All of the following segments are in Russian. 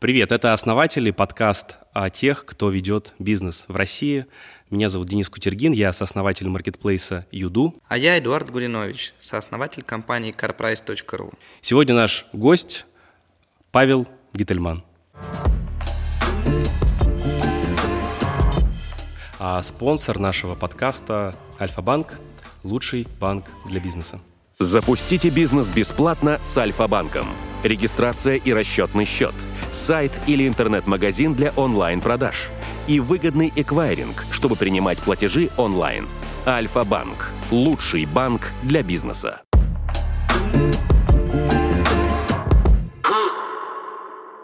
Привет, это основатели, подкаст о тех, кто ведет бизнес в России. Меня зовут Денис Кутергин, я сооснователь маркетплейса Юду. А я Эдуард Гуринович, сооснователь компании carprice.ru. Сегодня наш гость Павел Гительман. А спонсор нашего подкаста Альфа-банк – лучший банк для бизнеса. Запустите бизнес бесплатно с Альфа-банком. Регистрация и расчетный счет – сайт или интернет-магазин для онлайн-продаж и выгодный эквайринг, чтобы принимать платежи онлайн. Альфа-банк – лучший банк для бизнеса.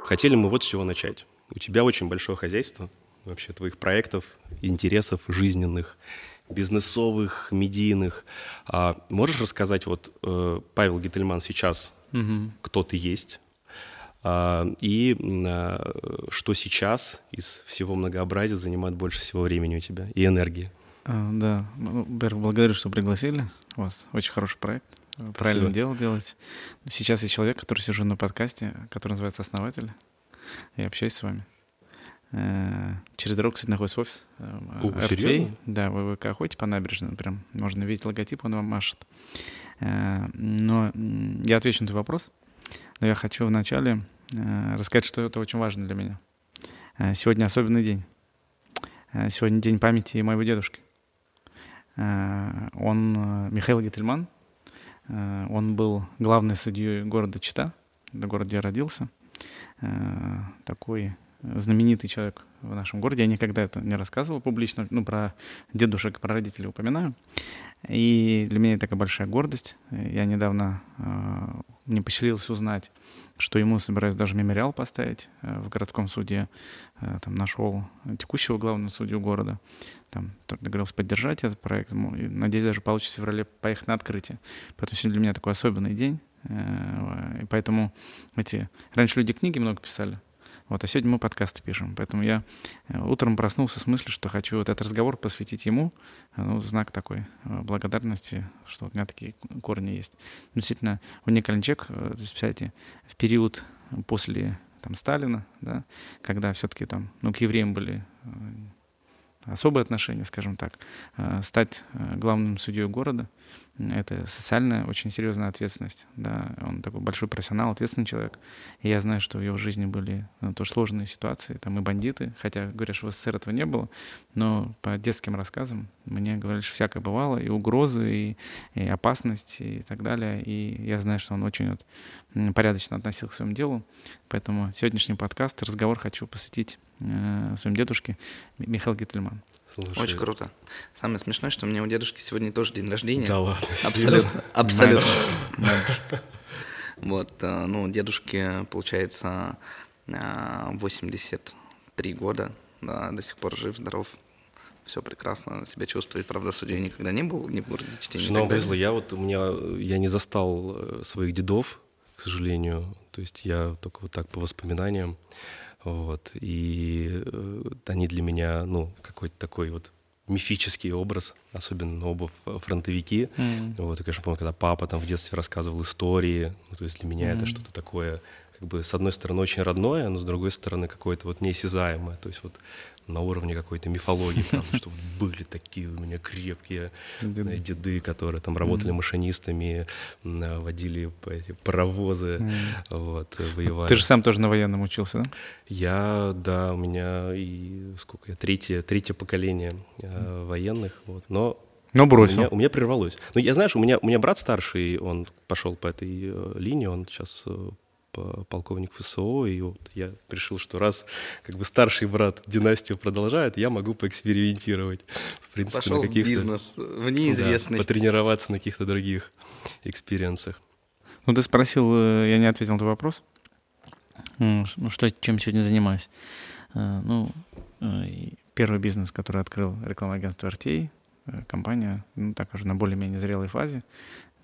Хотели мы вот с чего начать. У тебя очень большое хозяйство, вообще твоих проектов, интересов жизненных, бизнесовых, медийных. А можешь рассказать, вот э, Павел Гительман сейчас, угу. кто ты есть, и а, что сейчас из всего многообразия занимает больше всего времени у тебя и энергии? А, да, ну, во-первых, благодарю, что пригласили. Вас очень хороший проект. Спасибо. Правильно дело делать. Сейчас я человек, который сижу на подкасте, который называется «Основатель». Я общаюсь с вами. Э, через дорогу, кстати, находится офис. Э, О, RTA. серьезно? Да, вы, вы ходите по набережной, прям можно видеть логотип, он вам машет. Э, но я отвечу на твой вопрос. Но я хочу вначале рассказать, что это очень важно для меня. Э, сегодня особенный день. Э, сегодня день памяти моего дедушки. Он Михаил Гительман. Он был главный судьей города Чита, город, где я родился. Такой знаменитый человек в нашем городе. Я никогда это не рассказывал публично, ну, про дедушек, про родителей упоминаю. И для меня это такая большая гордость. Я недавно э, не поселился узнать, что ему собираюсь даже мемориал поставить э, в городском суде. Э, там нашел текущего главного судью города. Там договорился поддержать этот проект. Надеюсь, даже получится в феврале поехать на открытие. Поэтому сегодня для меня такой особенный день. И поэтому эти... Раньше люди книги много писали. Вот, а сегодня мы подкасты пишем. Поэтому я э, утром проснулся с мыслью, что хочу вот этот разговор посвятить ему. Э, ну, знак такой э, благодарности, что у меня такие корни есть. Действительно, уникальный человек. То есть, представляете, в период после там, Сталина, да, когда все-таки там, ну, к евреям были особые отношения, скажем так, стать главным судьей города — это социальная, очень серьезная ответственность. Да. Он такой большой профессионал, ответственный человек. И я знаю, что в его жизни были ну, тоже сложные ситуации, там и бандиты, хотя говорят, что в СССР этого не было, но по детским рассказам мне говорили, что всякое бывало, и угрозы, и, и опасность, и так далее. И я знаю, что он очень вот, порядочно относился к своему делу. Поэтому сегодняшний подкаст, разговор хочу посвятить э, своему дедушке Михаилу Гительману. Слушай. Очень круто. Самое смешное, что у меня у дедушки сегодня тоже день рождения. Да ладно. Абсолютно. Абсолютно. Вот, э, ну, дедушке, получается, 83 э, года, да, до сих пор жив, здоров, все прекрасно себя чувствует. Правда, судьей никогда не был, не в городе чтения. Ну, повезло. Я вот, у меня, я не застал э, своих дедов, к сожалению. То есть я только вот так по воспоминаниям. Вот. И э, они для меня, ну, какой-то такой вот мифический образ, особенно оба фронтовики. Mm. Вот, и, конечно, помню, когда папа там в детстве рассказывал истории, ну, то есть для меня mm. это что-то такое, как бы, с одной стороны, очень родное, но с другой стороны, какое-то вот неосязаемое. То есть вот на уровне какой-то мифологии, правда, что были такие у меня крепкие деды, деды которые там работали машинистами, водили эти паровозы, вот, воевали. Ты же сам тоже на военном учился, да? Я, да, у меня и сколько я, третье, третье поколение э, военных, вот, но но бросил. У меня, у меня прервалось. Ну, я, знаешь, у меня, у меня брат старший, он пошел по этой э, линии, он сейчас э, полковник ФСО, и вот я решил, что раз как бы старший брат династию продолжает, я могу поэкспериментировать. В принципе, Пошел на каких-то... бизнес, в неизвестность. Да, потренироваться на каких-то других экспириенсах. Ну, ты спросил, э, я не ответил на твой вопрос. Ну, что, чем сегодня занимаюсь? Э, ну, э, первый бизнес, который открыл рекламное агентство RTA, компания, ну, так уже на более-менее зрелой фазе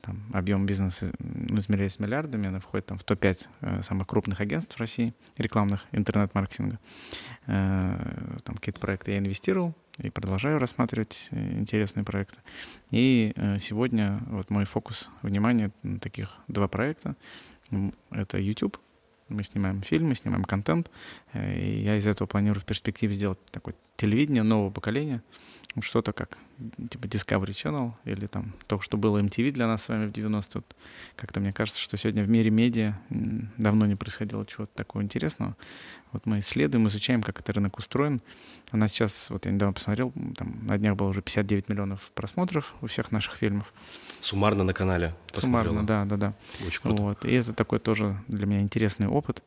там, объем бизнеса ну, измеряясь миллиардами, она входит там, в топ-5 э, самых крупных агентств в России, рекламных, интернет-маркетинга. Э, там какие-то проекты я инвестировал и продолжаю рассматривать э, интересные проекты. И э, сегодня вот мой фокус внимания на таких два проекта. Это YouTube, Мы снимаем фильмы, снимаем контент. Э, и я из этого планирую в перспективе сделать такое телевидение нового поколения. Что-то как типа Discovery Channel или там то, что было MTV для нас с вами в 90-е. Вот как-то мне кажется, что сегодня в мире медиа давно не происходило чего-то такого интересного. Вот мы исследуем, изучаем, как этот рынок устроен. У нас сейчас, вот я недавно посмотрел, там на днях было уже 59 миллионов просмотров у всех наших фильмов. Суммарно на канале. Суммарно, да, да, да. Очень круто. Вот. И это такой тоже для меня интересный опыт.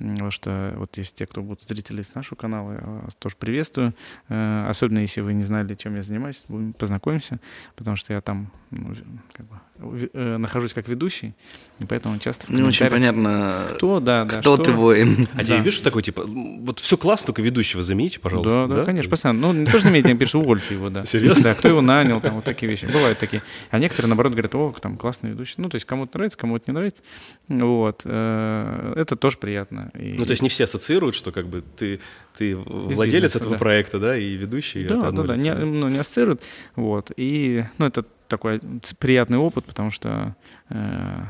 Потому что вот есть те, кто будут зрители с нашего канала, я вас тоже приветствую. Э, особенно если вы не знали, чем я занимаюсь, будем познакомимся, потому что я там ну, как бы, э, нахожусь как ведущий, и поэтому часто в Не очень понятно, кто, да, да, кто что. ты воин. А тебе видишь такой, типа, вот все классно, только ведущего замените, пожалуйста. Да, да, конечно, постоянно. Ну, не то, что замените, я пишу, увольте его, да. Серьезно? Да, кто его нанял, там вот такие вещи. Бывают такие. А некоторые, наоборот, говорят, о, там классный ведущий. Ну, то есть кому-то нравится, кому-то не нравится. Вот. Э, Это тоже приятно. И- Ну, то есть не все ассоциируют, что как бы ты, ты владелец бизнеса, этого да. проекта, да, и ведущий. Да, да, да, не, ну, не ассоциируют. Вот. И, ну, это такой приятный опыт, потому что э,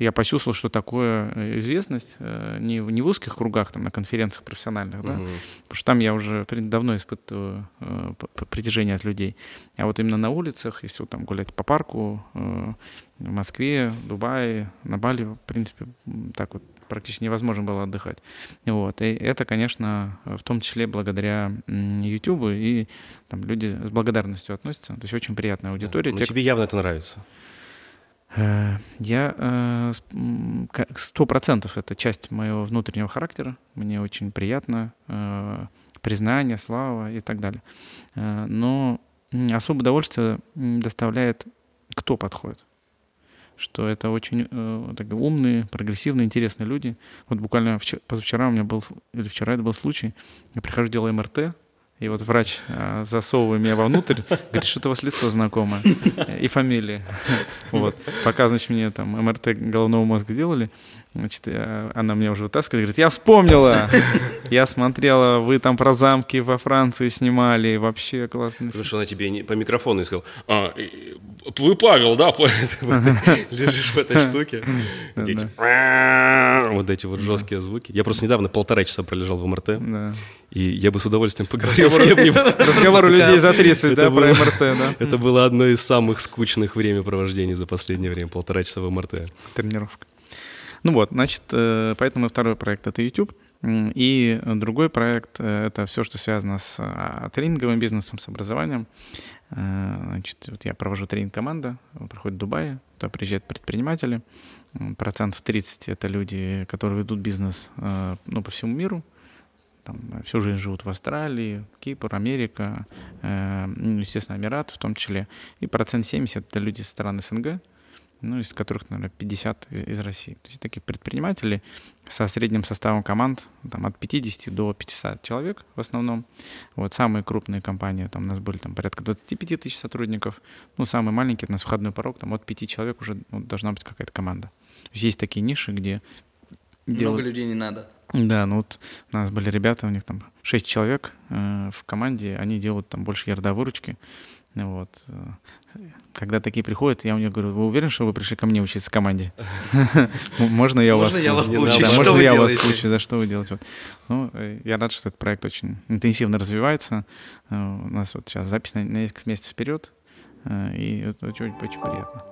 я почувствовал, что такое э, известность э, не, в- не в узких кругах, там, на конференциях профессиональных, да, Мгм. потому что там я уже давно испытываю э, притяжение от людей. А вот именно на улицах, если вот там гулять по парку, э, в Москве, Дубае, на Бали, в принципе, так вот практически невозможно было отдыхать. Вот. И это, конечно, в том числе благодаря YouTube, и там люди с благодарностью относятся. То есть очень приятная аудитория. Ну, Те, тебе явно это нравится. Э, Я э, сто процентов это часть моего внутреннего характера. Мне очень приятно э, признание, слава и так далее. Но особое удовольствие доставляет, кто подходит. Что это очень э, так, умные, прогрессивные, интересные люди. Вот буквально вчера, позавчера у меня был, или вчера это был случай, я прихожу, делаю МРТ, и вот врач э, засовывая меня вовнутрь, говорит, что-то у вас лицо знакомое. И фамилия. Вот. Пока, значит, мне там МРТ головного мозга делали, значит, я- она меня уже вытаскивает, говорит, я вспомнила! Я смотрела, вы там про замки во Франции снимали, вообще классно. Потому что она тебе не- по микрофону сказала, а, вы Павел, да? Лежишь в этой штуке. Вот эти вот жесткие звуки. Я просто недавно полтора часа пролежал в МРТ, и я бы с удовольствием поговорил с кем-нибудь. Разговор у людей за 30, да, про МРТ, да. Это было одно из самых скучных времяпровождений за последнее время, полтора часа в МРТ. тренировка. Ну вот, значит, э, поэтому второй проект — это YouTube. И другой проект э, — это все, что связано с а, тренинговым бизнесом, с образованием. Э, Значит, вот я провожу тренинг-команда, проходит в Дубае, туда приезжают предприниматели. Процентов 30 — это люди, которые ведут бизнес ну, по всему миру. Там, всю жизнь живут в Австралии, Кипр, Америка, ну, естественно, Эмират в том числе. И процент 70 — это люди со стран СНГ, ну, из которых, наверное, 50 из, России. То есть такие предприниматели со средним составом команд там, от 50 до 500 человек в основном. Вот самые крупные компании, там у нас были там, порядка 25 тысяч сотрудников. Ну, самые маленькие, у нас входной порог, там от 5 человек уже ну, должна быть какая-то команда. То есть есть такие ниши, где Много делают- людей не надо. да, ну вот у нас были ребята, у них там 6 человек э, в команде, они делают там больше ярда выручки. Вот. Когда такие приходят, я у них говорю, вы уверены, что вы пришли ко мне учиться команде? Можно я вас Что Можно я вас поучу? За что вы делаете? Ну, э, я рад, что этот проект очень интенсивно развивается. Э, У нас вот сейчас запись на несколько месяцев вперед, э, и это очень приятно.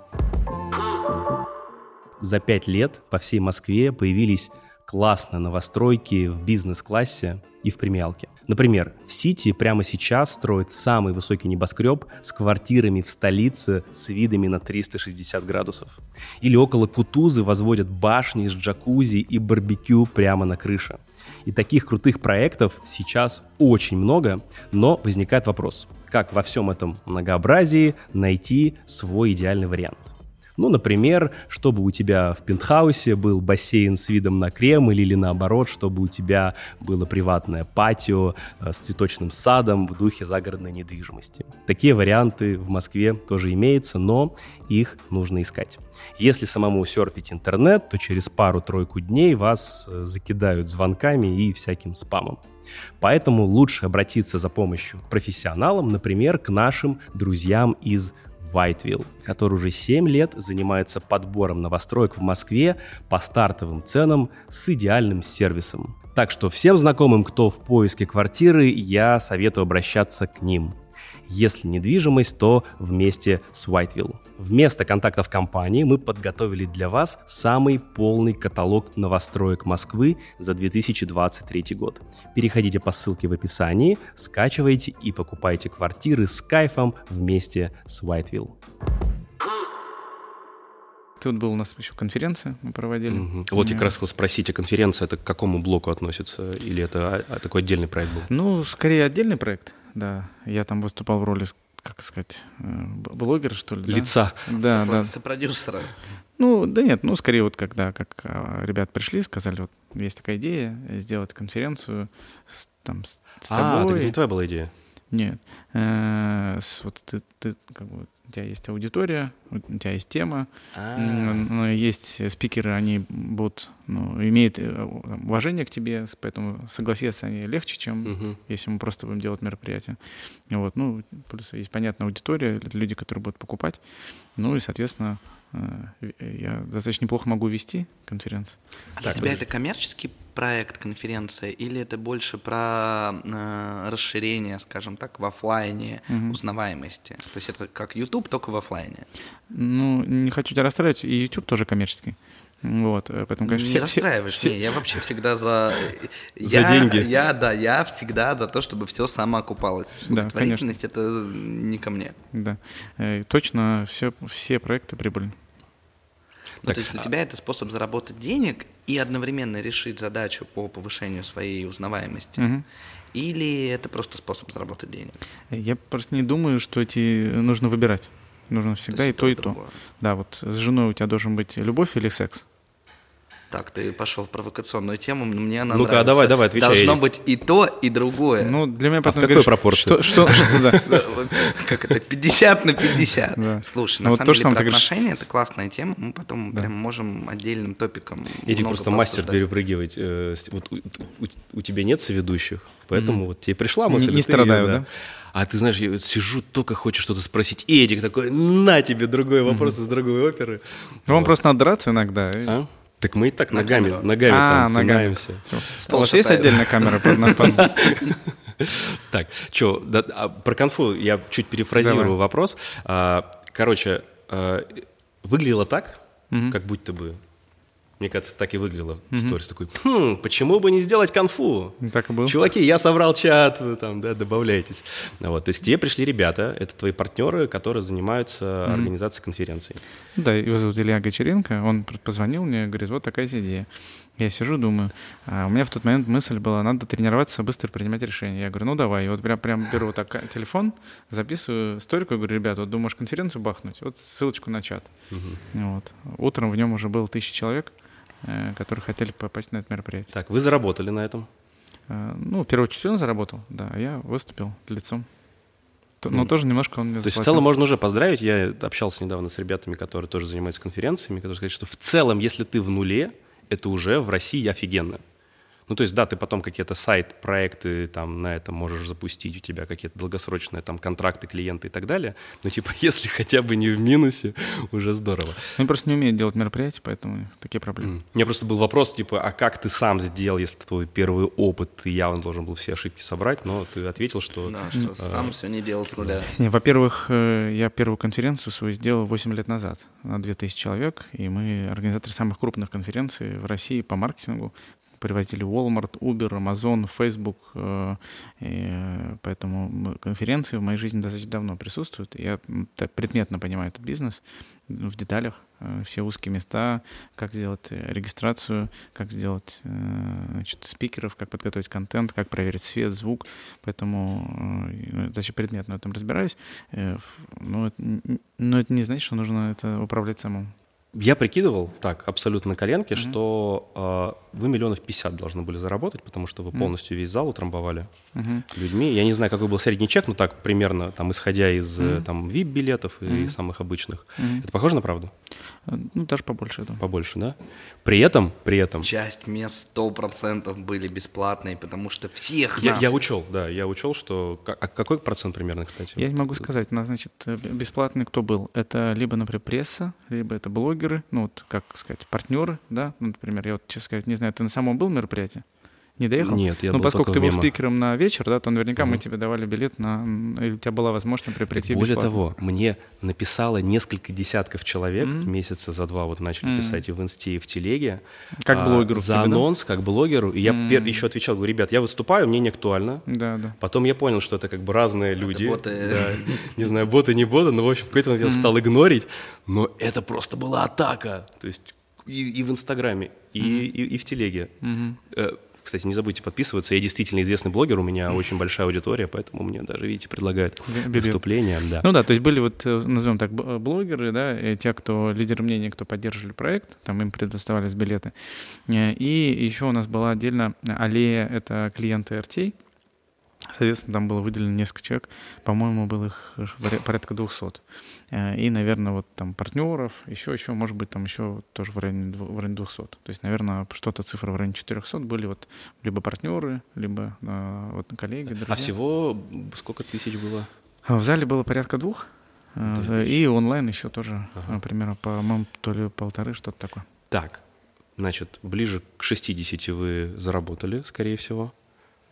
За пять лет по всей Москве появились классные новостройки в бизнес-классе и в премиалке. Например, в Сити прямо сейчас строят самый высокий небоскреб с квартирами в столице с видами на 360 градусов. Или около Кутузы возводят башни с джакузи и барбекю прямо на крыше. И таких крутых проектов сейчас очень много, но возникает вопрос, как во всем этом многообразии найти свой идеальный вариант. Ну, например, чтобы у тебя в пентхаусе был бассейн с видом на Кремль или наоборот, чтобы у тебя было приватное патио э, с цветочным садом в духе загородной недвижимости. Такие варианты в Москве тоже имеются, но их нужно искать. Если самому серфить интернет, то через пару-тройку дней вас э, закидают звонками и всяким спамом. Поэтому лучше обратиться за помощью к профессионалам, например, к нашим друзьям из Whiteville, который уже 7 лет занимается подбором новостроек в Москве по стартовым ценам с идеальным сервисом. Так что всем знакомым, кто в поиске квартиры, я советую обращаться к ним. Если недвижимость, то вместе с Whiteville. Вместо контактов компании мы подготовили для вас самый полный каталог новостроек Москвы за 2023 год. Переходите по ссылке в описании, скачивайте и покупайте квартиры с кайфом вместе с Whiteville. Тут был у нас еще конференция, мы проводили. Мгм. Вот я как раз хотел спросить, а конференция это к какому блоку относится? Или это а, такой отдельный проект был? Ну, скорее отдельный проект, да. Я там выступал в роли, как сказать, э, блогера, что ли. да? Лица. Да, да. Сопродюсера. Ну, да нет, ну, скорее вот когда, как а, ребят пришли, сказали, вот есть такая идея сделать конференцию с, там, с, с А, тобой. это не твоя была идея. Нет. Э, с- вот ты, ты как бы, тебя есть аудитория, у тебя есть тема, А. но есть спикеры, они будут, ну, имеют э, уважение к тебе, поэтому согласиться они легче, чем Мгм. если мы просто будем делать мероприятие. Вот, ну, плюс есть понятная аудитория, это люди, которые будут покупать. Ну и, соответственно, э, я достаточно неплохо могу вести конференцию. А для тебя это коммерческий проект, конференция, или это больше про э, расширение, скажем так, в оффлайне Мгм. узнаваемости? То есть это как YouTube, только в оффлайне? Ну, не хочу тебя расстраивать, и YouTube тоже коммерческий. Вот, э, поэтому, конечно, не все, все- расстраивайся, все- не, я вообще всегда за... За я, деньги. Я, да, я всегда за то, чтобы все самоокупалось. Да, Благотворительность это не ко мне. Да, Э, точно все, все проекты прибыльны. Ну, Так, то есть для а- тебя это способ заработать денег и одновременно решить задачу по повышению своей узнаваемости? Мгм. Или это просто способ заработать денег? Я просто не думаю, что эти нужно выбирать. Нужно всегда то, и то, и то. другое. Да, вот с женой у тебя должен быть любовь или секс. Так, ты пошел в провокационную тему, но мне она Ну-ка, нравится. давай, давай, отвечай, Должно быть и то, и другое. Ну, для меня А в потом какой говоришь, пропорции? Что. Как это, 50 на 50. Да. Слушай, Ну на самом деле про отношения это классная тема, мы потом прям можем отдельным топиком Эдик просто мастер перепрыгивать. Э, Вот у, тебя нет соведущих, поэтому вот тебе пришла Не- мысль. не страдаю, да? А ты знаешь, я вот сижу, только хочешь что-то спросить. И Эдик такой, на тебе другой вопрос из другой оперы. Вам Вот. просто надо драться иногда. А? Так мы и так На ногами, камеру. ногами А, там ногами. пинаемся. У вас есть отдельная камера под Так, что, про конфу я чуть перефразирую вопрос. А, Короче, а, выглядело так, как будто бы, мне кажется, так и выглядело в сторис. Такой, «Хм, почему бы не сделать конфу? Так и было. Чуваки, я соврал чат, там, да, добавляйтесь. Ну Вот, то есть к тебе пришли ребята, это твои партнеры, которые занимаются организацией конференций. Да, его зовут Илья Гончаренко. Он позвонил мне, говорит, вот такая идея. Я сижу, думаю, а у меня в тот момент мысль была, надо тренироваться, быстро принимать решения. Я говорю, ну давай. И вот прям, прям беру вот так а, телефон, записываю сторику, и говорю, ребята, вот думаешь конференцию бахнуть? Вот ссылочку на чат. Вот. Утром в нем уже было тысяча человек, которые хотели попасть на это мероприятие. Так, вы заработали на этом. Э, Ну, в первую очередь он заработал, да, я выступил лицом. Но Ну, тоже немножко он мне То есть в заплатил. целом можно уже поздравить. Я общался недавно с ребятами, которые тоже занимаются конференциями, которые сказали, что в целом, если ты в нуле, это уже в России офигенно. Ну, то есть, да, ты потом какие-то сайт, проекты там на этом можешь запустить, у тебя какие-то долгосрочные там контракты, клиенты и так далее. Но, типа, если хотя бы не в минусе, уже здорово. Они просто не умеют делать мероприятия, поэтому такие проблемы. М. У меня просто был вопрос, типа, а как ты сам сделал, если это твой первый опыт, ты явно должен был все ошибки собрать, но ты ответил, что... Да, что сам все не делал с нуля. Не, Во-первых, э, я первую конференцию свою сделал 8 лет назад на 2000 человек, и мы организаторы самых крупных конференций в России по маркетингу. Привозили Walmart, Uber, Amazon, Facebook, э, и, поэтому конференции в моей жизни достаточно давно присутствуют. Я предметно понимаю этот бизнес в деталях, э, все узкие места, как сделать э, регистрацию, как сделать значит, спикеров, как подготовить контент, как проверить свет, звук. Поэтому э, ну, даже предметно в этом разбираюсь. Но но это не значит, что нужно это управлять самому. Я прикидывал так, абсолютно на коленке, что вы миллионов 50 должны были заработать, потому что вы полностью весь зал утрамбовали Мгм. людьми. Я не знаю, какой был средний чек, но так примерно, там, исходя из Мгм. там VIP-билетов и Мгм. самых обычных. Мгм. Это похоже на правду? Э, Ну, даже побольше, думаю. Побольше, да? При этом, при этом, Часть мест сто процентов были бесплатные, потому что всех я, нас... я учел, да, я учел, что... А какой процент примерно, кстати? Я не могу сказать. У нас, значит, э, бесплатный кто был? Это либо, например, пресса, либо это блогеры, ну, вот, как сказать, партнеры, да? Ну, например, я вот, честно сказать, не знаю, ты на самом был мероприятии? Не доехал? Нет, я ну, был поскольку ты был мимо. спикером на вечер, да, то наверняка мы Мгм. тебе давали билет на... Или у тебя была возможность, прийти Более бесплатно. того, мне написало несколько десятков человек, Мгм. месяца за два вот начали Мгм. писать и в инсте, и в телеге. Как а, блогеру За тебе, да? анонс, как блогеру. И я Мгм. еще отвечал, говорю, ребят, я выступаю, мне не актуально. Да, да. Потом я понял, что это как бы разные люди. боты. Да. Не знаю, боты, не боты, но, в общем, в какой-то момент я стал игнорить. Но это просто была атака. То есть и, и в Инстаграме, и, и, и в телеге. Э, Кстати, не забудьте подписываться. Я действительно известный блогер, у меня очень большая аудитория, поэтому мне даже, видите, предлагают выступления. Да. Ну да, то есть были вот, э, назовем так, б- блогеры, да, э, те, кто лидеры мнения, кто поддерживали проект, там им предоставлялись билеты. Э, И еще у нас была отдельно аллея, это клиенты RT. Соответственно, там было выделено несколько человек, по-моему, было их порядка 200. Э, И, наверное, вот там партнеров, еще, еще, может быть, там еще тоже в районе, в районе 200. То есть, наверное, что-то цифры в районе 400 были вот либо партнеры, либо э, вот коллеги, друзья. А всего сколько тысяч было? В зале было порядка двух. э. И онлайн еще тоже Ага. примерно, по-моему, то ли полторы, что-то такое. Так, значит, ближе к 60 вы заработали, скорее всего.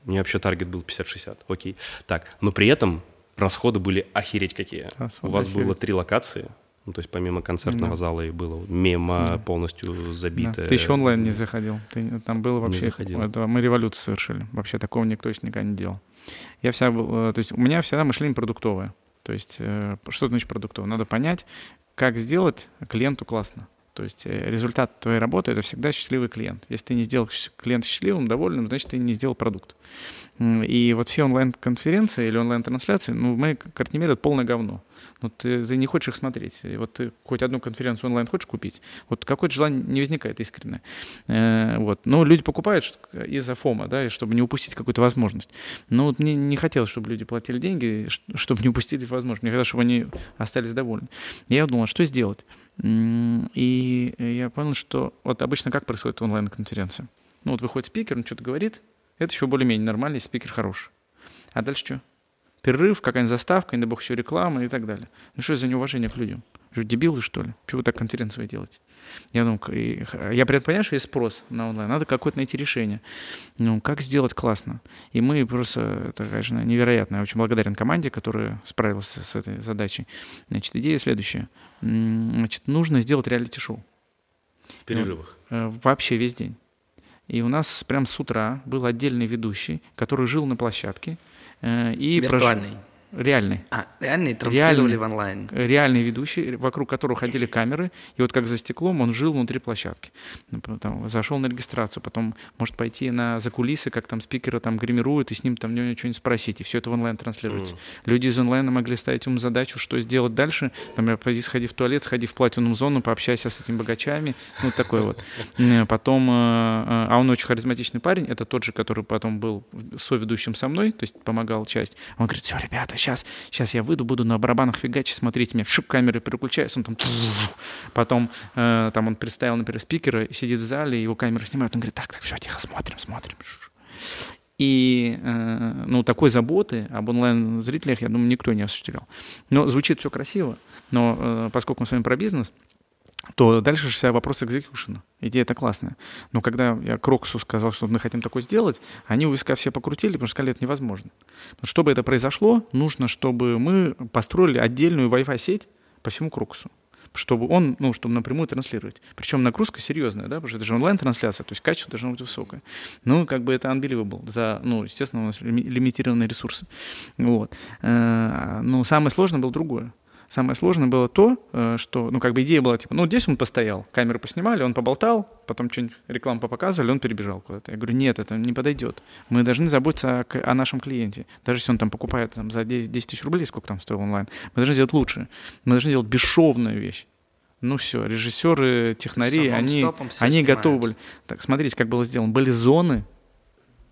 У меня вообще таргет был 50-60, окей. Так, но при этом расходы были охереть какие. Расходы У вас было охереть. три локации, ну, то есть помимо концертного Да. зала и было мимо Да. полностью Да. забитое. Ты еще онлайн не заходил. Ты, там было Не вообще... заходил. это мы революцию совершили. Вообще такого никто еще никогда не делал. Я вся, был, э, то есть у меня всегда мышление продуктовое. То есть э, что значит продуктовое? Надо понять, как сделать клиенту классно. То есть э, результат твоей работы — это всегда счастливый клиент. Если ты не сделал клиента счастливым, довольным, значит, ты не сделал продукт. И вот все онлайн-конференции или онлайн-трансляции, ну, мы, карте мира, это полное говно. Ну, ты, ты не хочешь их смотреть. И вот ты хоть одну конференцию онлайн хочешь купить, вот какое-то желание не возникает искренне. Э, вот. Но люди покупают что- из-за фома, да, и чтобы не упустить какую-то возможность. Но вот мне не хотелось, чтобы люди платили деньги, чтобы не упустили возможность. Мне хотелось, чтобы они остались довольны. Я думал, что сделать? И я понял, что вот обычно как происходит онлайн-конференция? Ну вот выходит спикер, он что-то говорит, это еще более-менее нормально, если спикер хороший. А дальше что? Перерыв, какая-нибудь заставка, не бог еще реклама и так далее. Ну что за неуважение к людям? Что, дебилы, что ли? Вы так конференцию делаете? Я х- я при этом понимаю, что есть спрос на онлайн, надо какое-то найти решение. Ну, как сделать классно? И мы просто, это, конечно, невероятно. Я очень благодарен команде, которая справилась с этой задачей. Значит, идея следующая. Значит, нужно сделать реалити-шоу. В перерывах. Э, вообще весь день. И у нас прям с утра был отдельный ведущий, который жил на площадке. э, И Виртуальный. Реальный. А, реальные транслировали Реальный. в онлайн. Реальный ведущий, вокруг которого ходили камеры, и вот как за стеклом он жил внутри площадки. Ну, Потом зашел на регистрацию, потом может пойти на закулисы, как там спикера там гримируют, и с ним там что-нибудь спросить, и все это в онлайн транслируется. Люди из онлайна могли ставить ему задачу, что сделать дальше. Например, пойди сходи в туалет, сходи в платиновую зону, пообщайся с этими богачами. Ну, такой вот. Э, Потом, э, э, а он очень харизматичный парень, это тот же, который потом был соведущим со мной, то есть помогал часть. Он говорит, все, ребята, сейчас, сейчас я выйду, буду на барабанах фигачить, смотрите, меня шип камеры переключаются, он там потом э, там он представил, например, спикера, сидит в зале, его камера снимает, он говорит, так, так, все, тихо, смотрим, смотрим. И э, ну, такой заботы об онлайн-зрителях, я думаю, никто не осуществлял. Но звучит все красиво, но э, поскольку мы с вами про бизнес, то дальше же вся вопрос экзекьюшена. Идея это классная. Но когда я Кроксу сказал, что мы хотим такое сделать, они у виска все покрутили, потому что сказали, это невозможно. Но чтобы это произошло, нужно, чтобы мы построили отдельную Wi-Fi сеть по всему Кроксу чтобы он, ну, чтобы напрямую транслировать. Причем нагрузка серьезная, да, потому что это же онлайн-трансляция, то есть качество должно быть высокое. Ну, как бы это unbelievable за, ну, естественно, у нас лими- лимитированные ресурсы. Вот. Э, Но самое сложное было другое. Самое сложное было то, э, что, ну, как бы идея была, типа, ну, здесь он постоял, камеры поснимали, он поболтал, потом что-нибудь рекламу попоказывали, он перебежал куда-то. Я говорю, нет, это не подойдет. Мы должны заботиться о, о нашем клиенте. Даже если он там покупает там, за 10 10 тысяч рублей, сколько там стоил онлайн, мы должны сделать лучше. Мы должны делать бесшовную вещь. ну все, режиссеры, технари, Самым они, они снимают. готовы были. Так, смотрите, как было сделано. Были зоны,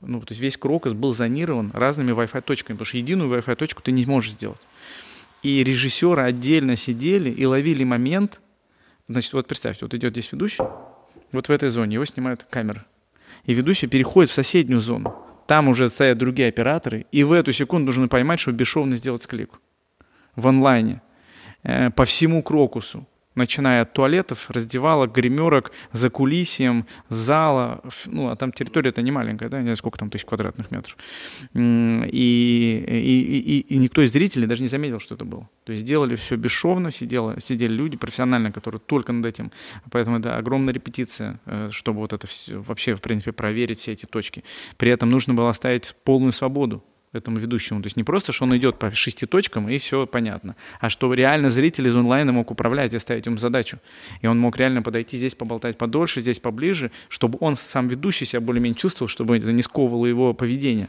ну, то есть весь Крокус был зонирован разными Wi-Fi точками, потому что единую Wi-Fi точку ты не можешь сделать. И режиссеры отдельно сидели и ловили момент. Значит, вот представьте, вот идет здесь ведущий, вот в этой зоне его снимают камеры. И ведущий переходит в соседнюю зону. Там уже стоят другие операторы, и в эту секунду нужно поймать, чтобы бесшовно сделать склейку. В онлайне. Э, по всему Крокусу. Начиная от туалетов, раздевалок, гримерок, за кулисием, зала. Ну, а там территория-то не маленькая, да, не знаю, сколько там тысяч квадратных метров. И, и, и, и никто из зрителей даже не заметил, что это было. То есть делали все бесшовно, сидело, сидели люди профессионально, которые только над этим. Поэтому это огромная репетиция, э, чтобы вот это всё- вообще, в принципе, проверить все эти точки. При этом нужно было оставить полную свободу этому ведущему. То есть не просто, что он идет по шести точкам и все понятно, а что реально зритель из онлайна мог управлять и ставить ему задачу. И он мог реально подойти здесь поболтать подольше, здесь поближе, чтобы он сам ведущий себя более-менее чувствовал, чтобы это не сковывало его поведение.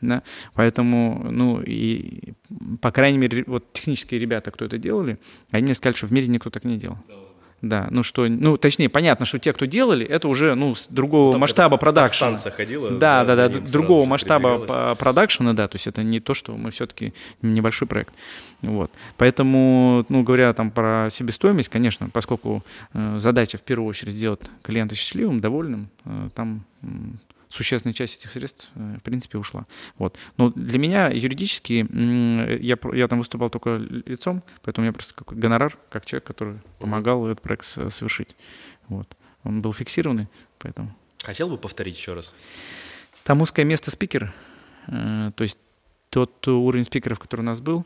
Да? Поэтому, ну, и, по крайней мере, вот технические ребята, кто это делали, они мне сказали, что в мире никто так не делал. Ну что, ну точнее, понятно, что те, кто делали, это уже, ну, с другого Там масштаба продакшена. подстанция ходила, Да, да, да, да, другого масштаба продакшена, да, то есть это не то, что мы все-таки небольшой проект. Вот. Поэтому, ну, говоря там про себестоимость, конечно, поскольку э, задача в первую очередь сделать клиента счастливым, довольным, э, там существенная часть этих средств, э, в принципе, ушла. Вот. Но для меня юридически, я, я там выступал только лицом, поэтому меня просто какой гонорар, как человек, который помогал этот проект совершить. Вот. Он был фиксированный, поэтому... Хотел бы повторить еще раз? Там узкое место спикера. Э, То есть тот уровень спикеров, который у нас был,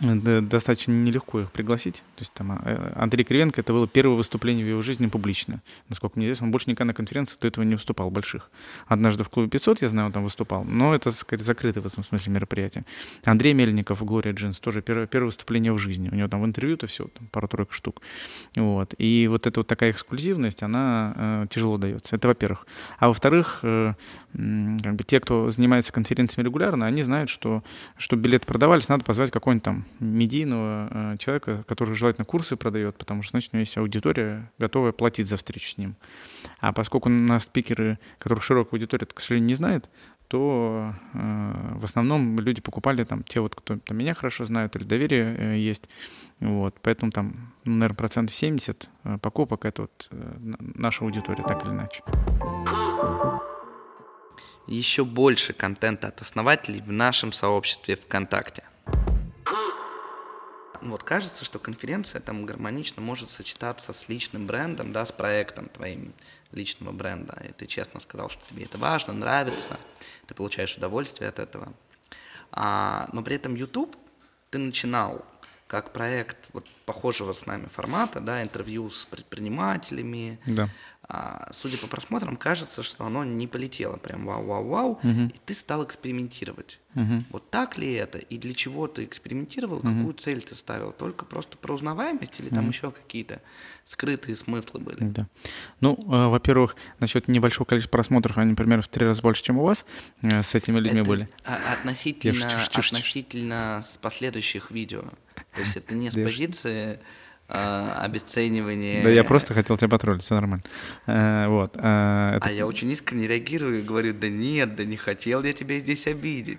достаточно нелегко их пригласить. То есть там э, Андрей Кривенко, это было первое выступление в его жизни публичное. Насколько мне известно, он больше никогда на конференции до этого не выступал больших. Однажды в клубе 500, я знаю, он там выступал, но это скорее закрытое в этом смысле мероприятие. Андрей Мельников, Глория Джинс, тоже первое, первое выступление в жизни. У него там в интервью-то все, там пару-тройку штук. Вот. И вот эта вот такая эксклюзивность, она э, тяжело дается. Это во-первых. А во-вторых, э, как бы те, кто занимается конференциями регулярно, они знают, что чтобы билеты продавались, надо позвать какого-нибудь там медийного э, человека, который желательно курсы продает, потому что, значит, у него есть аудитория, готовая платить за встречу с ним. А поскольку у нас спикеры, которых широкая аудитория, к сожалению, не знает, то э, в основном люди покупали там те вот, кто там, меня хорошо знают или доверие э, есть. Вот, поэтому там, ну, наверное, процентов 70 э, покупок это вот э, наша аудитория, так или иначе. Еще больше контента от основателей в нашем сообществе ВКонтакте. Вот кажется, что конференция там гармонично может сочетаться с личным брендом, да, с проектом твоим личного бренда. И ты честно сказал, что тебе это важно, нравится, ты получаешь удовольствие от этого. А, но при этом YouTube ты начинал как проект вот похожего с нами формата, да, интервью с предпринимателями, Да. А, судя по просмотрам, кажется, что оно не полетело прям вау-вау-вау, Мгм. и ты стал экспериментировать. Мгм. Вот так ли это? И для чего ты экспериментировал? Какую цель ты ставил? Только просто про узнаваемость или там еще какие-то скрытые смыслы были? Да. Ну, э, во-первых, насчет небольшого количества просмотров, они примерно в три раза больше, чем у вас э, с этими людьми Это были. а- относительно, Я шучу, шучу, шучу. относительно с последующих видео. То есть это не с позиции а, обесценивания. Да, я просто хотел тебя потроллить, все нормально. Э, Вот. э, это- А я очень искренне реагирую и говорю, да нет, да не хотел я тебя здесь обидеть.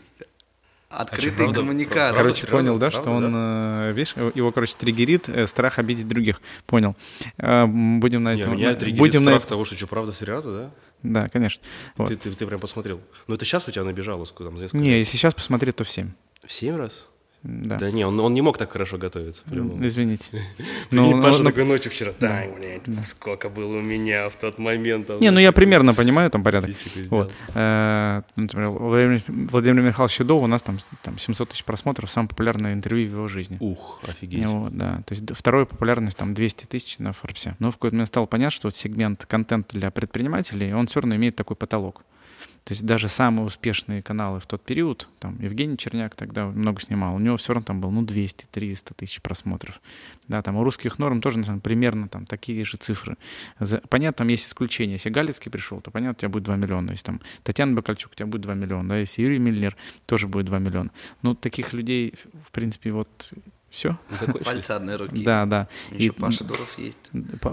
Открытые А правда? Правда? Короче, серьезно? понял, да, Правда, что он, э, видишь, его, короче, триггерит э, страх обидеть других. Понял. Э, Будем на Не, этом... меня на- триггерит будем на страх этом- того, что что, правда серьезно, да? Да, конечно. Вот. Ты, ты, ты прям посмотрел. Ну это сейчас у тебя набежало, сколько там, за несколько Не, если сейчас посмотреть, то в 7. В семь раз? Да. Да не, он, он не мог так хорошо готовиться. по-любому. Извините. Ну, Паша ну, такой ночью вчера, да, блядь, сколько было у меня в тот момент. там, Не, ну я примерно понимаю там порядок. Вот. Э, Например, Владимир, Владимир Михайлович Седов, у нас там, там 700 тысяч просмотров, самое популярное интервью в его жизни. Ух, офигеть. Вот, да. То есть второй популярность там 200 тысяч на Форбсе. Но в какой-то момент стало понятно, что вот сегмент контента для предпринимателей, он все равно имеет такой потолок. То есть даже самые успешные каналы в тот период, там Евгений Черняк тогда много снимал, у него все равно там было ну 200-300 тысяч просмотров. Да, там у русских норм тоже на самом примерно там такие же цифры. За- Понятно, там есть исключения. Если Галицкий пришел, то понятно, у тебя будет 2 миллиона. Если там Татьяна Бакальчук, у тебя будет 2 миллиона. Да, если Юрий Миллер, тоже будет 2 миллиона. Ну, таких людей, в принципе, вот Все. Пальцы одной руки. Да, да. Еще и, Паша Дуров есть.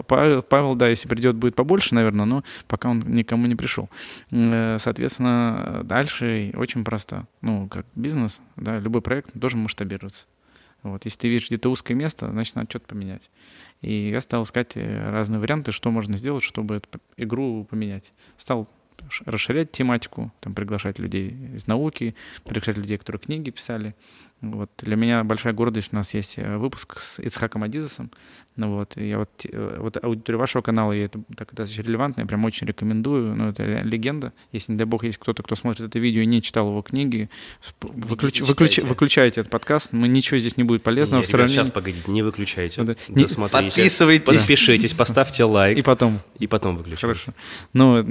Павел, Павел, да, если придет, будет побольше, наверное, но пока он никому не пришел. Э, соответственно, дальше очень просто. Ну, как бизнес, да, любой проект должен масштабироваться. Вот. Если ты видишь где-то узкое место, значит, надо что-то поменять. И я стал искать э, разные варианты, что можно сделать, чтобы эту игру поменять. Стал расширять тематику, там, приглашать людей из науки, приглашать людей, которые книги писали. Вот. Для меня большая гордость, у нас есть э, выпуск с Ицхаком Адизесом, ну вот, я вот, э, вот аудитория вашего канала, я это так достаточно релевантно, я прям очень рекомендую. Ну, это легенда. Если, не дай бог, есть кто-то, кто смотрит это видео и не читал его книги, выключ, выключ, выключайте этот подкаст. Мы ничего здесь не будет полезного. Не, в сравнении... сейчас, погодите, не выключайте. Да, не, подписывайтесь. Подпишитесь, поставьте лайк. И потом. И потом выключайте. Хорошо. Ну,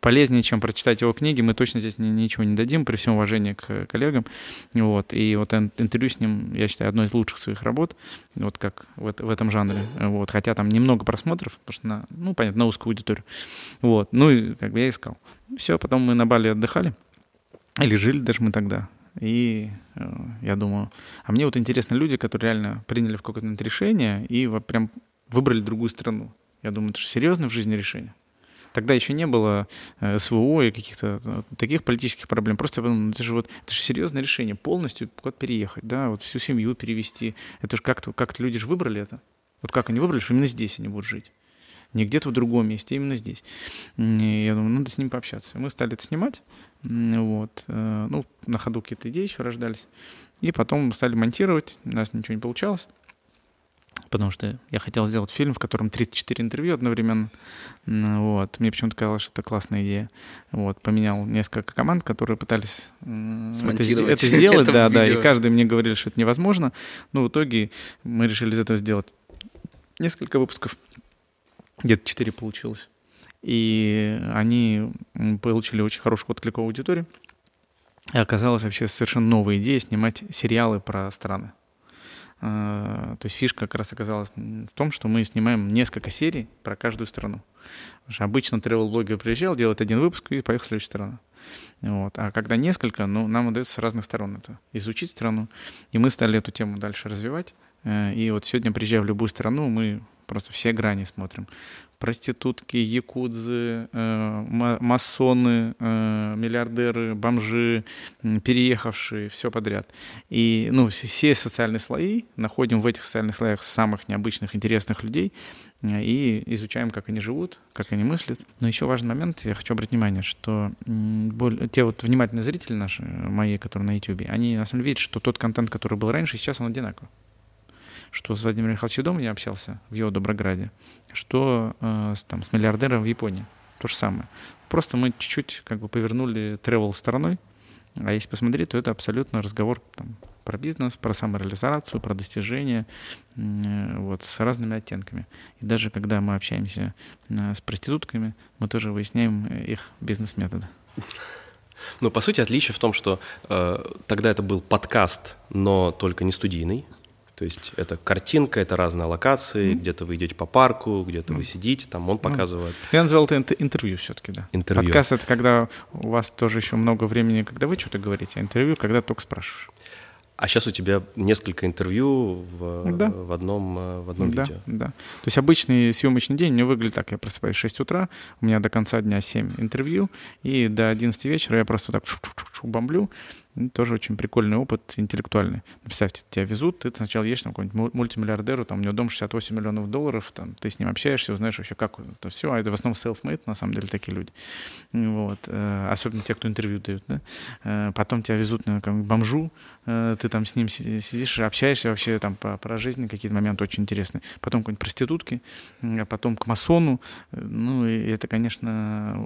полезнее, чем прочитать его книги, мы точно здесь ничего не дадим, при всем уважении к коллегам. Вот. И вот интервью с ним, я считаю, одно из лучших своих работ, вот как в, в этом жанре жанре, вот, хотя там немного просмотров, потому что, на, ну, понятно, на узкую аудиторию, вот, ну, и как бы я искал. Все, потом мы на Бали отдыхали, или жили даже мы тогда, и э, я думаю, а мне вот интересны люди, которые реально приняли в какое-то решение и вот прям выбрали другую страну. Я думаю, это же серьезное в жизни решение. Тогда еще не было э, СВО и каких-то э, таких политических проблем. Просто ну, это же вот это же серьезное решение полностью куда-то переехать, да, вот всю семью перевести. Это же как-то как люди же выбрали это. Вот как они выбрали, что именно здесь они будут жить. Не где-то в другом месте, а именно здесь. И я думаю, надо с ним пообщаться. Мы стали это снимать. Вот. Э, ну, на ходу какие-то идеи еще рождались. И потом стали монтировать. У нас ничего не получалось. Потому что я хотел сделать фильм, в котором 34 интервью одновременно. Вот. Мне почему-то казалось, что это классная идея. Вот. Поменял несколько команд, которые пытались это, это сделать. да, да. И каждый мне говорили, что это невозможно. Но в итоге мы решили из этого сделать несколько выпусков, где-то четыре получилось. И они получили очень хорошую отклик аудитории. И оказалась вообще совершенно новая идея снимать сериалы про страны. А, то есть фишка как раз оказалась в том, что мы снимаем несколько серий про каждую страну. Потому что обычно travel-блогер приезжал, делает один выпуск и поехал в следующую страну. Вот. А когда несколько, ну, нам удается с разных сторон это изучить страну. И мы стали эту тему дальше развивать. Э, и вот сегодня, приезжая в любую страну, мы просто все грани смотрим. Проститутки, якудзы, э, масоны, э, миллиардеры, бомжи, переехавшие, все подряд. И ну, все социальные слои находим в этих социальных слоях самых необычных, интересных людей и изучаем, как они живут, как они мыслят. Но еще важный момент, я хочу обратить внимание, что те вот внимательные зрители наши, мои, которые на YouTube, они на самом деле видят, что тот контент, который был раньше, сейчас он одинаковый что с Владимиром Михайловичем Домом я общался в его Доброграде, что э, там, с миллиардером в Японии. То же самое. Просто мы чуть-чуть как бы повернули travel стороной, а если посмотреть, то это абсолютно разговор там, про бизнес, про самореализацию, про достижения, э, вот, с разными оттенками. И даже когда мы общаемся э, с проститутками, мы тоже выясняем их бизнес-методы. Ну, по сути, отличие в том, что э, тогда это был подкаст, но только не студийный. То есть это картинка, это разные локации, mm-hmm. где-то вы идете по парку, где-то mm-hmm. вы сидите, там он ну, показывает. Я назвал это интервью все-таки, да. Интервью. Подкаст — это когда у вас тоже еще много времени, когда вы что-то говорите, а интервью — когда только спрашиваешь. А сейчас у тебя несколько интервью в, да. в одном, э, в одном да, видео. Да. То есть обычный съемочный день не выглядит так. Я просыпаюсь в 6 утра, у меня до конца дня 7 интервью, и до 11 вечера я просто так бомблю, тоже очень прикольный опыт, интеллектуальный. Представьте, тебя везут, ты сначала едешь там какой-нибудь мультимиллиардеру, там у него дом 68 миллионов долларов, там, ты с ним общаешься, узнаешь вообще, как это все. А это в основном self-made, на самом деле, такие люди. Вот. Э, особенно те, кто интервью дают. Да? Э, потом тебя везут на как, бомжу, э, ты там с ним сидишь, общаешься вообще там по, про жизнь, какие-то моменты очень интересные. Потом какой-нибудь проститутки, а потом к масону. Ну, и это, конечно,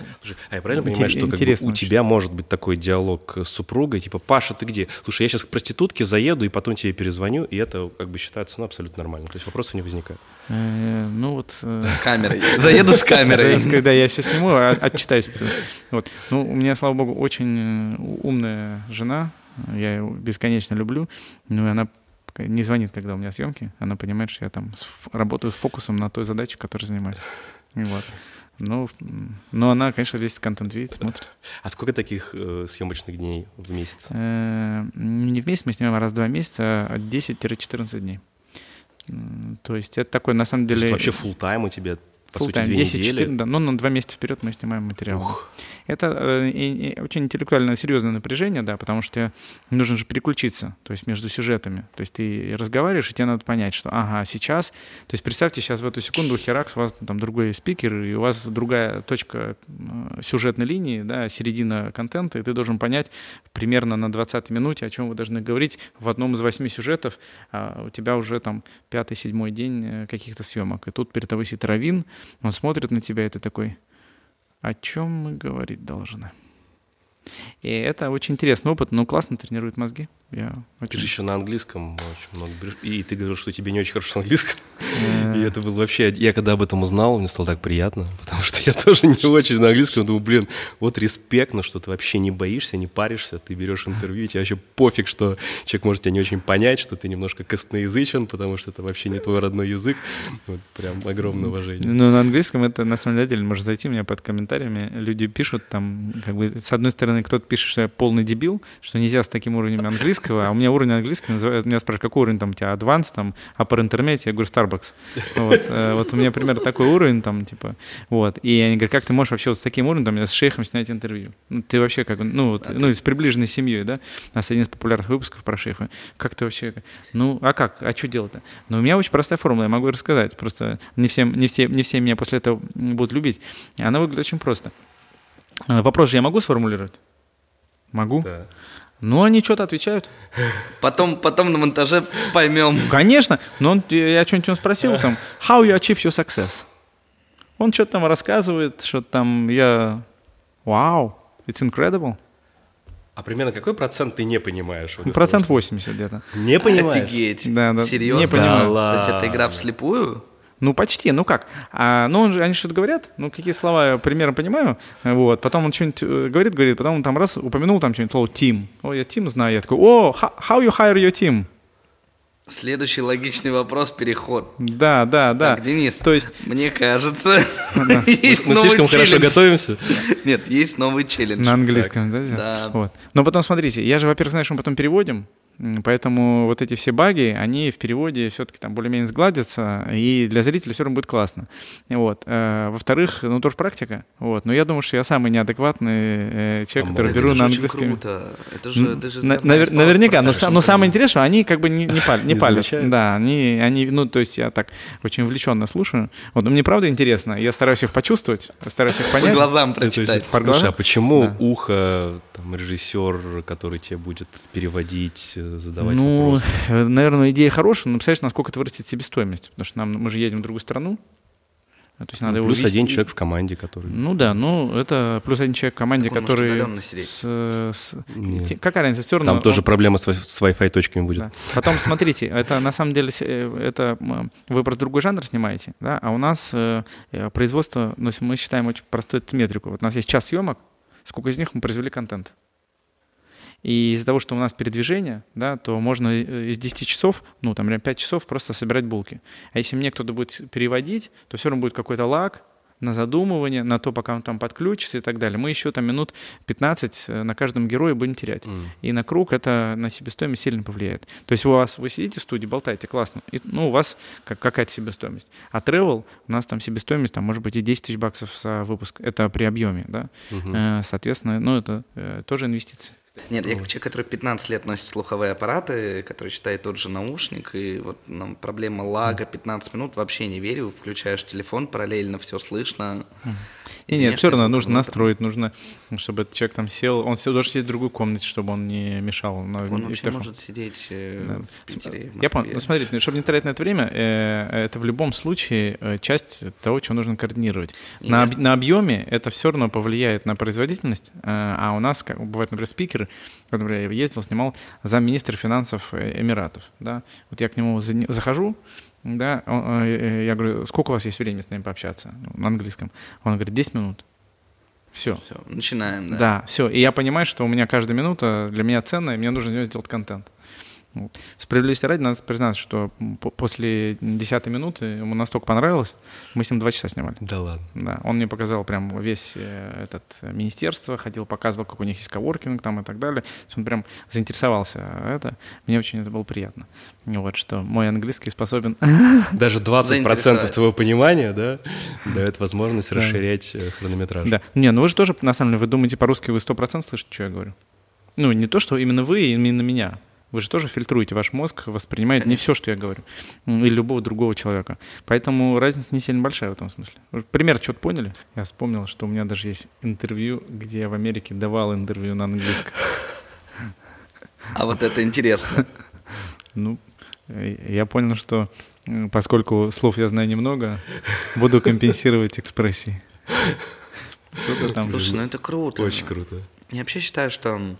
а я правильно понимаю, что как бы, у тебя может быть такой диалог с супругой, типа, Паша, ты где? Слушай, я сейчас к проститутке заеду и потом тебе перезвоню, и это как бы считается ну, абсолютно нормально. То есть вопросов не возникает. Э, ну вот... Э, с камерой. Заеду с камерой. Когда я все сниму, а, отчитаюсь. Вот. Ну, у меня, слава богу, очень э, умная жена. Я ее бесконечно люблю. Ну, и она не звонит, когда у меня съемки. Она понимает, что я там работаю с фокусом на той задаче, которой занимаюсь. Вот. Ну, но она, конечно, весь контент видит, смотрит. А сколько таких э, съемочных дней в месяц? Э, Не в месяц, мы снимаем раз в два месяца, а 10-14 дней. То есть это такой, на самом То есть деле... вообще full тайм у тебя, по Full сути, time, две 10 недели? 4, да, ну, на два месяца вперед мы снимаем материал. да. Это э, очень интеллектуально серьезное напряжение, да, потому что нужно же переключиться, то есть между сюжетами. То есть ты разговариваешь, и тебе надо понять, что ага, сейчас, то есть представьте, сейчас в эту секунду херакс, у вас там другой спикер, и у вас другая точка э, сюжетной линии, да, середина контента, и ты должен понять примерно на 20 минуте, о чем вы должны говорить в одном из восьми сюжетов, а у тебя уже там пятый-седьмой день э, каких-то съемок. И тут перед тобой сидит Равин, он смотрит на тебя, и ты такой, о чем мы говорить должны? И это очень интересный опыт, но классно тренирует мозги. Я Ты очень... же еще на английском очень много. И ты говорил, что тебе не очень хорошо на английском. Э, И это было вообще... Я когда об этом узнал, мне стало так приятно, потому что я тоже не очень на английском. Думаю, блин, вот респект, но что ты вообще не боишься, не паришься, ты берешь интервью, и тебе вообще пофиг, что человек может тебя не очень понять, что ты немножко косноязычен, потому что это вообще не твой родной язык. Вот прям огромное уважение. Ну, на английском это на самом деле можно зайти у меня под комментариями. Люди пишут там, как бы, с одной стороны, кто-то пишет, что я полный дебил, что нельзя с таким уровнем английского, а у меня уровень английского называют, меня спрашивают, какой уровень там у тебя, advanced, там, upper intermediate, я говорю, Starbucks. Вот, э, вот у меня примерно такой уровень, там, типа, вот. И они говорят, как ты можешь вообще вот с таким уровнем, там, с шейхом снять интервью? Ну, ты вообще как, ну, вот, ну, с приближенной семьей, да? У нас один из популярных выпусков про шейха. Как ты вообще, ну, а как, а что делать-то? Ну, у меня очень простая формула, я могу рассказать, просто не, всем, не, все, не все меня после этого будут любить. Она выглядит очень просто. Э, Вопрос же я могу сформулировать? Могу. Да. Ну, они что-то отвечают. Потом, потом на монтаже поймем. Конечно, но он, я что-нибудь у него спросил, там, how you achieve your success? Он что-то там рассказывает, что там я, вау, it's incredible. А примерно какой процент ты не понимаешь? Вот Процент того, 80 где-то. Не понимаешь? Офигеть. Да, да. Серьезно? Не понимаю. То есть Да это игра вслепую? Ну, почти, ну как? А, ну, он же, они что-то говорят, ну, какие слова я примерно понимаю, вот, потом он что-нибудь э, говорит, говорит, потом он там раз упомянул там что-нибудь слово team. О, я team знаю, я такой, о, ho- how you hire your team? Следующий логичный вопрос – переход. Да, да, да. Так, Денис, То есть, мне кажется, Мы, есть мы слишком хорошо челлендж. готовимся. Нет, есть новый челлендж. На английском, да? Да. Вот. Но потом смотрите, я же, во-первых, знаю, что мы потом переводим, поэтому вот эти все баги, они в переводе все-таки там более-менее сгладятся, и для зрителя все равно будет классно. Вот. Э, Во-вторых, ну тоже практика. Вот. Но я думаю, что я самый неадекватный э, человек, А, который это беру это же на круто. Это же, это же навер- наверняка, но, но самое интересное, что они как бы не, не, палят, не палят. Да, они, они, ну, то есть я так очень увлеченно слушаю. Вот, но мне правда интересно, я стараюсь их почувствовать, стараюсь их По понять. глазам прочитать. По Слушай, глазам? а почему Да. ухо, там, режиссер, который тебе будет переводить, э, задавать Ну, вопросы? э, наверное, идея хорошая, но представляешь, насколько это вырастет себестоимость. Потому что нам, мы же едем в другую страну. А, То есть надо его Плюс один человек в команде, который... Ну да, ну это плюс один человек в команде, Так он который... удаленно сидеть. с, с- Нет. какая разница? Все равно Там тоже он- проблема с, с Wi-Fi точками будет. Да. Потом смотрите, это на самом деле с- э, это вы просто другой жанр снимаете, да, а у нас э, э, производство, ну, мы считаем очень простую эту метрику. Вот у нас есть час съемок, сколько из них мы произвели контент. И из-за того, что у нас передвижение, да, то можно э, из 10 часов, ну, там, прям 5 часов просто собирать булки. А если мне кто-то будет переводить, то все равно будет какой-то лаг на задумывание, на то, пока он там подключится и так далее. Мы еще там минут 15 э, на каждом герое будем терять. М. И на круг это на себестоимость сильно повлияет. То есть у вас, вы сидите в студии, болтаете, классно, и, ну, у вас как, какая-то себестоимость. А travel, у нас там себестоимость, там, может быть, и 10 тысяч баксов за выпуск. Это при объеме, да. Э, соответственно, ну, это тоже инвестиции. Нет, я как человек, который 15 лет носит слуховые аппараты, который считает тот же наушник, и вот нам проблема лага 15 минут, вообще не верю, включаешь телефон, параллельно все слышно. И нет, все равно нужно настроить, нужно, чтобы этот человек там сел, он сел, должен сидеть в другой комнате, чтобы он не мешал. на Он вообще может сидеть э, Да. в Питере, в Я понял. Ну, смотрите, чтобы не тратить на это время, э, это в любом случае э, часть того, чего нужно координировать. На, на объеме это все равно повлияет на производительность, а у нас, как бывает, например, вот, например, я ездил, снимал замминистра финансов э, Эмиратов, да, вот я к нему за- захожу, да, он, э, э, я говорю, сколько у вас есть времени с нами пообщаться Ну, на английском? Он говорит, 10 минут. Все. Все, начинаем, да. Да, все. И я понимаю, что у меня каждая минута для меня ценная, и мне нужно из нее сделать контент. Справедливости ради, надо признаться, что после десятой минуты ему настолько понравилось, мы с ним два часа снимали. Да ладно. Да, он мне показал прям весь э, этот э, министерство, ходил, показывал, как у них есть коворкинг там и так далее. Он прям заинтересовался это. Мне очень это было приятно. Вот, что мой английский способен... Даже 20% твоего понимания, да, дает возможность расширять э, хронометраж. Да. Не, ну вы же тоже, на самом деле, вы думаете по-русски, вы 100% слышите, что я говорю? Ну, не то, что именно вы, именно меня. Вы же тоже фильтруете, ваш мозг воспринимает не все, что я говорю, или любого другого человека. Поэтому разница не сильно большая в этом смысле. Пример что-то поняли? Я вспомнил, что у меня даже есть интервью, где я в Америке давал интервью на английском. А вот это интересно. Ну, я понял, что поскольку слов я знаю немного, буду компенсировать экспрессии. Слушай, ну это круто. Очень круто. Я вообще считаю, что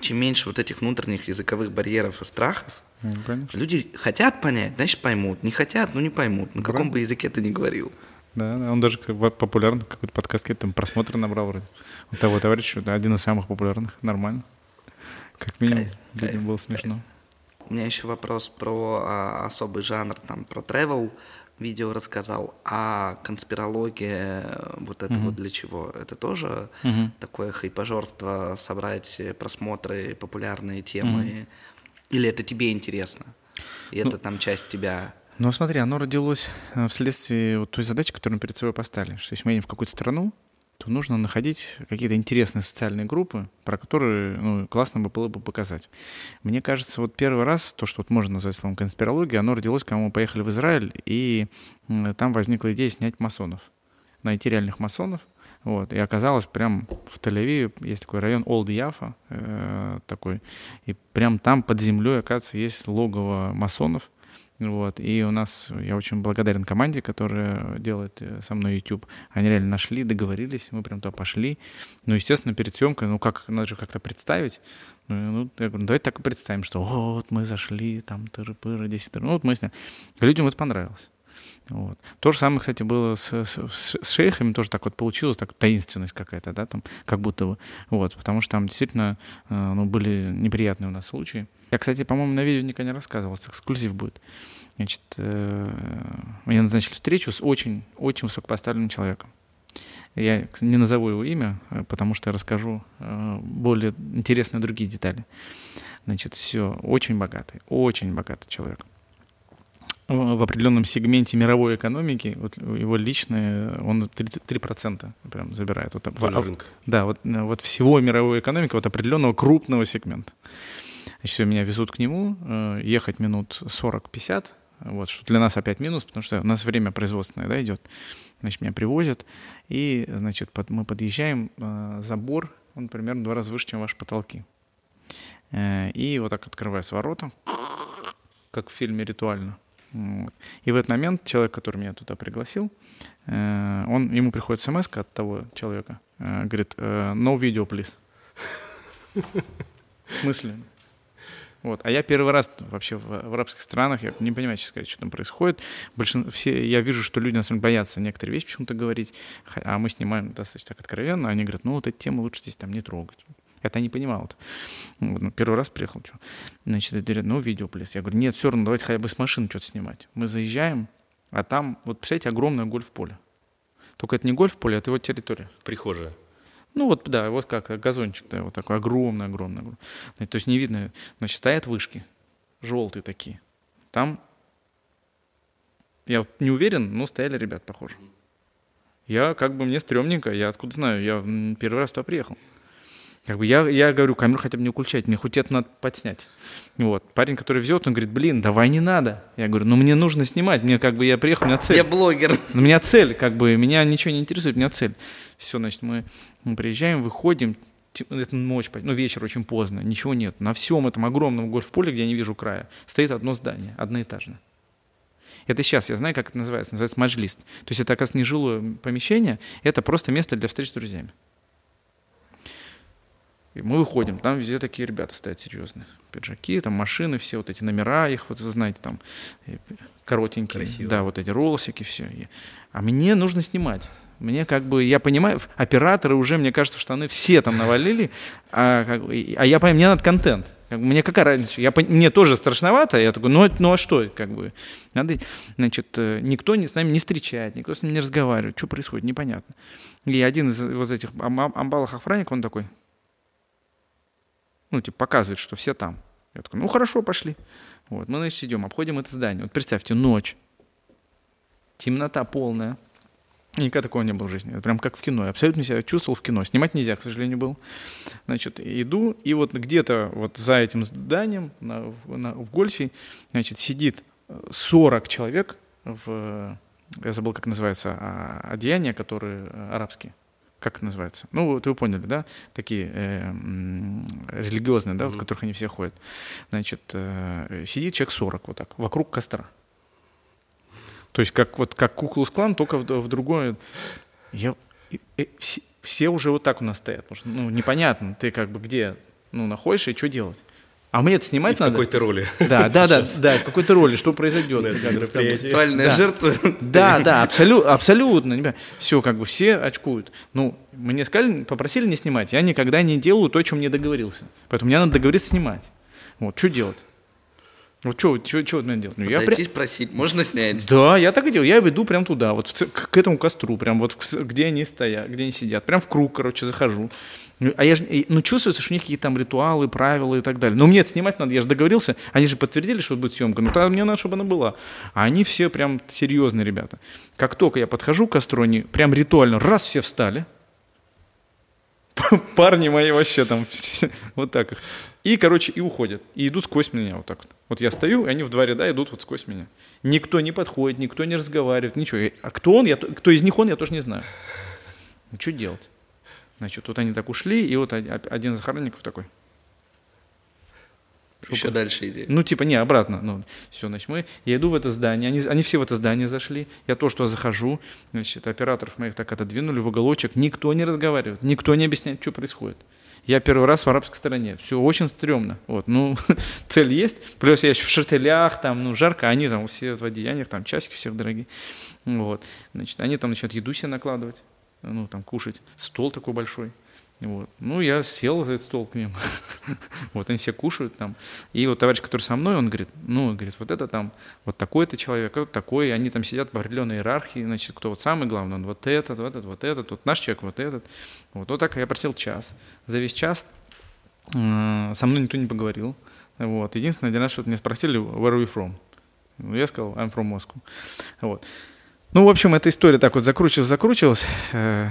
чем меньше вот этих внутренних языковых барьеров и страхов, ну, люди хотят понять, значит поймут, не хотят, ну не поймут, на Правильно. каком бы языке ты ни говорил. Да, он даже популярный, какой-то подкаст, там просмотры набрал вроде. Вот того товарища, да, один из самых популярных, нормально. Как минимум, кайф, людям кайф, было смешно. Кайф. У меня еще вопрос про а, особый жанр, там, про travel видео рассказал, а конспирология, вот это угу. вот для чего? Это тоже угу. такое хайпожорство, собрать просмотры, популярные темы? Угу. Или это тебе интересно? И ну, это там часть тебя? Ну, смотри, оно родилось э, вследствие вот той задачи, которую мы перед собой поставили. Что если мы едем в какую-то страну, то нужно находить какие-то интересные социальные группы, про которые ну, классно бы было бы показать. Мне кажется, вот первый раз, то, что вот можно назвать словом конспирология, оно родилось, когда мы поехали в Израиль, и там возникла идея снять масонов, найти реальных масонов, вот, и оказалось, прям в Тель-Авиве есть такой район Олд Яфа, э, такой, и прям там под землей, оказывается, есть логово масонов, вот. И у нас, я очень благодарен команде, которая делает э, со мной YouTube. Они реально нашли, договорились, мы прям туда пошли. Ну, естественно, перед съемкой, ну, как, надо же как-то представить. Ну, ну я говорю, ну, давайте так и представим, что вот мы зашли, там, тыры-пыры, 10 Ну, вот мы сняли. Людям это понравилось. Вот. То же самое, кстати, было с, с, с шейхами, тоже так вот получилось, так таинственность какая-то, да, там, как будто бы, вот, потому что там действительно, э, ну, были неприятные у нас случаи. Я, кстати, по-моему, на видео никогда не рассказывал, эксклюзив будет. Значит, э, мне назначили встречу с очень, очень высокопоставленным человеком. Я не назову его имя, э, потому что расскажу э, более интересные другие детали. Значит, все, очень богатый, очень богатый человек. В определенном сегменте мировой экономики, вот его личное, он 3%, 3% прям забирает. Вот, в, да, вот, вот всего мировой экономики, вот определенного крупного сегмента. Значит, все, меня везут к нему, э, ехать минут 40-50, вот, что для нас опять минус, потому что у нас время производственное, да, идет. Значит, меня привозят, и, значит, под, мы подъезжаем, э, забор, он примерно в два раза выше, чем ваши потолки. Э, и вот так открываются ворота, как в фильме «Ритуально». Вот. И в этот момент человек, который меня туда пригласил, он, ему приходит смс от того человека, говорит, no video, please. В смысле? Вот. А я первый раз вообще в, в арабских странах, я не понимаю, честно сказать, что там происходит. Большин... Все, я вижу, что люди, на самом деле, боятся некоторые вещи почему-то говорить, а мы снимаем достаточно так откровенно, они говорят, ну, вот эту тему лучше здесь там не трогать. Это не понимал. Вот, ну, первый раз приехал, что. Значит, говорят, ну, видео, плес. Я говорю, нет, все равно, давайте хотя бы с машины что-то снимать. Мы заезжаем, а там, вот, представляете, огромное гольф-поле. Только это не гольф-поле, это его территория. Прихожая. Ну вот, да, вот как газончик, да, вот такой огромный, огромный. огромный. То есть не видно, значит, стоят вышки, желтые такие. Там, я не уверен, но стояли ребят, похоже. Я как бы, мне стрёмненько, я откуда знаю, я первый раз туда приехал. Как бы я, я говорю, камеру хотя бы не включать, мне хоть это надо подснять. Вот. Парень, который везет, он говорит, блин, давай не надо. Я говорю, ну мне нужно снимать, мне как бы я приехал, у меня цель. Я блогер. У меня цель, как бы, меня ничего не интересует, у меня цель. Все, значит, мы, мы приезжаем, выходим, это ночь, ну вечер очень поздно, ничего нет. На всем этом огромном гольф-поле, где я не вижу края, стоит одно здание, одноэтажное. Это сейчас, я знаю, как это называется, называется маджлист. То есть это, оказывается, не жилое помещение, это просто место для встреч с друзьями. И мы выходим, там везде такие ребята стоят серьезные. Пиджаки, там машины, все вот эти номера их, вот вы знаете, там коротенькие. Красиво. Да, вот эти роллсики, все. А мне нужно снимать. Мне как бы, я понимаю, операторы уже, мне кажется, в штаны все там навалили, а, как, а я понимаю, мне надо контент. Мне какая разница? Я, мне тоже страшновато. Я такой, ну, ну а что, как бы, надо, значит, э, никто не, с нами не встречает, никто с нами не разговаривает. Что происходит, непонятно. И один из вот этих амбалах охранников, он такой, ну, типа, показывает, что все там. Я такой, ну, хорошо, пошли. Вот, мы, значит, идем, обходим это здание. Вот представьте, ночь, темнота полная. Никогда такого не было в жизни. Это прям как в кино. Я абсолютно себя чувствовал в кино. Снимать нельзя, к сожалению, был. Значит, иду, и вот где-то вот за этим зданием на, на, в гольфе, значит, сидит 40 человек в, я забыл, как называется, а, одеяния, которые э, арабские как это называется? Ну, вот вы поняли, да? Такие э, религиозные, да, mm-hmm. вот, в которых они все ходят. Значит, э, сидит человек 40 вот так, вокруг костра. То есть как вот как куклу склан, только в, в другое. Я, и, и, все, все уже вот так у нас стоят. Потому что, ну, непонятно, ты как бы где ну, находишься и что делать. А мне это снимать и надо? в какой-то роли. Да, да, да, да, в какой-то роли, что произойдет. Виртуальная жертва. Да, да, абсолютно, абсолютно. Все, как бы все очкуют. Ну, мне сказали, попросили не снимать. Я никогда не делаю то, о чем не договорился. Поэтому мне надо договориться снимать. Вот, что делать? Вот что, что, что надо делать? Ну, я при... спросить, можно снять? Да, я так и делаю. Я веду прям туда, вот к, к этому костру, прям вот где они стоят, где они сидят. Прям в круг, короче, захожу. Ну, а я же, ну, чувствуется, что у них какие-то там ритуалы, правила и так далее. Но мне это снимать надо, я же договорился. Они же подтвердили, что будет съемка. Ну, тогда мне надо, чтобы она была. А они все прям серьезные ребята. Как только я подхожу к костру, они прям ритуально, раз, все встали. Парни мои вообще там, вот так их. И, короче, и уходят. И идут сквозь меня вот так вот. Вот я стою, и они в два ряда идут вот сквозь меня. Никто не подходит, никто не разговаривает, ничего. А кто он, я, кто из них он, я тоже не знаю. Ну, что делать? Значит, вот они так ушли, и вот один из охранников такой. Еще дальше иди. Ну, типа, не, обратно. Ну, все, значит, мы, я иду в это здание, они, они все в это здание зашли, я то, что захожу, значит, операторов моих так отодвинули в уголочек, никто не разговаривает, никто не объясняет, что происходит. Я первый раз в арабской стране. Все очень стрёмно. Вот, ну, цель есть. Плюс я еще в шертелях, там, ну, жарко, они там все в одеяниях, там, часики всех дорогие. Вот. Значит, они там начинают еду себе накладывать, ну, там, кушать. Стол такой большой. Вот. Ну, я сел за этот стол к ним. вот они все кушают там. И вот товарищ, который со мной, он говорит, ну, говорит, вот это там, вот такой-то человек, вот такой, они там сидят в определенной иерархии, значит, кто вот самый главный, он вот этот, вот этот, вот этот, вот наш человек, вот этот. Вот, вот так я просил час. За весь час э, со мной никто не поговорил. Вот. Единственное, один раз что-то меня спросили, where are you from? Я сказал, I'm from Moscow. Вот. Ну, в общем, эта история так вот закручивалась, закручивалась. Э,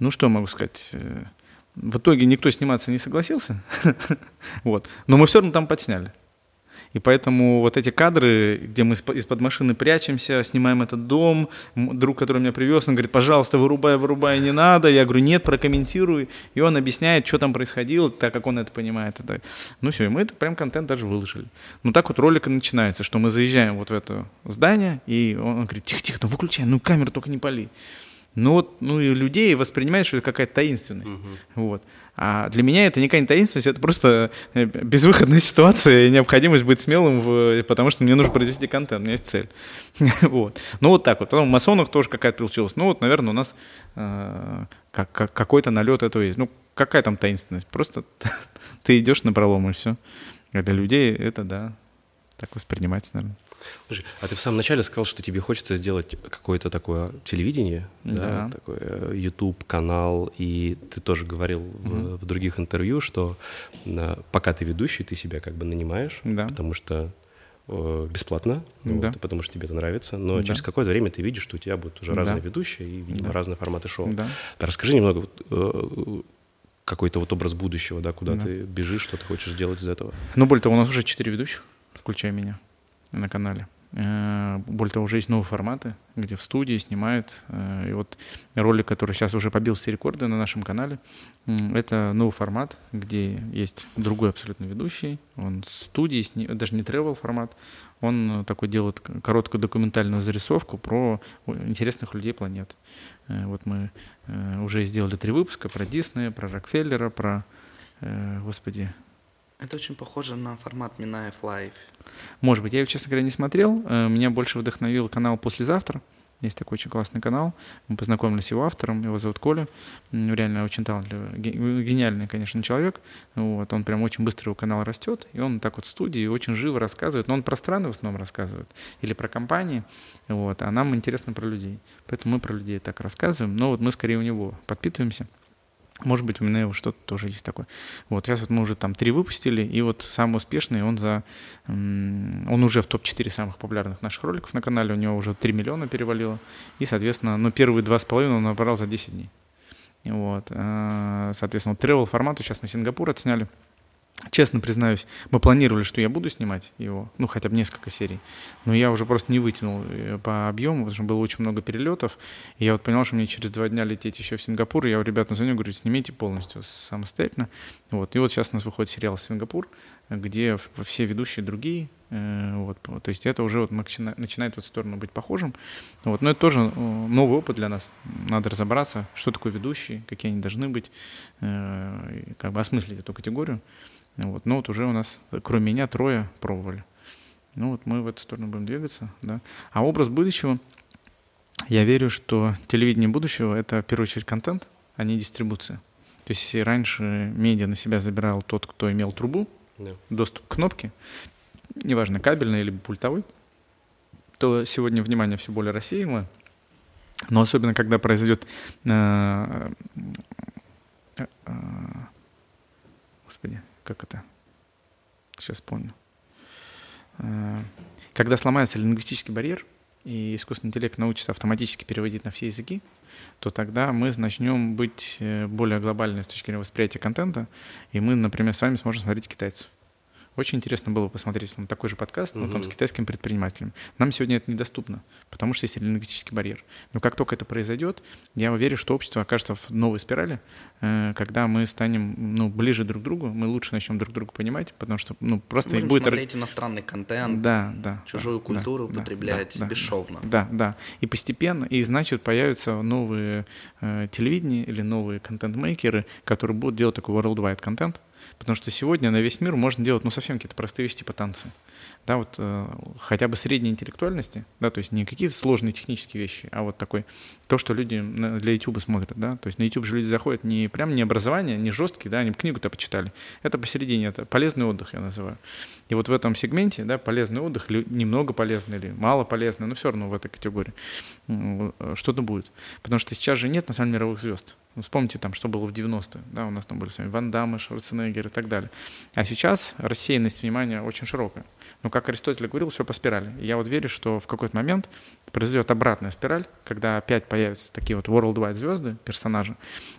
ну, что могу сказать? Э, в итоге никто сниматься не согласился, вот. но мы все равно там подсняли. И поэтому вот эти кадры, где мы из-под машины прячемся, снимаем этот дом, друг, который меня привез, он говорит, пожалуйста, вырубай, вырубай, не надо. Я говорю, нет, прокомментируй. И он объясняет, что там происходило, так как он это понимает. Ну все, и мы это прям контент даже выложили. Ну так вот ролик и начинается, что мы заезжаем вот в это здание, и он говорит, тихо-тихо, ну выключай, ну камеру только не пали. Ну вот, ну и людей воспринимают, что это какая-то таинственность. Uh-huh. Вот. А для меня это никакая не таинственность, это просто э, безвыходная ситуация и необходимость быть смелым, в, потому что мне нужно произвести контент, у меня есть цель. вот. Ну вот так вот. Потом в масонах тоже какая-то получилась. Ну вот, наверное, у нас э, как, как, какой-то налет этого есть. Ну какая там таинственность? Просто ты идешь на пролом и все. А для людей это, да, так воспринимается, наверное. Слушай, а ты в самом начале сказал, что тебе хочется сделать какое-то такое телевидение, да, да такой э, YouTube канал, и ты тоже говорил mm-hmm. в, в других интервью, что э, пока ты ведущий, ты себя как бы нанимаешь, да. потому что э, бесплатно, да. вот, потому что тебе это нравится, но да. через какое-то время ты видишь, что у тебя будут уже разные да. ведущие и, видимо, да. разные форматы шоу. Да. Расскажи немного э, какой-то вот образ будущего, да, куда да. ты бежишь, что ты хочешь сделать из этого. Ну, более того, у нас уже четыре ведущих, включая меня на канале. Э, более того, уже есть новые форматы, где в студии снимают. Э, и вот ролик, который сейчас уже побил все рекорды на нашем канале, это новый формат, где есть другой абсолютно ведущий. Он в студии, даже не тревел формат, он такой делает короткую документальную зарисовку про интересных людей планеты. Э, вот мы уже сделали три выпуска про Диснея, про Рокфеллера, про, господи, это очень похоже на формат Минаев Лайв. Может быть, я его, честно говоря, не смотрел. Э, меня больше вдохновил канал «Послезавтра», Есть такой очень классный канал. Мы познакомились с его автором, его зовут Коля. Реально очень талантливый, гениальный, конечно, человек. Вот, он прям очень быстро его канал растет, и он так вот в студии очень живо рассказывает. Но он про страны в основном рассказывает, или про компании. Вот, а нам интересно про людей. Поэтому мы про людей так рассказываем. Но вот мы скорее у него подпитываемся. Может быть, у меня его что-то тоже есть такое. Вот сейчас вот мы уже там три выпустили, и вот самый успешный, он за... Он уже в топ-4 самых популярных наших роликов на канале, у него уже 3 миллиона перевалило. И, соответственно, ну, первые два с половиной он набрал за 10 дней. Вот. А, соответственно, travel формату сейчас мы Сингапур отсняли. Честно признаюсь, мы планировали, что я буду снимать его, ну, хотя бы несколько серий, но я уже просто не вытянул э, по объему, потому что было очень много перелетов, и я вот понял, что мне через два дня лететь еще в Сингапур, и я у ребят назвоню, говорю, снимите полностью самостоятельно, вот, и вот сейчас у нас выходит сериал «Сингапур», где все ведущие другие, э, вот, то есть это уже вот начинает в эту сторону быть похожим, вот, но это тоже э, новый опыт для нас, надо разобраться, что такое ведущие, какие они должны быть, как бы осмыслить эту категорию, вот. Но вот уже у нас, кроме меня, трое пробовали. Ну вот мы в эту сторону будем двигаться. Да. А образ будущего, я верю, что телевидение будущего — это в первую очередь контент, а не дистрибуция. То есть если раньше медиа на себя забирал тот, кто имел трубу, yeah. доступ к кнопке, неважно, кабельный или пультовой, то сегодня внимание все более рассеянное. Но особенно, когда произойдет э, э, как это? Сейчас помню. Э, когда сломается лингвистический барьер, и искусственный интеллект научится автоматически переводить на все языки, то тогда мы начнем быть э, более глобальны с точки зрения восприятия контента, и мы, например, с вами сможем смотреть китайцев. Очень интересно было посмотреть там, такой же подкаст, но там с китайским предпринимателем. Нам сегодня это недоступно, потому что есть лингвистический барьер. Но как только это произойдет, я уверен, что общество окажется в новой спирали, э, когда мы станем ну, ближе друг к другу, мы лучше начнем друг друга понимать, потому что ну, просто Будем будет... смотреть иностранный контент, да, да, чужую да, культуру да, употреблять да, бесшовно. Да, да. И постепенно, и значит, появятся новые э, телевидения или новые контент-мейкеры, которые будут делать такой worldwide контент, Потому что сегодня на весь мир можно делать, ну, совсем какие-то простые вещи, типа танцы. Да, вот э, хотя бы средней интеллектуальности, да, то есть не какие-то сложные технические вещи, а вот такой, то, что люди для YouTube смотрят, да, то есть на YouTube же люди заходят не прям не образование, не жесткий, да, они книгу-то почитали, это посередине, это полезный отдых, я называю. И вот в этом сегменте, да, полезный отдых, или немного полезный, или мало полезный, но все равно в этой категории э, что-то будет. Потому что сейчас же нет, на самом деле, мировых звезд. Ну, вспомните там, что было в 90-е. Да, у нас там были сами Ван Даммы, Шварценеггер и так далее. А сейчас рассеянность внимания очень широкая. Но, как Аристотель говорил, все по спирали. И я вот верю, что в какой-то момент произойдет обратная спираль, когда опять появятся такие вот worldwide звезды, персонажи,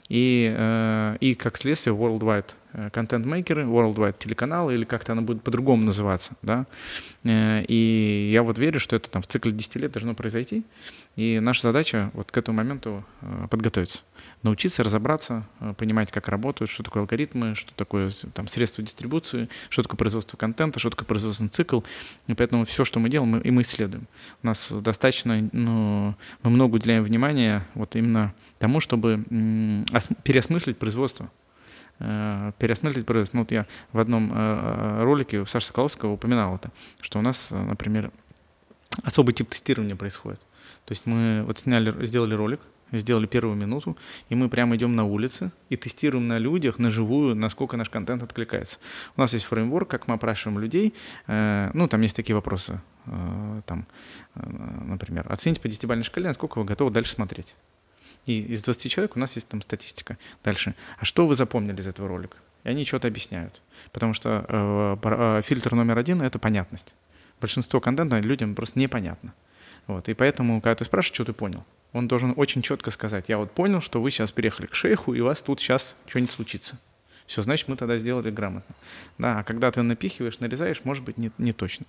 и, э, и как следствие worldwide Э, контент-мейкеры, worldwide телеканалы, или как-то оно будет по-другому называться, да, э, и я вот верю, что это там в цикле 10 лет должно произойти, и наша задача вот к этому моменту э, подготовиться, научиться разобраться, понимать, как работают, что такое алгоритмы, что такое там средства дистрибуции, что такое производство контента, что такое производственный цикл, и поэтому все, что мы делаем, мы, и мы исследуем. У нас достаточно, ну, мы много уделяем внимания вот именно тому, чтобы переосмыслить производство, Э, переосмыслить производство. Ну, вот я в одном э, э, ролике у Саши Соколовского упоминал это, что у нас, например, особый тип тестирования происходит. То есть мы вот сняли, сделали ролик, сделали первую минуту, и мы прямо идем на улице и тестируем на людях, на живую, насколько наш контент откликается. У нас есть фреймворк, как мы опрашиваем людей. Ну, там есть такие вопросы, там, например, оцените по десятибалльной шкале, насколько вы готовы дальше смотреть. И из 20 человек у нас есть там статистика. Дальше. А что вы запомнили из этого ролика? И они что-то объясняют. Потому что э, э, фильтр номер один — это понятность. Большинство контента людям просто непонятно. Вот. И поэтому, когда ты спрашиваешь, что ты понял, он должен очень четко сказать, я вот понял, что вы сейчас приехали к шейху, и у вас тут сейчас что-нибудь случится. Все, значит, мы тогда сделали грамотно. Да, а когда ты напихиваешь, нарезаешь, может быть, не, не точно.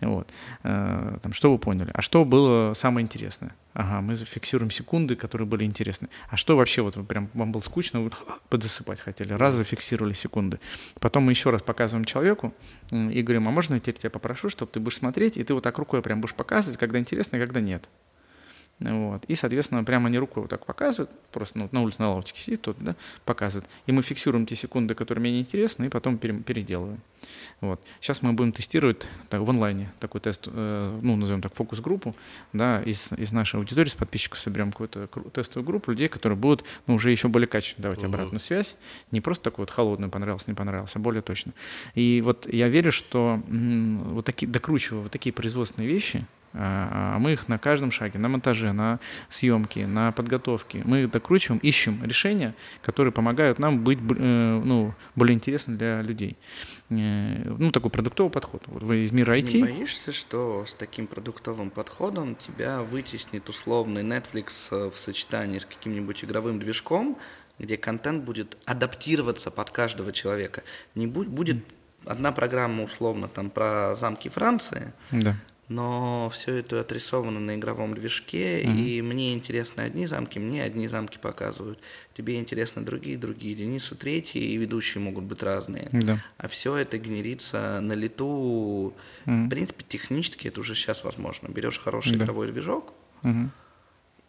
Вот. Э, там, что вы поняли? А что было самое интересное? Ага, мы зафиксируем секунды, которые были интересны. А что вообще, вот прям вам было скучно, вы подзасыпать хотели. Раз зафиксировали секунды. Потом мы еще раз показываем человеку и говорим, а можно я теперь тебя попрошу, чтобы ты будешь смотреть, и ты вот так рукой прям будешь показывать, когда интересно, а когда нет. Вот. И, соответственно, прямо они рукой вот так показывают, просто ну, на улице на лавочке сидит тот, да, показывает. И мы фиксируем те секунды, которые мне интересны, и потом переделываем. Вот. Сейчас мы будем тестировать так, в онлайне такой тест, э, ну, назовем так, фокус-группу, да, из, из нашей аудитории, с подписчиков соберем какую-то тестовую группу людей, которые будут, ну, уже еще более качественно давать uh-huh. обратную связь, не просто такой вот холодную понравился, не понравился, а более точно. И вот я верю, что м- вот такие, докручивая вот такие производственные вещи, а, а мы их на каждом шаге, на монтаже, на съемке, на подготовке, мы докручиваем, ищем решения, которые помогают нам быть э, ну, более интересным для людей. Э, ну, такой продуктовый подход. Вы из мира IT. Не боишься, что с таким продуктовым подходом тебя вытеснит условный Netflix э, в сочетании с каким-нибудь игровым движком, где контент будет адаптироваться под каждого человека? Не будет, будет одна программа условно там про замки Франции, да но все это отрисовано на игровом движке, mm-hmm. и мне интересны одни замки, мне одни замки показывают. Тебе интересны другие, другие. Денису третьи, и ведущие могут быть разные. Да. А все это генерится на лету. Mm-hmm. В принципе, технически это уже сейчас возможно. Берешь хороший да. игровой движок mm-hmm.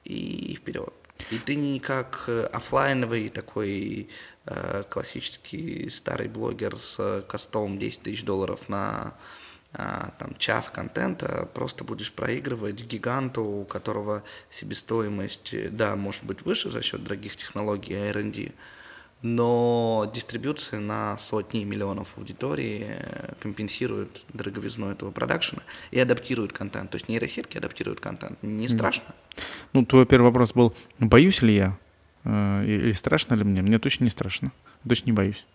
и вперед. И ты не как офлайновый такой э, классический старый блогер с костом 10 тысяч долларов на там, час контента просто будешь проигрывать гиганту, у которого себестоимость, да, может быть выше за счет дорогих технологий R&D, но дистрибьюция на сотни миллионов аудитории э, компенсирует дороговизну этого продакшена и адаптирует контент. То есть нейросетки адаптируют контент. Не страшно? Ну, твой первый вопрос был, боюсь ли я э, или страшно ли мне? Мне точно не страшно. Точно не боюсь.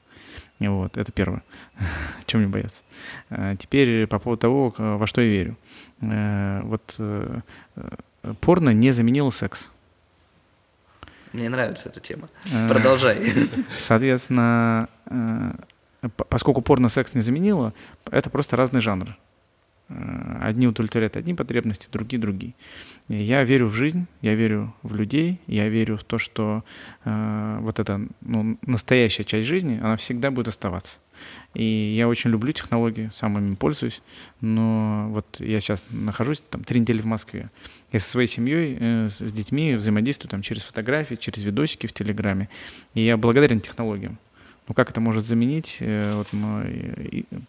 Вот, это первое. Чем мне бояться? А, теперь по поводу того, во что я верю. Э, вот э, порно не заменило секс. Мне нравится эта тема. Э, Продолжай. Соответственно, поскольку порно секс не заменило, это просто разный жанр. Э, одни удовлетворяют одни потребности, другие другие. Я верю в жизнь, я верю в людей, я верю в то, что э, вот эта ну, настоящая часть жизни, она всегда будет оставаться. И я очень люблю технологии, сам ими пользуюсь, но вот я сейчас нахожусь там три недели в Москве. Я со своей семьей, э, с детьми взаимодействую там через фотографии, через видосики в Телеграме. И я благодарен технологиям. Ну как это может заменить э, вот,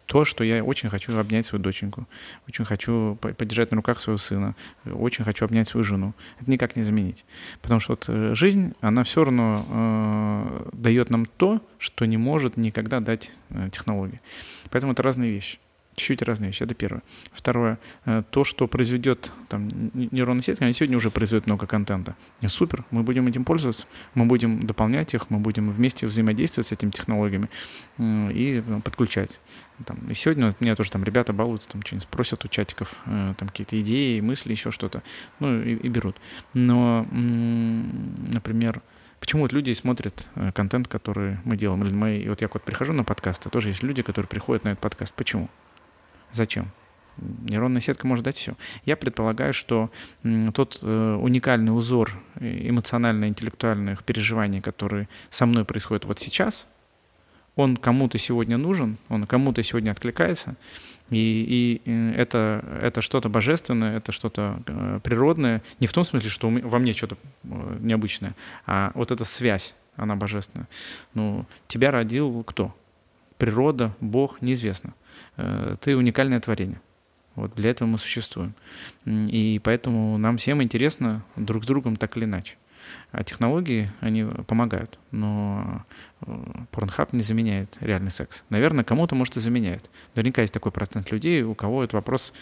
то, что я очень хочу обнять свою доченьку, очень хочу подержать на руках своего сына, очень хочу обнять свою жену. Это никак не заменить. Потому что вот э, жизнь, она все равно э, дает нам то, что не может никогда дать э, технология. Поэтому это разные вещи чуть-чуть разные вещи. Это первое. Второе. Э, то, что произведет там, нейронная сеть, они сегодня уже производят много контента. И супер, мы будем этим пользоваться, мы будем дополнять их, мы будем вместе взаимодействовать с этими технологиями и ну, подключать. Там, и сегодня вот, меня тоже там ребята балуются, там что-нибудь просят у чатиков, э, там какие-то идеи, мысли, еще что-то. Ну и, и берут. Но, например, Почему вот люди смотрят э, контент, который мы делаем? Или мы, и вот я вот прихожу на подкаст, а тоже есть люди, которые приходят на этот подкаст. Почему? Зачем? Нейронная сетка может дать все. Я предполагаю, что тот э, уникальный узор э, эмоционально-интеллектуальных переживаний, которые со мной происходят вот сейчас, он кому-то сегодня нужен, он кому-то сегодня откликается, и, и э, это, это что-то божественное, это что-то природное, не в том смысле, что во мне что-то необычное, а вот эта связь, она божественная. Ну, тебя родил кто? Природа, Бог, неизвестно. Э, ты уникальное творение. Вот для этого мы существуем. И поэтому нам всем интересно друг с другом так или иначе. А технологии, они помогают, но Порнхаб не заменяет реальный секс. Наверное, кому-то, может, и заменяет. Наверняка есть такой процент людей, у кого этот вопрос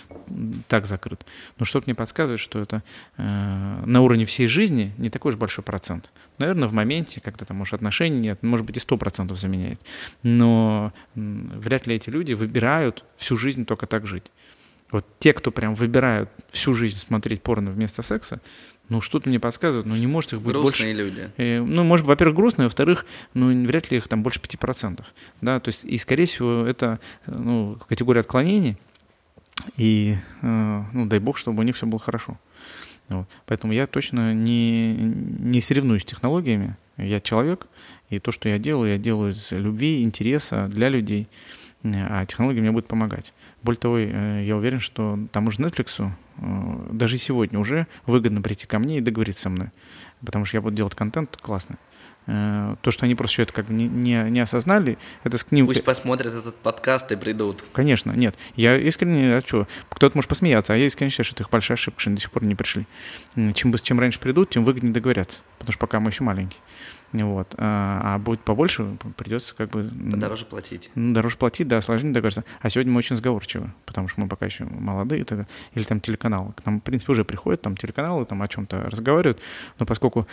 так закрыт. Но что-то мне подсказывает, что это э, на уровне всей жизни не такой уж большой процент. Наверное, в моменте, когда там, может, отношений нет, может быть, и сто процентов заменяет. Но вряд ли эти люди выбирают всю жизнь только так жить. Вот те, кто прям выбирают всю жизнь смотреть порно вместо секса, ну, что-то мне подсказывает, ну, не может их быть грустные больше. люди. Э, ну, может, во-первых, грустные, во-вторых, ну, вряд ли их там больше 5%. Да, то есть, и, скорее всего, это, ну, категория отклонений, и, э, ну, дай бог, чтобы у них все было хорошо. Вот. Поэтому я точно не, не соревнуюсь с технологиями. Я человек, и то, что я делаю, я делаю из любви, интереса для людей. А технология мне будет помогать. Более того, э, я уверен, что тому же Netflix э, даже сегодня уже выгодно прийти ко мне и договориться со мной, потому что я буду делать контент классный. Э, то, что они просто еще это как бы не, не, не осознали, это с ним... Пусть посмотрят этот подкаст и придут. Конечно, нет. Я искренне, а что, кто-то может посмеяться, а я искренне считаю, что это их большая ошибка, что они до сих пор не пришли. Чем, чем раньше придут, тем выгоднее договорятся, потому что пока мы еще маленькие. Вот. А, а будет побольше, придется как бы... Дороже платить. Ну, дороже платить, да, сложнее договориться. А сегодня мы очень сговорчивы, потому что мы пока еще молодые. Тогда, или там телеканалы. К нам, в принципе, уже приходят там телеканалы, там о чем-то разговаривают. Но поскольку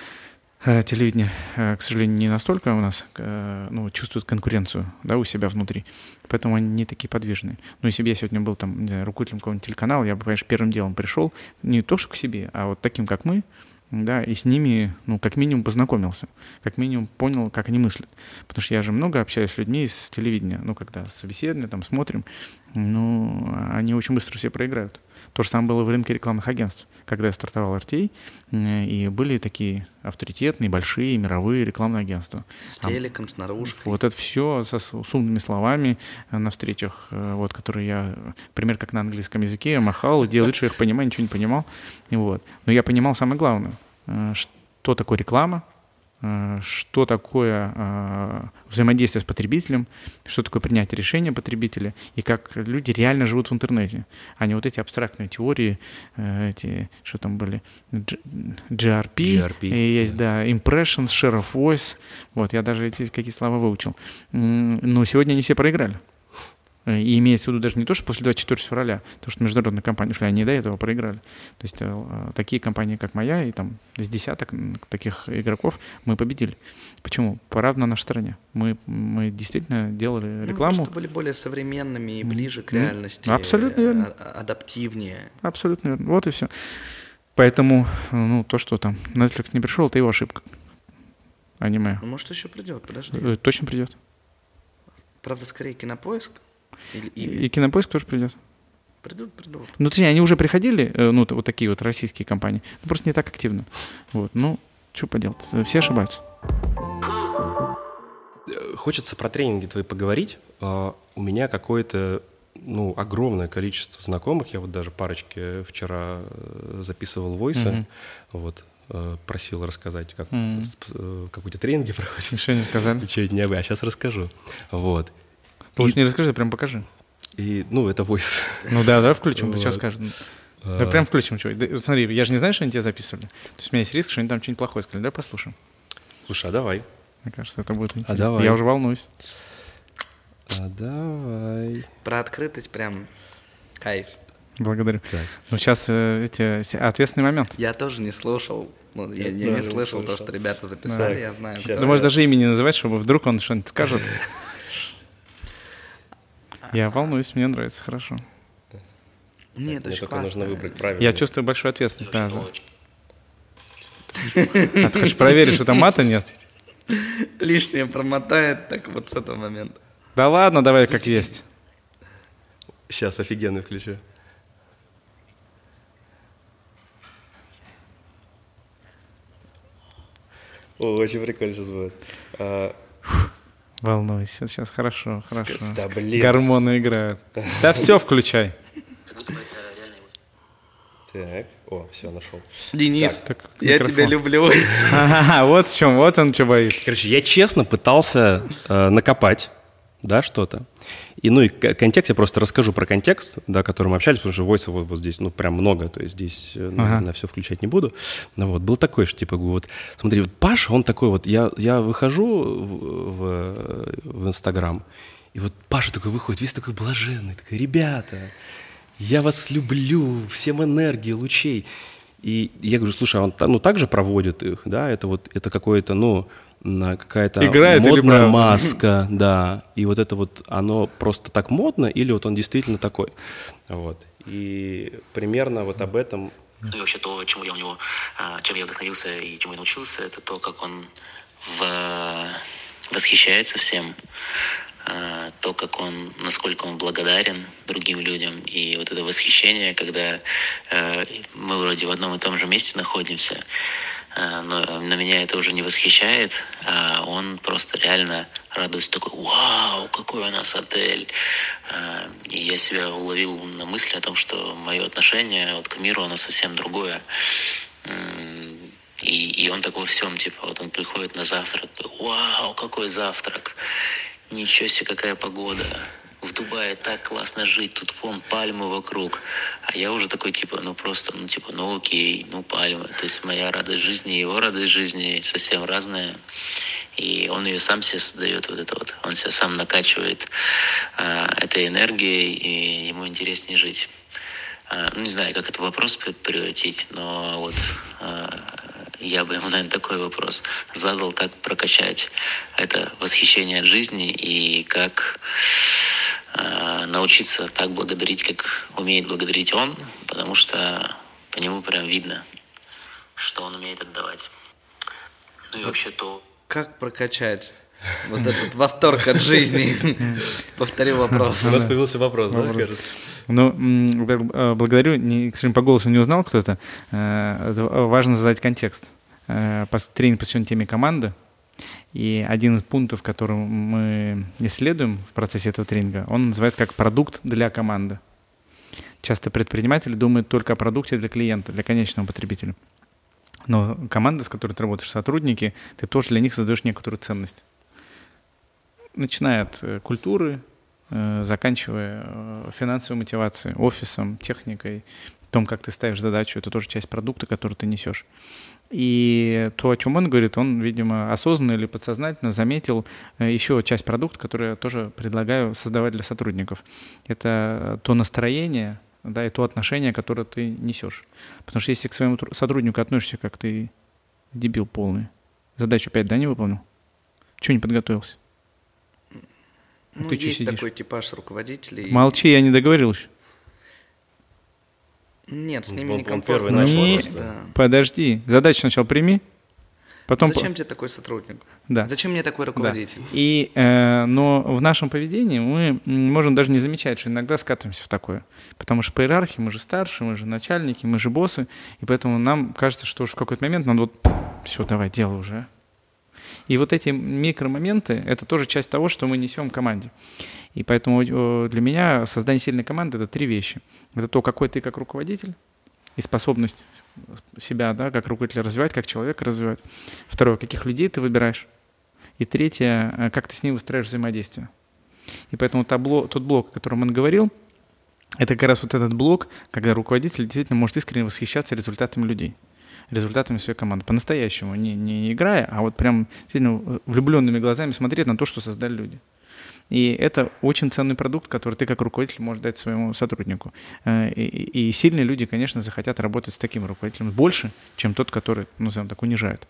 э, телевидение, э, к сожалению, не настолько у нас э, ну, чувствует конкуренцию да, у себя внутри, поэтому они не такие подвижные. Но если бы я сегодня был там знаю, руководителем какого-нибудь телеканала, я бы, конечно, первым делом пришел не то, что к себе, а вот таким, как мы, да, и с ними, ну, как минимум познакомился, как минимум понял, как они мыслят. Потому что я же много общаюсь с людьми из телевидения, ну, когда собеседование, там, смотрим, ну, они очень быстро все проиграют. То же самое было в рынке рекламных агентств, когда я стартовал RTA, и были такие авторитетные, большие мировые рекламные агентства. С телеком, с наружкой. Вот это все со, с умными словами э, на встречах, э, вот, которые я, пример, как на английском языке, я махал, делал вид, что я их понимаю, ничего не понимал. Вот. Но я понимал самое главное, э, что такое реклама, что такое э, взаимодействие с потребителем, что такое принятие решения потребителя и как люди реально живут в интернете, а не вот эти абстрактные теории, э, эти, что там были, GRP, GRP есть, да. да, Impressions, Share of Voice, вот, я даже эти какие слова выучил. Но сегодня они все проиграли. Э, и имеется в виду даже не то, что после 24 февраля, то, что международные компании ушли, они до этого проиграли. То есть э, такие компании, как моя, и там с десяток таких игроков мы победили. Почему? Правда на нашей стороне. Мы, мы действительно делали ну, рекламу. Ну, что были более современными и ближе к реальности. Абсолютно верно. А, адаптивнее. Абсолютно верно. Вот и все. Поэтому, ну, то, что там Netflix не пришел, это его ошибка. Аниме. Ну, может, еще придет, подожди. Э, точно придет. Правда, скорее кинопоиск. Или, и... и кинопоиск тоже придет. Придут, придут. Ну, точнее, они уже приходили, э, ну, вот такие вот российские компании, но просто не так активно. Вот, ну, что поделать, все ошибаются. Хочется про тренинги твои поговорить. А, у меня какое-то ну, огромное количество знакомых. Я вот даже парочки вчера э, записывал войсы. Mm-hmm. Вот, э, просил рассказать, как, mm-hmm. как у тебя тренинги проходят. Что не сказали? Ничего не а сейчас расскажу. Вот. Ты и... не расскажи, прям покажи. И, ну, это voice. Ну да, давай включим, вот. сейчас скажем. А... Да, прям включим, что. Да, смотри, я же не знаю, что они тебя записывали. То есть у меня есть риск, что они там что-нибудь плохое сказали. Давай послушаем. Слушай, а давай. Мне кажется, это будет а интересно. А давай. Я уже волнуюсь. А давай. Про открытость прям кайф. Благодарю. Так. Ну, сейчас э, эти, ответственный момент. Я тоже не слушал. Ну, я, я, я не слышал то, что ребята записали, да. я знаю. Сейчас. Ты можешь даже имя не называть, чтобы вдруг он что-нибудь скажет. Я волнуюсь, мне нравится, хорошо. Нет, Мне только нужно выбрать правильно. Я чувствую большую ответственность, да. За... А ты хочешь проверить, что там мата нет? Лишнее промотает, так вот с этого момента. Да ладно, давай как есть. Сейчас офигенный включу. О, очень прикольно сейчас будет. А, Волнуйся, сейчас хорошо, хорошо. Да, блин. Гормоны играют. Да все включай. Так, о, все, нашел. Денис, так, я тебя люблю. Ага, вот в чем, вот он что боится. Короче, я честно пытался э, накопать, да, что-то. И, ну, и контекст, я просто расскажу про контекст, да, который мы общались, потому что войса вот, вот здесь, ну, прям много, то есть здесь э, ага. на, все включать не буду. Ну, вот, был такой, что, типа, вот, смотри, вот Паша, он такой вот, я, я выхожу в, в, в Инстаграм, и вот Паша такой выходит, весь такой блаженный, такой, ребята, я вас люблю, всем энергии, лучей. И я говорю, слушай, а он ну, так же проводит их, да, это вот, это какое-то, ну, какая-то Играет модная маска, да, и вот это вот, оно просто так модно, или вот он действительно такой, вот, и примерно вот об этом. Ну и вообще то, чему я у него, а, чем я вдохновился и чему я научился, это то, как он в... восхищается всем, а, то, как он, насколько он благодарен другим людям, и вот это восхищение, когда э, мы вроде в одном и том же месте находимся, но на меня это уже не восхищает, а он просто реально радуется такой, вау, какой у нас отель. Э, и я себя уловил на мысли о том, что мое отношение вот к миру, оно совсем другое. И, и он такой всем, типа, вот он приходит на завтрак, вау, какой завтрак, ничего себе, какая погода, в Дубае так классно жить, тут вон пальмы вокруг. А я уже такой, типа, ну просто, ну типа, ну окей, ну пальмы. То есть моя радость жизни, его радость жизни совсем разная. И он ее сам себе создает, вот это вот. Он себя сам накачивает а, этой энергией, и ему интереснее жить. А, ну, не знаю, как этот вопрос превратить, но вот а, я бы ему, наверное, такой вопрос задал, как прокачать это восхищение от жизни и как научиться так благодарить, как умеет благодарить он, потому что по нему прям видно, что он умеет отдавать. Ну и вообще то... Как прокачать вот этот восторг от жизни? Повторю вопрос. У нас появился вопрос, да, кажется? Ну, э, благодарю, не, к сожалению, по голосу не узнал кто это. Э, важно задать контекст. Э, тренинг посвящен теме команды. И один из пунктов, который мы исследуем в процессе этого тренинга, он называется как продукт для команды. Часто предприниматели думают только о продукте для клиента, для конечного потребителя. Но команда, с которой ты работаешь, сотрудники, ты тоже для них создаешь некоторую ценность. Начиная от культуры, Э, заканчивая э, финансовой мотивацией, офисом, техникой, том, как ты ставишь задачу, это тоже часть продукта, который ты несешь. И то, о чем он говорит, он, видимо, осознанно или подсознательно заметил э, еще часть продукта, который я тоже предлагаю создавать для сотрудников. Это то настроение, да, и то отношение, которое ты несешь. Потому что если к своему сотруднику относишься как ты дебил полный, задачу опять, да, не выполнил? Чего не подготовился? Ну, ты есть такой типаж руководителей. Молчи, я не договорил еще. Нет, с ними некомфортно. Не... Да. Подожди, задачу сначала прими, потом... Зачем тебе такой сотрудник? Да. Зачем мне такой руководитель? Да. И, э, но в нашем поведении мы можем даже не замечать, что иногда скатываемся в такое. Потому что по иерархии мы же старше, мы же начальники, мы же боссы, и поэтому нам кажется, что уж в какой-то момент надо вот все, давай, делай уже. И вот эти микромоменты — это тоже часть того, что мы несем команде. И поэтому э, для меня создание сильной команды — это три вещи. Это то, какой ты как руководитель, и способность себя, да, как руководителя развивать, как человека развивать. Второе, каких людей ты выбираешь. И третье, э, как ты с ним выстраиваешь взаимодействие. И поэтому табло, тот блок, о котором он говорил, это как раз вот этот блок, когда руководитель действительно может искренне восхищаться результатами людей результатами своей команды. По-настоящему, не, не играя, а вот прям действительно влюбленными глазами смотреть на то, что создали люди. И это очень ценный продукт, который ты как руководитель можешь дать своему сотруднику. Э, и, и сильные люди, конечно, захотят работать с таким руководителем больше, чем тот, который, ну, назовем так, унижает.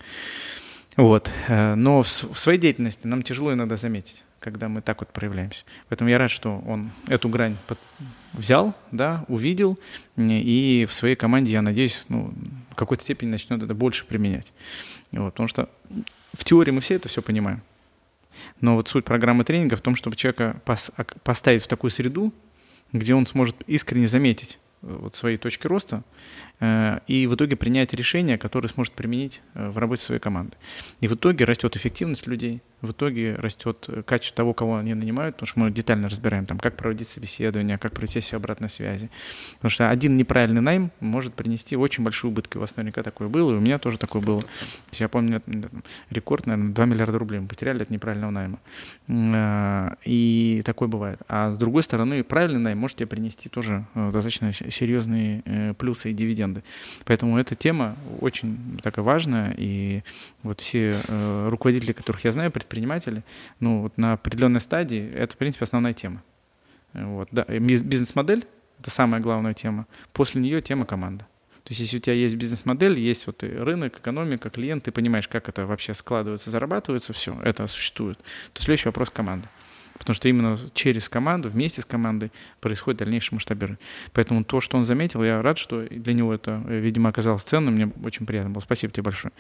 Вот. Э, но в, в своей деятельности нам тяжело иногда заметить, когда мы так вот проявляемся. Поэтому я рад, что он эту грань под, взял, да, увидел, и в своей команде, я надеюсь, ну, в какой-то степени начнет это больше применять. Вот, потому что в теории мы все это все понимаем. Но вот суть программы тренинга в том, чтобы человека поставить в такую среду, где он сможет искренне заметить э, вот свои точки роста, Э, и в итоге принять решение, которое сможет применить э, в работе своей команды. И в итоге растет эффективность людей, в итоге растет э, качество того, кого они нанимают, потому что мы детально разбираем, там, как проводить собеседование, как пройти все обратной связи. Потому что один неправильный найм может принести очень большие убытки. У вас наверняка такое было, и у меня тоже такое 100%. было. Я помню, рекорд, наверное, 2 миллиарда рублей мы потеряли от неправильного найма. И такое бывает. А с другой стороны, правильный найм может тебе принести тоже достаточно серьезные плюсы и дивиденды. Поэтому эта тема очень такая важная, и вот все э, руководители, которых я знаю, предприниматели, ну вот на определенной стадии это, в принципе, основная тема. Вот, да, бизнес-модель — это самая главная тема. После нее тема команда. То есть если у тебя есть бизнес-модель, есть вот рынок, экономика, клиент, ты понимаешь, как это вообще складывается, зарабатывается, все, это существует, то следующий вопрос — команда. Потому что именно через команду, вместе с командой происходит дальнейшее масштабирование. Поэтому то, что он заметил, я рад, что для него это, видимо, оказалось ценным. Мне очень приятно было. Спасибо тебе большое.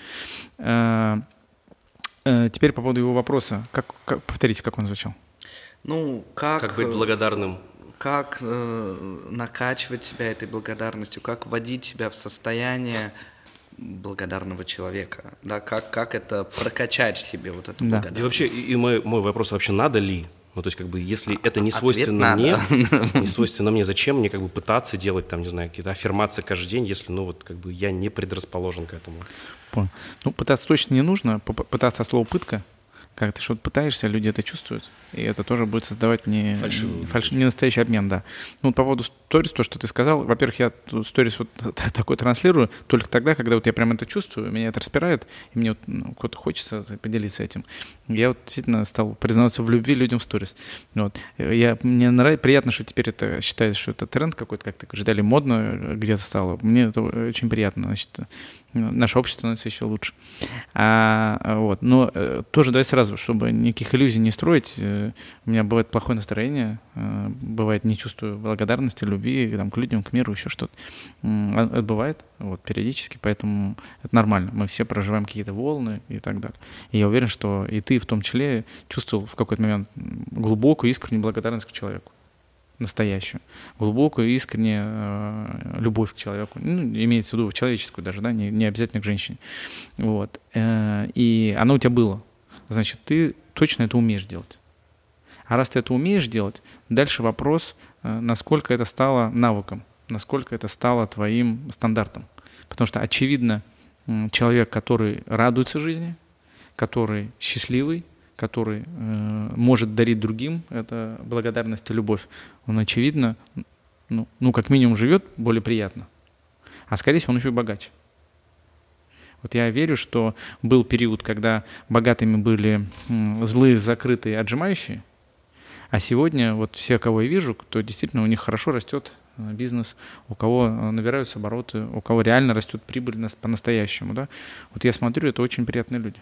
Э, теперь по поводу его вопроса. Как, как, повторите, как он звучал? Ну, как... Как быть э, благодарным? Как э, накачивать себя этой благодарностью, как вводить себя в состояние благодарного человека, да, как, как это прокачать в себе вот эту Да. благодарность. И вообще, и и мой, мой вопрос вообще, надо ли? Ну, то есть, как бы, если это не Ответ свойственно мне, надо. не свойственно мне, зачем мне, как бы, пытаться делать, там, не знаю, какие-то аффирмации каждый день, если, ну, вот, как бы, я не предрасположен к этому? Понял. Ну, пытаться точно не нужно. Пытаться от слова пытка. Как ты что-то пытаешься, люди это чувствуют. И это тоже будет создавать не, Фальшивый фальш- не настоящий обмен, да. Ну, по поводу сторис, то, что ты сказал. Во-первых, я сторис вот такой транслирую только тогда, когда вот я прям это чувствую, меня это распирает, и мне вот ну, куда-то хочется поделиться этим. Я вот действительно стал признаваться в любви людям в сторис. Вот. Я, мне нравится, приятно, что теперь это считается, что это тренд какой-то, как ты говоришь, модно э, где-то стало. Мне это очень приятно. Значит, э, наше общество становится еще лучше. А, вот. Но э, тоже давай сразу, чтобы никаких иллюзий не строить. У меня бывает плохое настроение, э, бывает не чувствую благодарности, любви там, к людям, к миру, еще что-то. Это бывает вот, периодически, поэтому это нормально. Мы все проживаем какие-то волны и так далее. И я уверен, что и ты в том числе чувствовал в какой-то момент глубокую, искреннюю благодарность к человеку настоящую, глубокую, искреннюю э, любовь к человеку, ну, имеется в виду человеческую даже, да, не, не обязательно к женщине. Вот. Э, и оно у тебя было. Значит, ты точно это умеешь делать. А раз ты это умеешь делать, дальше вопрос, э, насколько это стало навыком, насколько это стало твоим стандартом. Потому что, очевидно, человек, который радуется жизни, который счастливый, который э, может дарить другим это благодарность и любовь, он, очевидно, ну, ну, как минимум живет более приятно. А скорее всего, он еще и богаче. Вот я верю, что был период, когда богатыми были злые, закрытые, отжимающие, а сегодня вот все, кого я вижу, кто действительно у них хорошо растет э, бизнес, у кого э, набираются обороты, у кого реально растет прибыль нас- по-настоящему, да, вот я смотрю, это очень приятные люди.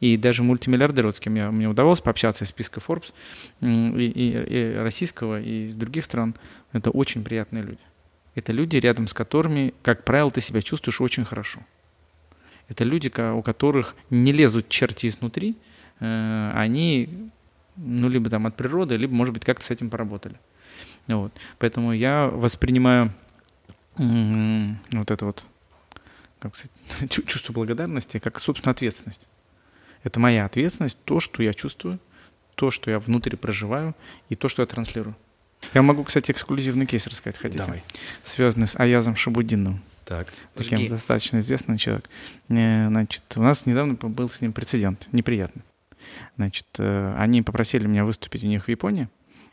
И даже мультимиллиардеры, вот с кем я, мне удавалось пообщаться из списка Forbes, и, и- и российского, и из других стран, это очень приятные люди. Это люди, рядом с которыми, как правило, ты себя чувствуешь очень хорошо. Это люди, у которых не лезут черти изнутри, э, они, ну, либо там от природы, либо, может быть, как-то с этим поработали. Вот. Поэтому я воспринимаю вот это вот, как сказать, чу- чувство благодарности как, собственно, ответственность. Это моя ответственность, то, что я чувствую, то, что я внутри проживаю, и то, что я транслирую. Я могу, кстати, эксклюзивный кейс рассказать, хотите? Давай. Связанный с Аязом Шабудиновым Так. таким Жги. достаточно известный человек. Э, Значит, у нас недавно был с ним прецедент, неприятный. Значит, э, они попросили меня выступить у них в Японии.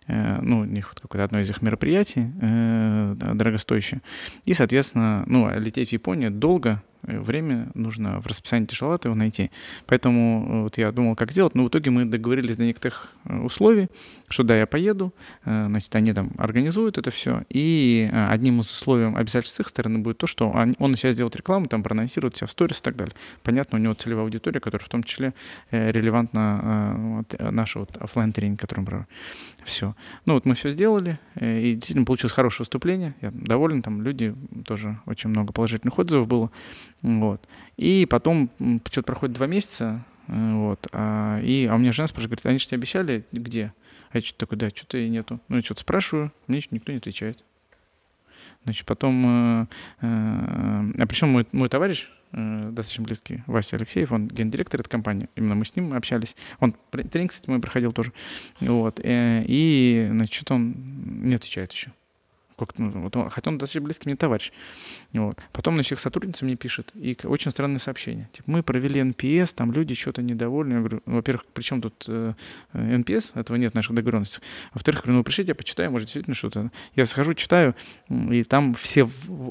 Э, Ну, у них вот какое-то одно из их мероприятий э, дорогостоящее. И, соответственно, ну, а лететь в Японию долго, время нужно в расписании тяжеловато его найти. Поэтому э, вот я думал, как сделать. Но в итоге мы договорились до некоторых э, условий, что да, я поеду, э, значит, они там организуют это все. И одним из условий обязательств с их стороны будет то, что он на себя сделает рекламу, там проанонсирует себя в сторис и так далее. Понятно, у него целевая аудитория, которая в том числе релевантна нашего вот оффлайн тренинг который мы. Все. Ну вот мы все сделали, и действительно получилось хорошее выступление. Я доволен, там люди тоже очень много положительных отзывов было. Вот. И потом что-то проходит два месяца, э, вот, а, и, а у меня жена спрашивает, говорит, они же тебе обещали, где? А я что-то такой, да, что-то и нету. Ну, я что-то спрашиваю, мне что-то никто не отвечает. Значит, потом, э, э, а причем мой, мой товарищ, э, достаточно близкий, Вася Алексеев, он гендиректор этой компании, именно мы с ним общались. Он тренинг, кстати, мой проходил тоже. Вот, э, и, значит, он не отвечает еще. Как-то, ну, вот он- хотя он достаточно близкий мне товарищ. Вот. Потом, значит, их сотрудница мне пишет, и очень странное сообщение. Типа, мы провели NPS, там люди что-то недовольны. Я говорю, ну, во-первых, при чем тут э, э, NPS? Этого нет в наших договоренностях. Во-вторых, говорю, ну, пришлите, я почитаю, может, действительно что-то. Я схожу, читаю, и там все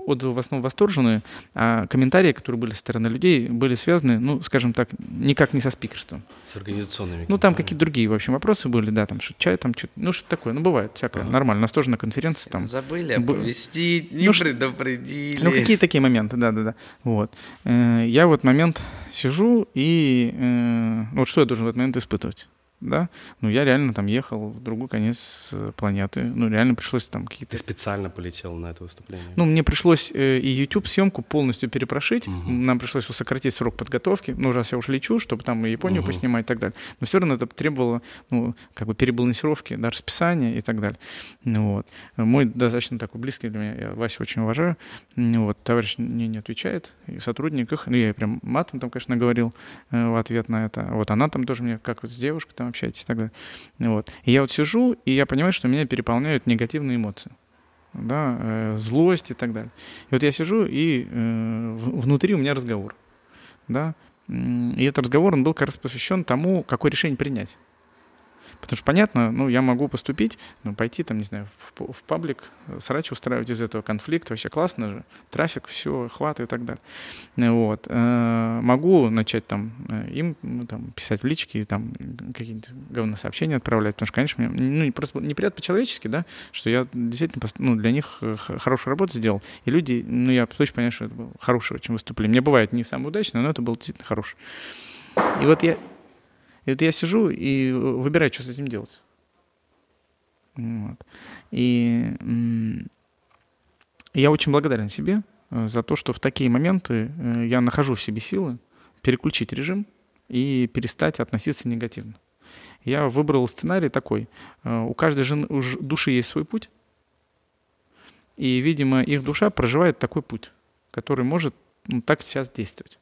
отзывы в основном восторженные, а комментарии, которые были со стороны людей, были связаны, ну, скажем так, никак не со спикерством. С организационными. Ну, там какие-то другие, в общем, вопросы были, да, там что чай, там что-то, ну, что такое, ну, бывает всякое, Ага. нормально. У нас тоже на конференции там Забыли Б- оповестить, не Ну, предупредили. Ну, какие такие моменты, да-да-да. Вот. Э, Я в этот момент сижу и... э, Вот что я должен в этот момент испытывать? Да, ну, я реально там ехал в другой конец э, планеты, ну, реально пришлось там какие-то... Ты специально полетел на это выступление? Ну, мне пришлось э, и YouTube-съемку полностью перепрошить, угу. нам пришлось сократить срок подготовки, ну, раз я уже лечу, чтобы там и Японию угу. поснимать и так далее, но все равно это требовало, ну, как бы перебалансировки, да, расписания и так далее, ну, вот. Мой достаточно такой близкий для меня, я Васю очень уважаю, ну, вот, товарищ мне не отвечает, и сотрудник их, ну, я прям матом там, конечно, говорил э, в ответ на это, вот она там тоже мне, как вот с девушкой там общаетесь и так далее. Вот. И я вот сижу, и я понимаю, что меня переполняют негативные эмоции. Да, э, злость и так далее. И вот я сижу, и э, внутри у меня разговор. Да, и этот разговор, он был как раз посвящен тому, какое решение принять. Потому что, понятно, ну, я могу поступить, ну, пойти там, не знаю, в, в паблик, срач устраивать из этого конфликт, вообще классно же, трафик, все, хват и так далее. Вот. Э, могу начать там э, им ну, там, писать в личке, там какие-то говно сообщения отправлять, потому что, конечно, мне ну, просто неприятно по-человечески, да, что я действительно ну, для них э, хорошую работу сделал, и люди, ну, я точно понимаю, что это было хорошее очень выступление. Мне бывает не самое удачное, но это было действительно хорошее. И вот я и вот я сижу и выбираю, что с этим делать. Вот. И я очень благодарен себе э, за то, что в такие моменты э, я нахожу в себе силы переключить режим и перестать относиться негативно. Я выбрал сценарий такой. Э, у каждой жены, у души есть свой путь, и, видимо, их душа проживает такой путь, который может ну, так сейчас действовать.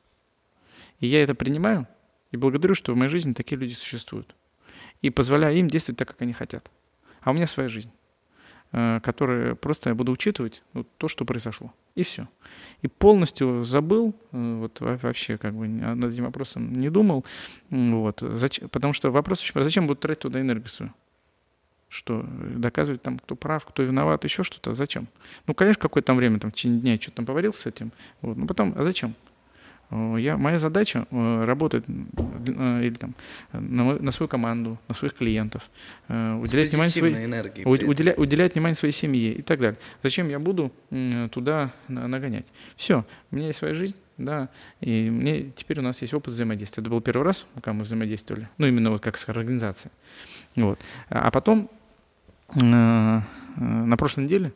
И я это принимаю, и благодарю, что в моей жизни такие люди существуют. И позволяю им действовать так, как они хотят. А у меня своя жизнь, э, которая просто я буду учитывать вот то, что произошло. И все. И полностью забыл, э, вот вообще как бы над этим вопросом не думал. Вот, зачем, потому что вопрос очень зачем буду тратить туда энергию свою? Что, доказывать там, кто прав, кто виноват, еще что-то, зачем? Ну, конечно, какое-то там время, там, в течение дня что-то там поварил с этим, вот, но потом, а зачем? Э, я, моя задача э, работать э, или, там, на, на свою команду, на своих клиентов, уделять внимание, своей, энергии, уделя, уделять внимание своей семье и так далее. Зачем я буду туда нагонять? Все, у меня есть своя жизнь, да, и мне теперь у нас есть опыт взаимодействия. Это был первый раз, когда мы взаимодействовали, ну именно вот как с организацией. Вот. А потом на прошлой неделе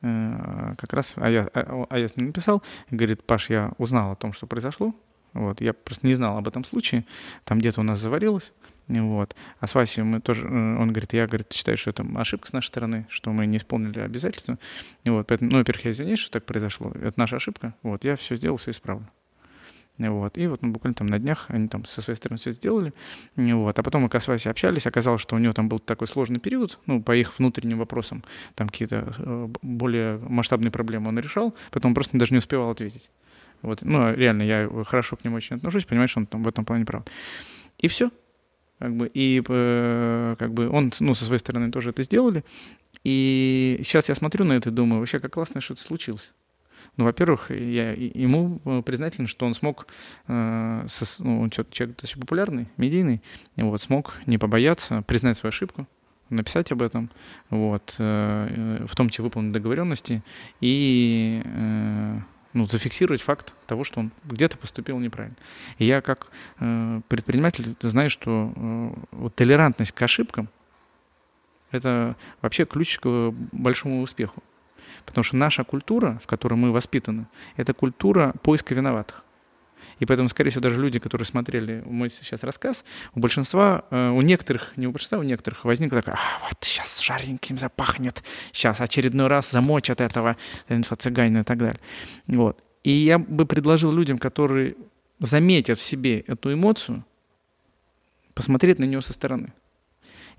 как раз Аяс, Аяс мне написал, говорит, Паш, я узнал о том, что произошло, вот, я просто не знал об этом случае, там где-то у нас заварилось, вот. А с Васей мы тоже, э, он говорит, я, говорит, считаю, что это ошибка с нашей стороны, что мы не исполнили обязательства. Вот, поэтому, ну, во-первых, я извиняюсь, что так произошло. Это наша ошибка. Вот, я все сделал, все исправлю. Вот. И вот ну, буквально там на днях они там со своей стороны все сделали. Вот. А потом мы с Васей общались, оказалось, что у него там был такой сложный период, ну, по их внутренним вопросам, там какие-то э, более масштабные проблемы он решал, потом просто даже не успевал ответить. Вот. Ну, реально, я хорошо к нему очень отношусь, понимаешь, он там в этом плане прав. И все. Как бы, и э, как бы он, ну, со своей стороны тоже это сделали. И сейчас я смотрю на это и думаю, вообще, как классно, что это случилось. Ну, во-первых, я ему э, признателен, что он смог, э, со, ну, он человек достаточно популярный, медийный, вот, смог не побояться, признать свою ошибку, написать об этом, вот, э, в том числе выполнить договоренности и э, ну, зафиксировать факт того, что он где-то поступил неправильно. И я как э, предприниматель знаю, что э, вот толерантность к ошибкам — это вообще ключ к большому успеху. Потому что наша культура, в которой мы воспитаны, это культура поиска виноватых. И поэтому, скорее всего, даже люди, которые смотрели мой сейчас рассказ, у большинства, э, у некоторых, не у большинства, у некоторых возникла такая, а, вот сейчас жареньким запахнет, сейчас очередной раз замочат этого инфо-цыганина и так далее. Вот. И я бы предложил людям, которые заметят в себе эту эмоцию, посмотреть на нее со стороны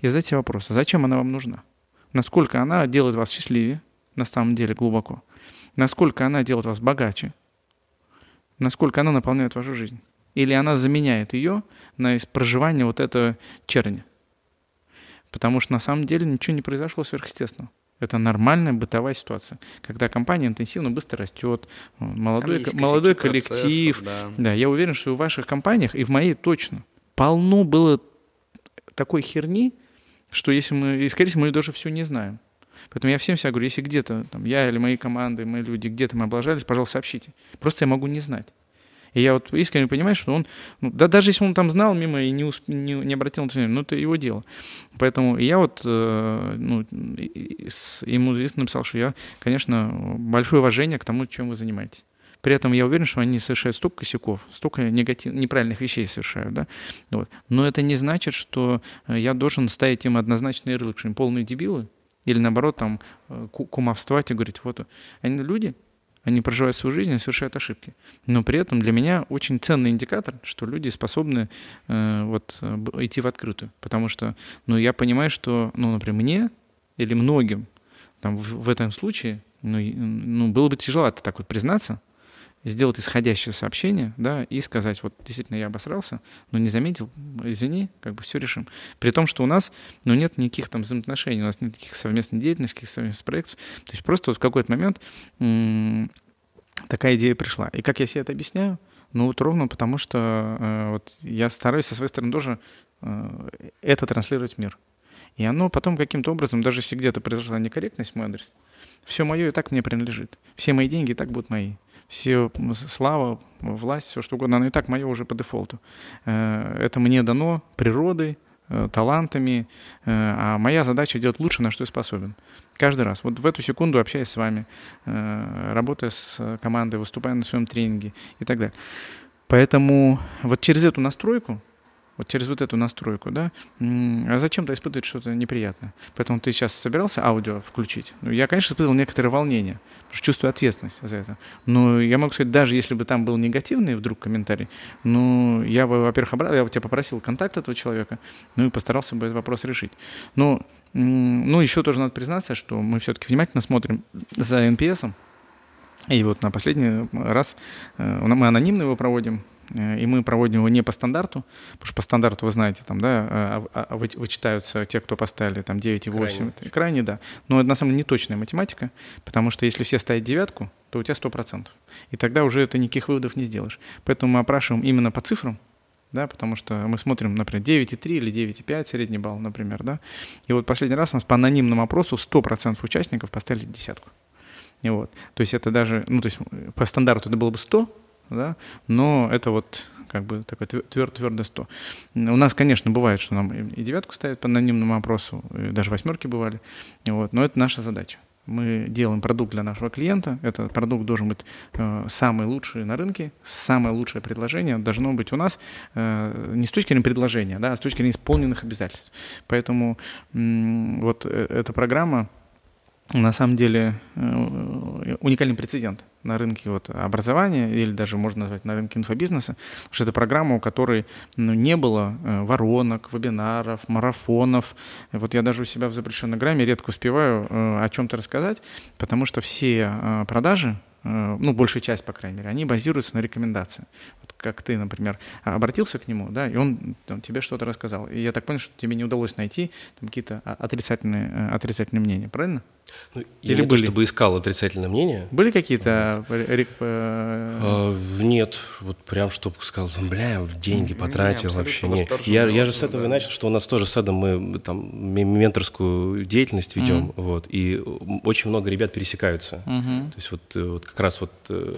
и задать себе вопрос, а зачем она вам нужна? Насколько она делает вас счастливее, на самом деле глубоко. Насколько она делает вас богаче, насколько она наполняет вашу жизнь. Или она заменяет ее на проживание вот этого черни. Потому что на самом деле ничего не произошло сверхъестественного. Это нормальная бытовая ситуация, когда компания интенсивно быстро растет, молодой, молодой коллектив. Да. да, я уверен, что в ваших компаниях, и в моей точно, полно было такой херни, что если мы, и, скорее всего, мы даже все не знаем. Поэтому я всем всегда говорю, если где-то, там, я или мои команды, мои люди, где-то мы облажались, пожалуйста, сообщите. Просто я могу не знать. И я вот искренне понимаю, что он, ну, да даже если он там знал мимо и не, усп, не, не обратил на это внимание, ну это его дело. Поэтому я вот э, ну, с, ему написал, что я, конечно, большое уважение к тому, чем вы занимаетесь. При этом я уверен, что они совершают столько косяков, столько негатив, неправильных вещей совершают. Да? Вот. Но это не значит, что э, я должен ставить им однозначный ярлык, что они полные дебилы, или наоборот, там, э, кумовствовать и говорить, вот, они люди, они проживают свою жизнь и совершают ошибки. Но при этом для меня очень ценный индикатор, что люди способны э, вот, идти в открытую. Потому что ну, я понимаю, что, ну, например, мне или многим там, в, в этом случае ну, ну, было бы тяжело это так вот признаться, сделать исходящее сообщение, да, и сказать, вот действительно я обосрался, но не заметил, извини, как бы все решим. При том, что у нас, ну, нет никаких там взаимоотношений, у нас нет никаких совместных деятельностей, никаких совместных проектов. То есть просто вот в какой-то момент такая идея пришла. И как я себе это объясняю? Ну, вот ровно потому, что э, вот я стараюсь со своей стороны тоже э, это транслировать в мир. И оно потом каким-то образом, даже если где-то произошла некорректность в мой адрес, все мое и так мне принадлежит. Все мои деньги и так будут мои все слава, власть, все что угодно, оно и так мое уже по дефолту. Э, это мне дано природой, э, талантами, э, а моя задача делать лучше, на что я способен. Каждый раз. Вот в эту секунду общаясь с вами, работая с командой, выступая на своем тренинге и так далее. Поэтому вот через эту настройку вот через вот эту настройку, да, а зачем-то испытывать что-то неприятное. Поэтому ты сейчас собирался аудио включить. Ну, я, конечно, испытывал некоторое волнение, потому что чувствую ответственность за это. Но я могу сказать, даже если бы там был негативный вдруг комментарий, ну, я бы, во-первых, обра... я бы тебя попросил контакт этого человека, ну и постарался бы этот вопрос решить. Но, ну, еще тоже надо признаться, что мы все-таки внимательно смотрим за NPS, и вот на последний раз э, мы анонимно его проводим, и мы проводим его не по стандарту, потому что по стандарту, вы знаете, там, да, а, а, а вычитаются те, кто поставили там 9,8. Крайне. Крайне, да. Но это на самом деле не точная математика, потому что если все ставят девятку, то у тебя 100%. И тогда уже это никаких выводов не сделаешь. Поэтому мы опрашиваем именно по цифрам, да, потому что мы смотрим, например, 9,3 или 9,5 средний балл, например, да. И вот последний раз у нас по анонимному опросу 100% участников поставили десятку. И вот. То есть это даже, ну, то есть по стандарту это было бы 100, да, но это вот как бы такой твер, твердое 100. У нас, конечно, бывает, что нам и девятку ставят по анонимному опросу, даже восьмерки бывали, вот, но это наша задача. Мы делаем продукт для нашего клиента. Этот продукт должен быть э, самый лучший на рынке, самое лучшее предложение должно быть у нас э, не с точки зрения предложения, да, а с точки зрения исполненных обязательств. Поэтому э, вот эта программа на самом деле э, уникальный прецедент на рынке вот образования или даже можно назвать на рынке инфобизнеса, потому что это программа, у которой ну, не было э, воронок, вебинаров, марафонов. Вот я даже у себя в запрещенной грамме редко успеваю э, о чем-то рассказать, потому что все продажи ну, большая часть, по крайней мере, они базируются на рекомендации. Вот как ты, например, обратился к нему, да, и он там, тебе что-то рассказал. И я так понял, что тебе не удалось найти какие-то отрицательные, э, отрицательные мнения, правильно? Ну, Или не были? то, чтобы искал отрицательное мнение. Были какие-то... Вот. А, нет, вот прям чтобы сказал, бля, деньги потратил, не, вообще нет. Я, я же с этого да. и начал, что у нас тоже с Эдом мы там менторскую деятельность ведем, mm вот, и очень много ребят пересекаются. Mm-hmm. То есть вот, э, вот как раз вот э,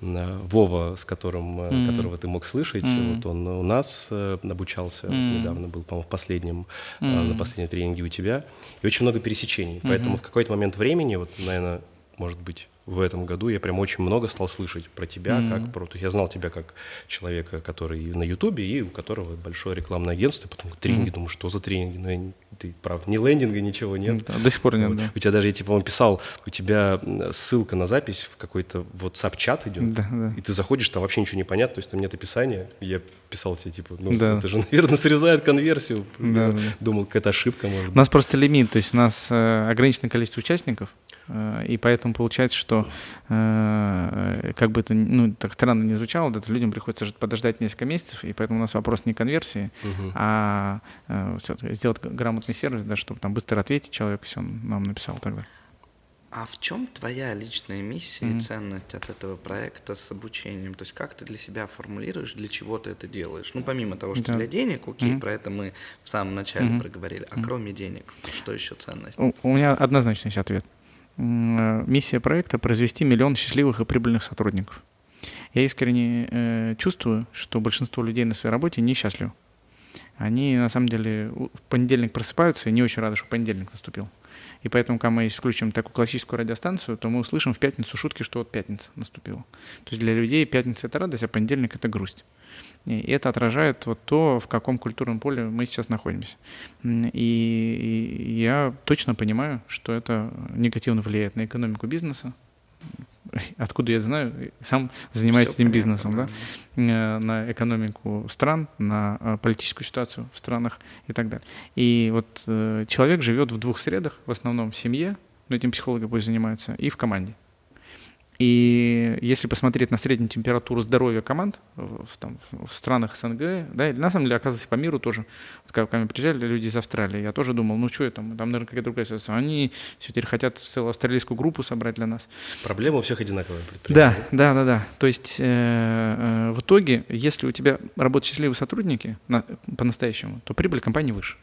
Вова, с которым, mm-hmm. которого ты мог слышать, mm-hmm. вот он у нас обучался mm-hmm. недавно, был, по-моему, в последнем, mm-hmm. на последнем тренинге у тебя, и очень много пересечений, mm-hmm. поэтому в какой-то момент времени, вот, наверное, может быть, в этом году я прям очень много стал слышать про тебя, mm-hmm. как про... То есть я знал тебя как человека, который на Ютубе, и у которого большое рекламное агентство, потом тренинги, mm-hmm. думаю, что за тренинги? Ну, я, ты прав, ни лендинга, ничего нет. Да, до сих пор нет, вот. да. У тебя даже, я типа, он писал, у тебя ссылка на запись в какой-то WhatsApp-чат идет, да, да. и ты заходишь, там вообще ничего не понятно, то есть там нет описания. Я писал тебе, типа, ну, да. это же, наверное, срезает конверсию. Да. Думал, какая-то ошибка, может быть. У нас просто лимит, то есть у нас э, ограниченное количество участников, и поэтому получается, что э, как бы это ну, так странно не звучало, это людям приходится подождать несколько месяцев, и поэтому у нас вопрос не конверсии, угу. а э, сделать грамотный сервис, да, чтобы там быстро ответить человеку, если он нам написал тогда. А в чем твоя личная миссия mm-hmm. и ценность от этого проекта с обучением? То есть как ты для себя формулируешь, для чего ты это делаешь? Ну, помимо того, что да. для денег, окей, mm-hmm. про это мы в самом начале mm-hmm. проговорили. А mm-hmm. кроме денег, что еще ценность? У, у меня однозначный ответ. Э, миссия проекта — произвести миллион счастливых и прибыльных сотрудников. Я искренне э, чувствую, что большинство людей на своей работе несчастливы. Они на самом деле в понедельник просыпаются и не очень рады, что понедельник наступил. И поэтому, когда мы включим такую классическую радиостанцию, то мы услышим в пятницу шутки, что вот пятница наступила. То есть для людей пятница — это радость, а понедельник — это грусть. И это отражает вот то, в каком культурном поле мы сейчас находимся. И, я точно понимаю, что это негативно влияет на экономику бизнеса, откуда я знаю, сам занимаюсь Все этим понятно, бизнесом, да, э, на экономику стран, на э, политическую ситуацию в странах и так далее. И вот э, человек живет в двух средах, в основном в семье, но этим психологи пусть занимаются, и в команде. И если посмотреть на среднюю температуру здоровья команд в, там, в странах СНГ, да, или на самом деле, оказывается, по миру тоже, вот когда ко мне приезжали люди из Австралии, я тоже думал, ну что это, там, наверное, какая-то другая ситуация. Они все теперь хотят целую австралийскую группу собрать для нас. Проблема у всех одинаковая. Да, да, да, да. То есть э, э, в итоге, если у тебя работают счастливые сотрудники на, по-настоящему, то прибыль компании выше.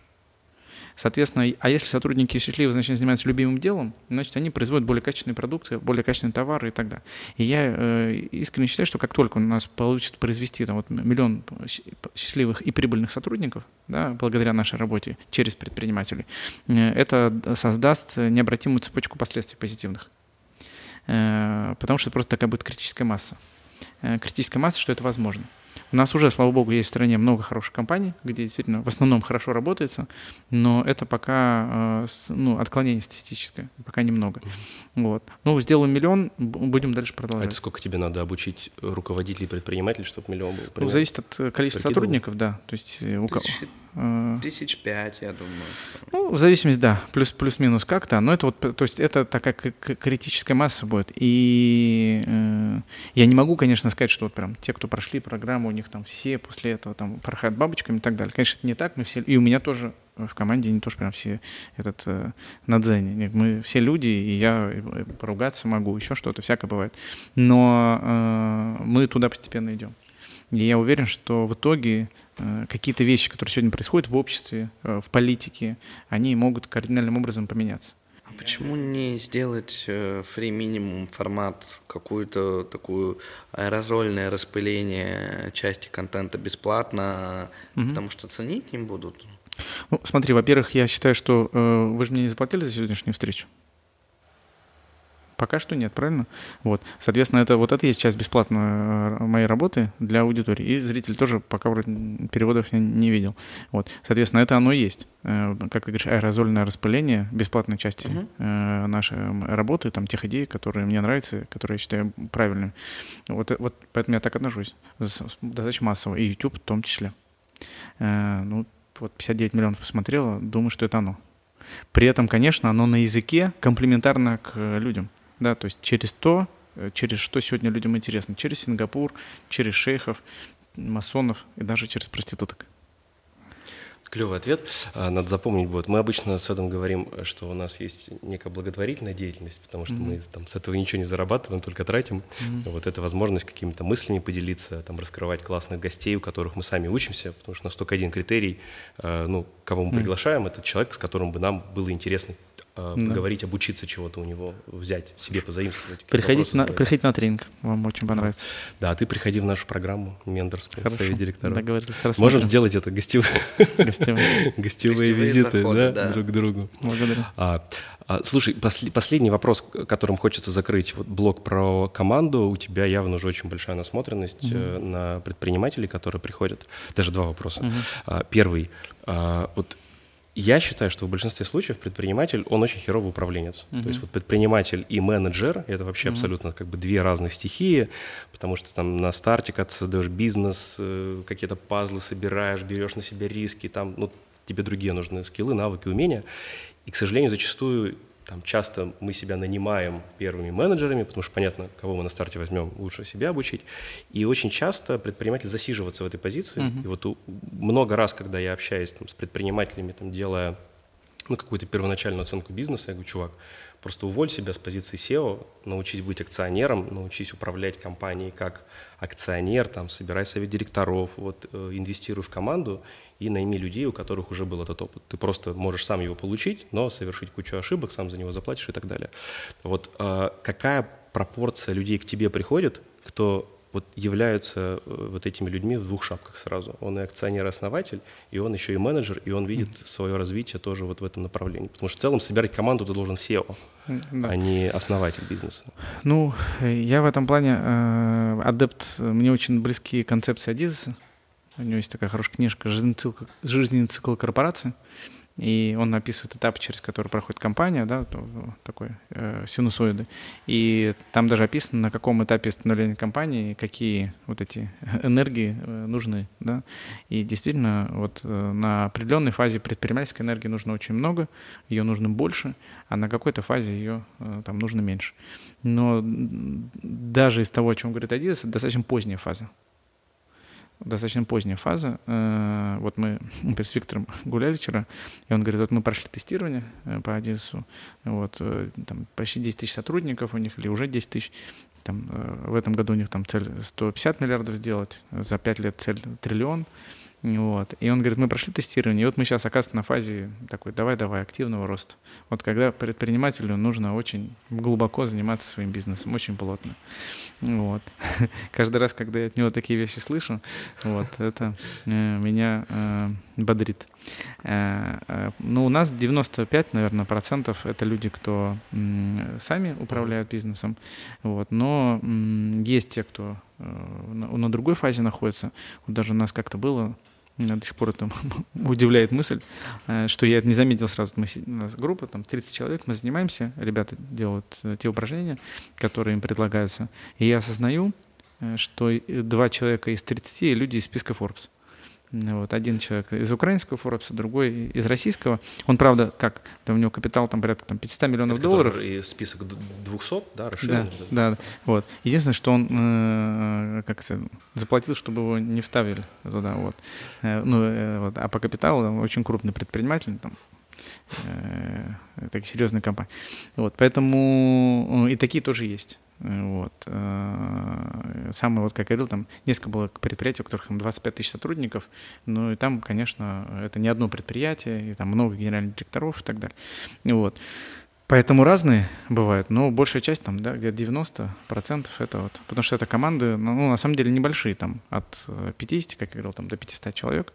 Соответственно, а если сотрудники счастливы, значит, занимаются любимым делом, значит, они производят более качественные продукты, более качественные товары и так далее. И я э, искренне считаю, что как только у нас получится произвести там, вот, миллион счастливых и прибыльных сотрудников, да, благодаря нашей работе через предпринимателей, э, это создаст необратимую цепочку последствий позитивных. Э, потому что просто такая будет критическая масса. Э, критическая масса, что это возможно. У нас уже, слава богу, есть в стране много хороших компаний, где действительно в основном хорошо работается, но это пока э, ну, отклонение статистическое, пока немного. Вот. Ну, сделаем миллион, будем дальше продолжать. А это сколько тебе надо обучить руководителей предпринимателей, чтобы миллион был? Ну, зависит от э, количества сотрудников, да. То есть э, у кого... Э, тысяч пять, я думаю. Ну, в зависимости, да, плюс, плюс-минус как-то, но это вот, то есть это такая критическая масса будет. И э, я не могу, конечно, сказать, что вот прям те, кто прошли программу, у них там все после этого там проходят бабочками и так далее. Конечно, это не так, мы все, и у меня тоже в команде не то, что прям все этот э, на дзене. Мы все люди, и я э, поругаться могу, еще что-то, всякое бывает. Но э, мы туда постепенно идем. И я уверен, что в итоге э, какие-то вещи, которые сегодня происходят в обществе, э, в политике, они могут кардинальным образом поменяться. А почему не сделать фри минимум формат, какую-то такую аэрозольное распыление части контента бесплатно, угу. потому что ценить не будут? Ну, смотри, во-первых, я считаю, что э, вы же мне не заплатили за сегодняшнюю встречу. Пока что нет, правильно? Вот. Соответственно, это вот это есть часть бесплатной э, моей работы для аудитории. И зритель тоже пока вроде переводов я не видел. Вот. Соответственно, это оно есть. Э, как ты говоришь, аэрозольное распыление бесплатной части uh-huh. нашей работы, там, тех идей, которые мне нравятся, которые я считаю правильными. Вот, вот поэтому я так отношусь. Достаточно массово. И YouTube в том числе. Ну, вот 59 миллионов посмотрело, думаю, что это оно. При этом, конечно, оно на языке комплементарно к людям да, то есть через то, э, через что сегодня людям интересно, через Сингапур, через шейхов, масонов и даже через проституток. Клевый ответ. А, надо запомнить будет. Мы обычно с Эдом говорим, что у нас есть некая благотворительная деятельность, потому что mm-hmm. мы там с этого ничего не зарабатываем, только тратим. Mm-hmm. Вот это возможность какими-то мыслями поделиться, там раскрывать классных гостей, у которых мы сами учимся, потому что у нас только один критерий, а, ну, кого мы mm-hmm. приглашаем, это человек, с которым бы нам было интересно э, да. поговорить, обучиться чего-то у него, взять, себе позаимствовать. Приходите на, приходите на тренинг, вам очень понравится. Да, а ты приходи в нашу программу менторскую, Хорошо. совет директоров. Договорились, Можем сделать это гостевые, гостевые. гостевые визиты заходы, да, да. друг к другу. Благодарю. А, а, слушай, пос, последний вопрос, которым хочется закрыть. Вот блок про команду. У тебя явно уже очень большая насмотренность э, на предпринимателей, которые приходят. Даже два вопроса. Угу. А, первый. А, вот я считаю, что в большинстве случаев предприниматель, он очень херовый управленец. Uh-huh. То есть вот предприниматель и менеджер — это вообще uh-huh. абсолютно как бы две разных стихии, потому что там на старте, когда ты создаешь бизнес, э, какие-то пазлы собираешь, берешь на себя риски, там, ну, тебе другие нужны скиллы, навыки, умения. И, к сожалению, зачастую там часто мы себя нанимаем первыми менеджерами, потому что понятно, кого мы на старте возьмем, лучше себя обучить. И очень часто предприниматель засиживается в этой позиции. Uh-huh. И вот у, много раз, когда я общаюсь там, с предпринимателями, там, делая ну, какую-то первоначальную оценку бизнеса, я говорю, чувак, просто уволь себя с позиции SEO, научись быть акционером, научись управлять компанией как акционер, там, собирай совет директоров, вот, э, инвестируй в команду, и найми людей, у которых уже был этот опыт. Ты просто можешь сам его получить, но совершить кучу ошибок, сам за него заплатишь и так далее. Вот э, какая пропорция людей к тебе приходит, кто вот являются э, вот этими людьми в двух шапках сразу. Он и акционер, и он еще и менеджер, и он видит mm-hmm. свое развитие тоже вот в этом направлении. Потому что в целом собирать команду ты должен SEO, да. а не основатель бизнеса. Ну, я в этом плане э, адепт, мне очень близки концепции Адизеса. У него есть такая хорошая книжка «Жизненный цикл, жизненный цикл корпорации» и он описывает этап, через который проходит компания, да, такой э, синусоиды. И там даже описано, на каком этапе становления компании, какие вот эти энергии э, нужны, да. И действительно, вот э, на определенной фазе предпринимательской энергии нужно очень много, ее нужно больше, а на какой-то фазе ее э, там нужно меньше. Но даже из того, о чем говорит Адидас, это достаточно поздняя фаза достаточно поздняя фаза. Э, вот мы с Виктором гуляли вчера, и он говорит, вот мы прошли тестирование э, по Одессу, вот, э, там почти 10 тысяч сотрудников у них, или уже 10 тысяч, там, в этом году у них там цель 150 миллиардов сделать, за 5 лет цель триллион, вот. И он говорит, мы прошли тестирование, и вот мы сейчас оказывается на фазе такой, давай-давай, активного роста. Вот когда предпринимателю нужно очень глубоко заниматься своим бизнесом, очень плотно. Вот. Каждый раз, когда я от него такие вещи слышу, вот, это э, меня э, бодрит. Э, ну, у нас 95, наверное, процентов это люди, кто сами управляют бизнесом, вот, но есть те, кто на другой фазе находится. Вот даже у нас как-то было меня до сих пор это удивляет мысль, э, что я это не заметил сразу. Мы, у нас группа, там 30 человек, мы занимаемся, ребята делают э, те упражнения, которые им предлагаются. И я осознаю, э, что два человека из 30 люди из списка Forbes. Вот, один человек из украинского Форбса, другой из российского. Он, правда, как, да, у него капитал там порядка там, 500 миллионов Это долларов. И список 200, да, расширен? Да, да, вот. Единственное, что он, э, как сказать, заплатил, чтобы его не вставили туда, вот. Э, ну, э, вот. А по капиталу он очень крупный предприниматель, там, э, такие серьезные компании. Вот, поэтому э, и такие тоже есть. Вот. Э, самое, вот, как я говорил, там несколько было предприятий, у которых там 25 тысяч сотрудников, ну и там, конечно, это не одно предприятие, и там много генеральных директоров и так далее. Вот. Поэтому разные бывают, но большая часть, там, да, где-то 90% это вот, потому что это команды, ну, ну, на самом деле небольшие, там, от 50, как я говорил, там, до 500 человек,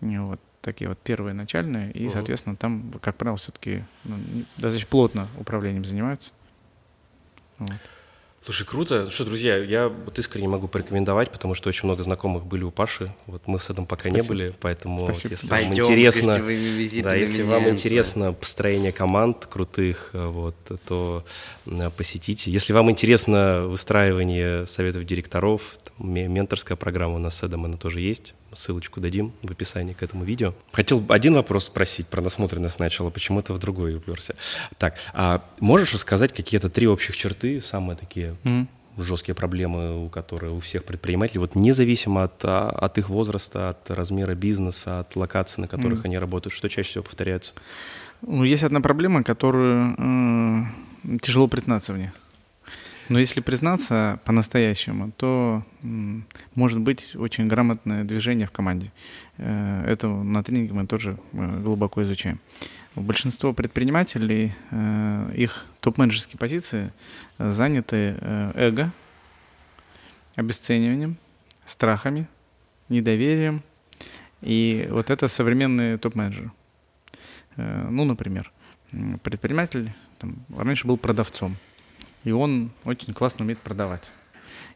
вот, такие вот первые начальные, и, соответственно, там, как правило, все-таки ну, достаточно плотно управлением занимаются. Вот. Слушай, круто. Ну что, друзья, я вот искренне могу порекомендовать, потому что очень много знакомых были у Паши. Вот мы с этим пока Спасибо. не были, поэтому Спасибо. если Пойдем вам интересно, да, если вам интересно построение команд крутых, э, вот, то посетите. Если вам интересно выстраивание советов директоров, менторская программа у нас с Эдом, она тоже есть ссылочку дадим в описании к этому видео. Хотел один вопрос спросить про насмотренность начала, почему-то в другой уперся. Так, а можешь рассказать какие-то три общих черты, самые такие mm-hmm. жесткие проблемы, у которых у всех предпринимателей, вот независимо от, а, от их возраста, от размера бизнеса, от локаций, на которых mm-hmm. они работают, что чаще всего повторяется? Ну, есть одна проблема, которую э, тяжело признаться в ней. Но если признаться по-настоящему, то может быть очень грамотное движение в команде. Э, это на тренинге мы тоже э, глубоко изучаем. Большинство предпринимателей, э, их топ-менеджерские позиции заняты эго, обесцениванием, страхами, недоверием. И вот это современные топ-менеджеры. Ну, например, предприниматель там, раньше был продавцом – и он очень классно умеет продавать.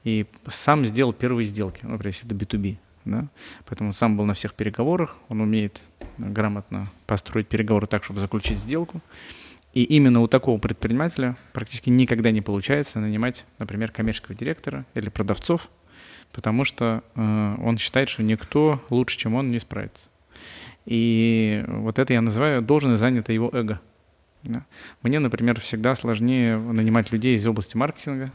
И сам сделал первые сделки, ну, например, если это B2B. Да? Поэтому он сам был на всех переговорах, он умеет грамотно построить переговоры так, чтобы заключить сделку. И именно у такого предпринимателя практически никогда не получается нанимать, например, коммерческого директора или продавцов, потому что э, он считает, что никто лучше, чем он, не справится. И вот это я называю должность занята его эго. Мне, например, всегда сложнее нанимать людей из области маркетинга,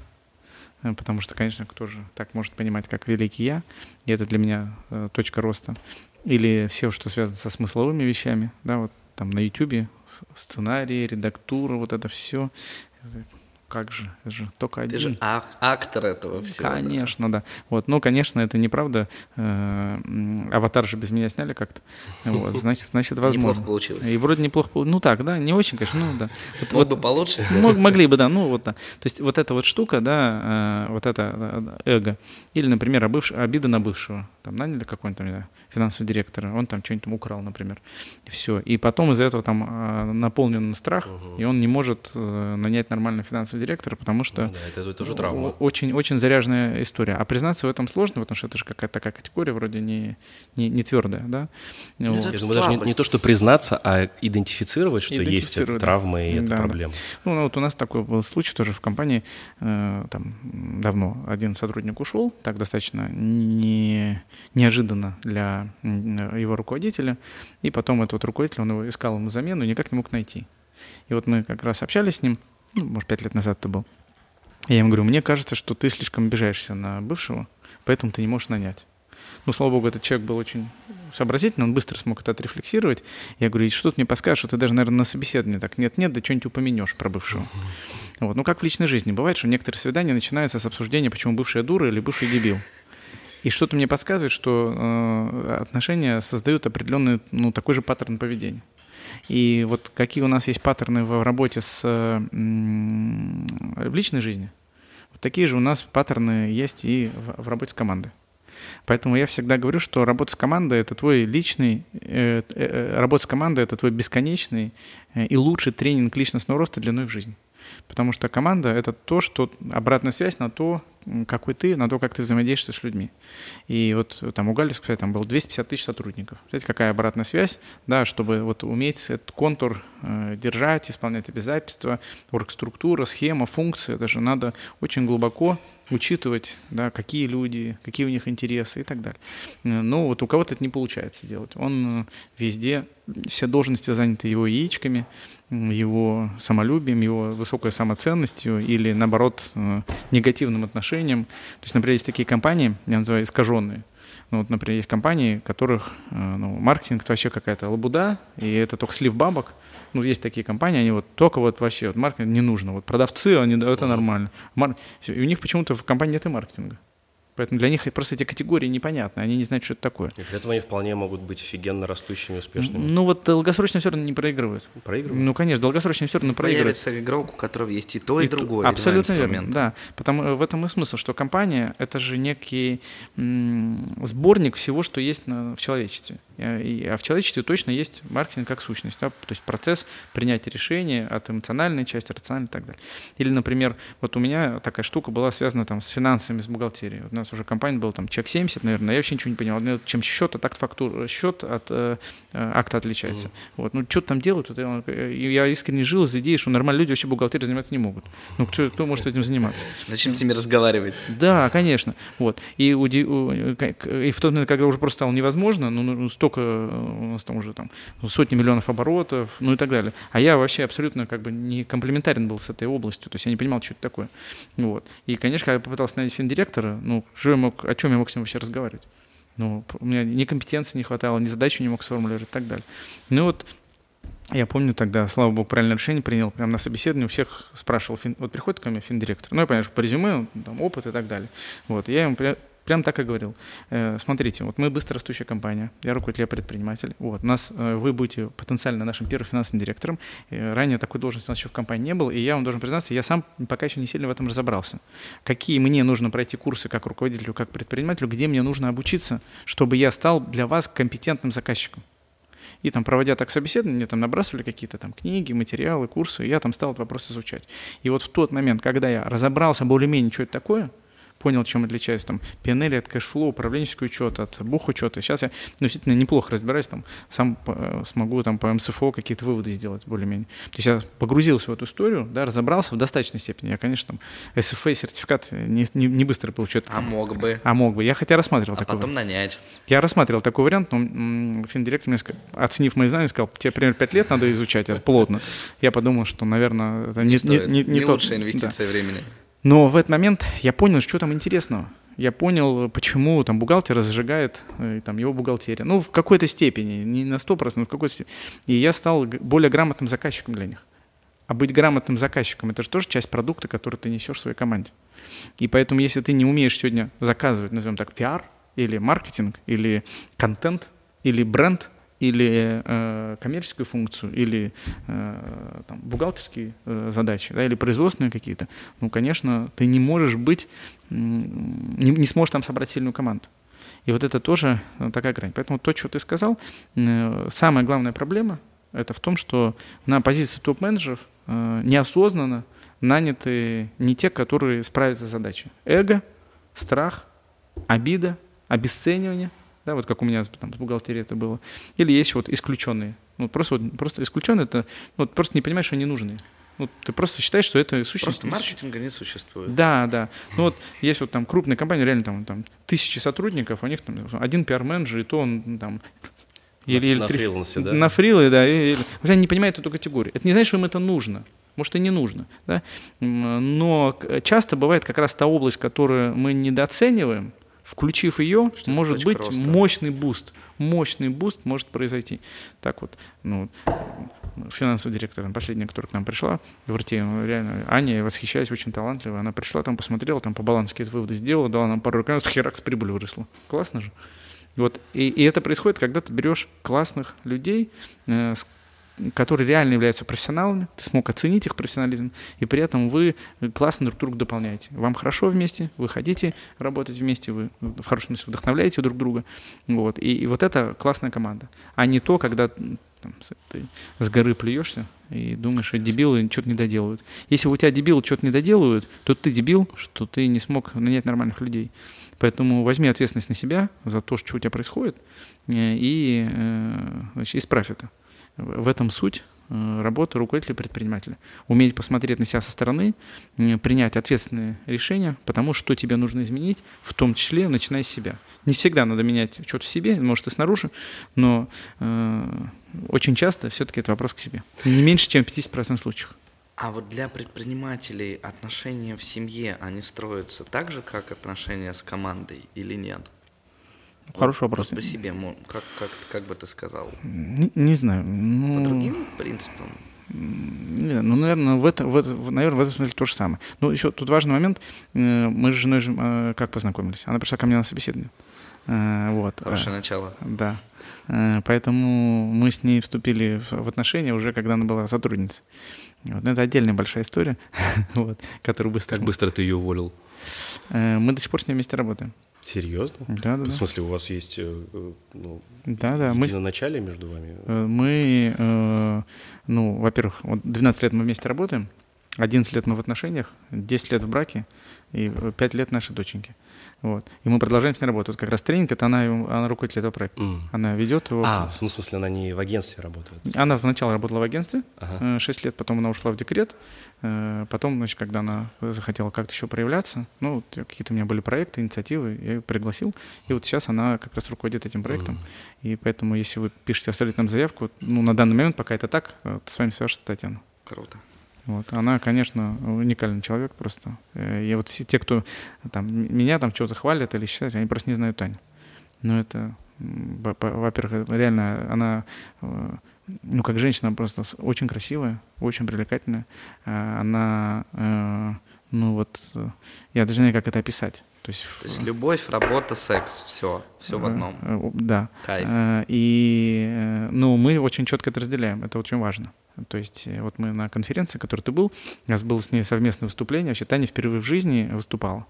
э, потому что, конечно, кто же так может понимать, как великий я, и это для меня э, точка роста. Или все, что связано со смысловыми вещами, да, вот там на YouTube сценарии, редактура, вот это все. Как же, это же только Ты один. же а- актор этого всего. да. Конечно, да. Вот, ну, конечно, это неправда. Э, Аватар же без меня сняли как-то. Вот, значит, значит, возможно. Неплохо получилось. И вроде неплохо получилось. Ну так, да, не очень, конечно, ну да. Вот, Мог вот бы получше. мог- могли бы, да, ну вот да. То есть вот эта вот штука, да, э, вот это э, эго. Или, например, обида на бывшего. Там наняли какой-нибудь там, финансового директора, он там что-нибудь украл, например. И все. И потом из-за этого там наполнен страх, и он не может нанять нормального финансового директора, потому что Ну да, это тоже травма. о- Очень, очень заряженная история. А признаться в этом сложно, потому что это же какая-то такая категория вроде не, не, не твердая, да? Ну, Вот. это Я думаю, даже не, не то, что признаться, а идентифицировать, что есть эта да. травма и это Да, да. проблема. Ну, ну, вот у нас такой был случай тоже в компании, э, там давно один сотрудник ушел, так достаточно не, неожиданно для его руководителя, и потом этот вот руководитель, он его искал ему замену и никак не мог найти. И вот мы как раз общались с ним, ну, может, пять лет назад это был. Я ему говорю, мне кажется, что ты слишком обижаешься на бывшего, поэтому ты не можешь нанять. Ну, слава богу, этот человек был очень сообразительный, он быстро смог это отрефлексировать. Я говорю, «И что ты мне подскажешь, что ты даже, наверное, на собеседовании так нет-нет, да что-нибудь упомянешь про бывшего. Вот. Ну, как в личной жизни. Бывает, что некоторые свидания начинаются с обсуждения, почему бывшая дура или бывший дебил. И что-то мне подсказывает, что э, отношения создают определенный, ну, такой же паттерн поведения. И вот какие у нас есть паттерны в работе с, в личной жизни, вот такие же у нас паттерны есть и в, в работе с командой. Поэтому я всегда говорю, что работа с командой это твой личный, э, э, э, работа с командой это твой бесконечный э, и лучший тренинг личностного роста длиной в жизнь. Потому что команда это то, что обратная связь на то, какой ты, на то, как ты взаимодействуешь с людьми. И вот там у Галис, кстати, там было 250 тысяч сотрудников. Знаете, какая обратная связь, да, чтобы вот уметь этот контур э, держать, исполнять обязательства, оргструктура, схема, функции, это же надо очень глубоко учитывать, да, какие люди, какие у них интересы и так далее. Э, Но вот у кого-то это не получается делать. Он э, везде, все должности заняты его яичками, его самолюбием, его высокой самоценностью или, наоборот, э, негативным отношением. То есть, например, есть такие компании, я называю искаженные. Ну, вот, например, есть компании, которых э, ну, маркетинг это вообще какая-то лабуда, и это только слив бабок. Ну, есть такие компании, они вот только вот вообще, вот маркетинг не нужно. Вот продавцы, они, это нормально. Мар- И у них почему-то в компании нет и маркетинга. Поэтому для них просто эти категории непонятны, они не знают, что это такое. И при этом они вполне могут быть офигенно растущими, успешными. Ну вот долгосрочно все равно не проигрывают. Проигрывают. Ну, конечно, долгосрочно все равно проигрывают. Появится игрок, у которого есть и то, и, И другое. Абсолютно верно, да. Потому э, в этом и смысл, что компания это же некий м, сборник всего, что есть на- в человечестве. Э, а в человечестве точно есть маркетинг как сущность, да, то есть процесс принятия решения от эмоциональной части, рациональной и так далее. Или, например, вот у меня такая штука была связана там с финансами, с бухгалтерией. Вот у нас уже компания была там чек 70, наверное, я вообще ничего не понимал. Ну, Чем счет от акт фактур, счет от э, э, акта отличается. Вот, ну что там делают? Вот я, и я искренне жил из идеи, что нормально люди вообще бухгалтерией заниматься не могут. Ну кто, кто может этим заниматься? Зачем с ними разговаривать? Да, конечно. Вот. И, и в тот момент, когда уже просто стало невозможно, ну, ну, столько э, у нас там уже там сотни миллионов оборотов, ну и так далее. А я вообще абсолютно как бы не комплементарен был с этой областью, то есть я не понимал, что это такое. Вот. И, конечно, когда я попытался найти финдиректора, ну, что я мог, о чем я мог с ним вообще разговаривать? Ну, у меня ни компетенции не хватало, ни задачу не мог сформулировать и так далее. Ну вот я помню тогда, слава богу, правильное решение принял. Прямо на собеседовании у всех спрашивал, вот приходит ко мне финдиректор, ну, я понимаю, что по резюме, там, опыт и так далее. Вот, я ему прям так и говорил. Э, смотрите, вот мы быстрорастущая компания, я руководитель, я предприниматель. Вот, нас, э, вы будете потенциально нашим первым финансовым директором. Э, ранее такой должности у нас еще в компании не было, и я вам должен признаться, я сам пока еще не сильно в этом разобрался. Какие мне нужно пройти курсы как руководителю, как предпринимателю, где мне нужно обучиться, чтобы я стал для вас компетентным заказчиком. И там, проводя так собеседование, мне там набрасывали какие-то там книги, материалы, курсы, и я там стал этот вопрос изучать. И вот в тот момент, когда я разобрался более-менее, что это такое, понял, чем отличается там P&L от cash flow, управленческий учет от бухучета. Сейчас я ну, действительно неплохо разбираюсь, там, сам э, смогу там по МСФО какие-то выводы сделать более-менее. То есть я погрузился в эту историю, да, разобрался в достаточной степени. Я, конечно, там CFA сертификат не, не, не быстро получу. Это А там- мог бы. а мог бы. Я хотя рассматривал А такой потом вариант. нанять. Я рассматривал такой вариант, но финдиректор мне, ска- оценив мои знания, сказал, тебе примерно 5 лет надо изучать это плотно. Я подумал, что, наверное, это не, не, не, не Не тот- лучшая да. инвестиция времени. Но в этот момент я понял, что там интересного. Я понял, почему там бухгалтер разжигает э, там, его бухгалтерия. Ну, в какой-то степени, не на 100%, но в какой-то степени. И я стал более грамотным заказчиком для них. А быть грамотным заказчиком — это же тоже часть продукта, который ты несешь своей команде. И поэтому, если ты не умеешь сегодня заказывать, назовем так, пиар, или маркетинг, или контент, или бренд, или э, коммерческую функцию, или э, там, бухгалтерские э, задачи, да, или производственные какие-то, ну, конечно, ты не можешь быть, не, не сможешь там собрать сильную команду. И вот это тоже такая грань. Поэтому то, что ты сказал, э, самая главная проблема это в том, что на позиции топ-менеджеров э, неосознанно наняты не те, которые справятся с задачей. Эго, страх, обида, обесценивание, да, вот как у меня там, с бухгалтерией это было. Или есть вот исключенные. Ну, просто, вот, просто исключенные, это ну, просто не понимаешь, что они нужны. Ну, ты просто считаешь, что это существует. Просто маркетинга не существует. Да, да. Ну вот есть вот там крупные компании, реально там, там тысячи сотрудников, у них там один пиар-менеджер, и то он там или, или на три, фрилансе, да? На фрилы, да. Или, они не понимают эту категорию. Это не значит, что им это нужно. Может, и не нужно. Да? Но часто бывает как раз та область, которую мы недооцениваем, включив ее, что может быть роста. мощный boost. Мощный boost может произойти. Так вот, ну, финансовый директор, последняя, которая к нам пришла, говорит, реально, Аня, я восхищаюсь, очень талантливая. Она пришла, там посмотрела, там по балансу какие-то выводы сделала, дала нам пару рекомендаций, херак с прибылью выросла. Классно же. Вот. И, и это происходит, когда ты берешь классных людей, э, которые реально являются профессионалами, ты смог оценить их профессионализм, и при этом вы классно друг друга дополняете. Вам хорошо вместе, вы хотите работать вместе, вы в хорошем смысле вдохновляете друг друга. Вот. И, и вот это классная команда. А не то, когда там, ты с горы плюешься и думаешь, что дебилы что-то не доделывают. Если у тебя дебилы что-то не доделывают, то ты дебил, что ты не смог нанять нормальных людей. Поэтому возьми ответственность на себя за то, что у тебя происходит, э, и э, значит, исправь это. В этом суть э, работы руководителя предпринимателя. Уметь посмотреть на себя со стороны, принять ответственные решения, потому что тебе нужно изменить, в том числе начиная с себя. Не всегда надо менять что-то в себе, может и снаружи, но э, очень часто все-таки это вопрос к себе. Не меньше, чем в 50% случаев. А вот для предпринимателей отношения в семье, они строятся так же, как отношения с командой или нет? Хороший вот, вопрос. по себе, как, как, как бы ты сказал? Не, не знаю. Ну... По другим принципам? Не, ну, наверное, в, это, в, это, наверное, в этом смысле то же самое. Ну, еще тут важный момент. Э, мы с женой э, как познакомились? Она пришла ко мне на собеседование. Э, вот. Хорошее начало. Да. Поэтому мы с ней вступили в отношения уже, когда она была сотрудницей. Вот. Но это отдельная большая история, вот, которую быстро... Как быстро ты ее уволил? Мы до сих пор с ней вместе работаем. Серьезно? Да, да. В смысле, у вас есть э, ну, да, да. мы, начале между вами? Э, мы, ну, во-первых, вот 12 лет мы вместе работаем, 11 лет мы в отношениях, 10 лет в браке и 5 лет нашей доченьки. Вот. И мы продолжаем с ней работать. Вот как раз тренинг, это она, она руководитель этого проекта. Mm. Она ведет его. А, в смысле, она не в агентстве работает? Она сначала работала в агентстве ага. 6 э, лет, потом она ушла в декрет. Э, потом, значит, когда она захотела как-то еще проявляться, ну, вот какие-то у меня были проекты, инициативы, я ее пригласил. И вот сейчас она как раз руководит этим проектом. Mm. И поэтому, если вы пишете, оставить нам заявку, ну, на данный момент, пока это так, то с вами свяжется Татьяна. Круто. Вот. Она, конечно, уникальный человек просто. Э, и вот все те, кто там, меня там что-то хвалят или считают, они просто не знают Таню. Но это, во-первых, реально она, э, ну, как женщина просто очень красивая, очень привлекательная. А она, э, ну вот, я даже не знаю, как это описать. То есть, То есть любовь, работа, секс, все, все в одном. Да. Кайф. И, ну, мы очень четко это разделяем, это очень важно. То есть э, вот мы на конференции, которой ты был, у нас было с ней совместное выступление. Вообще Таня впервые в жизни выступала.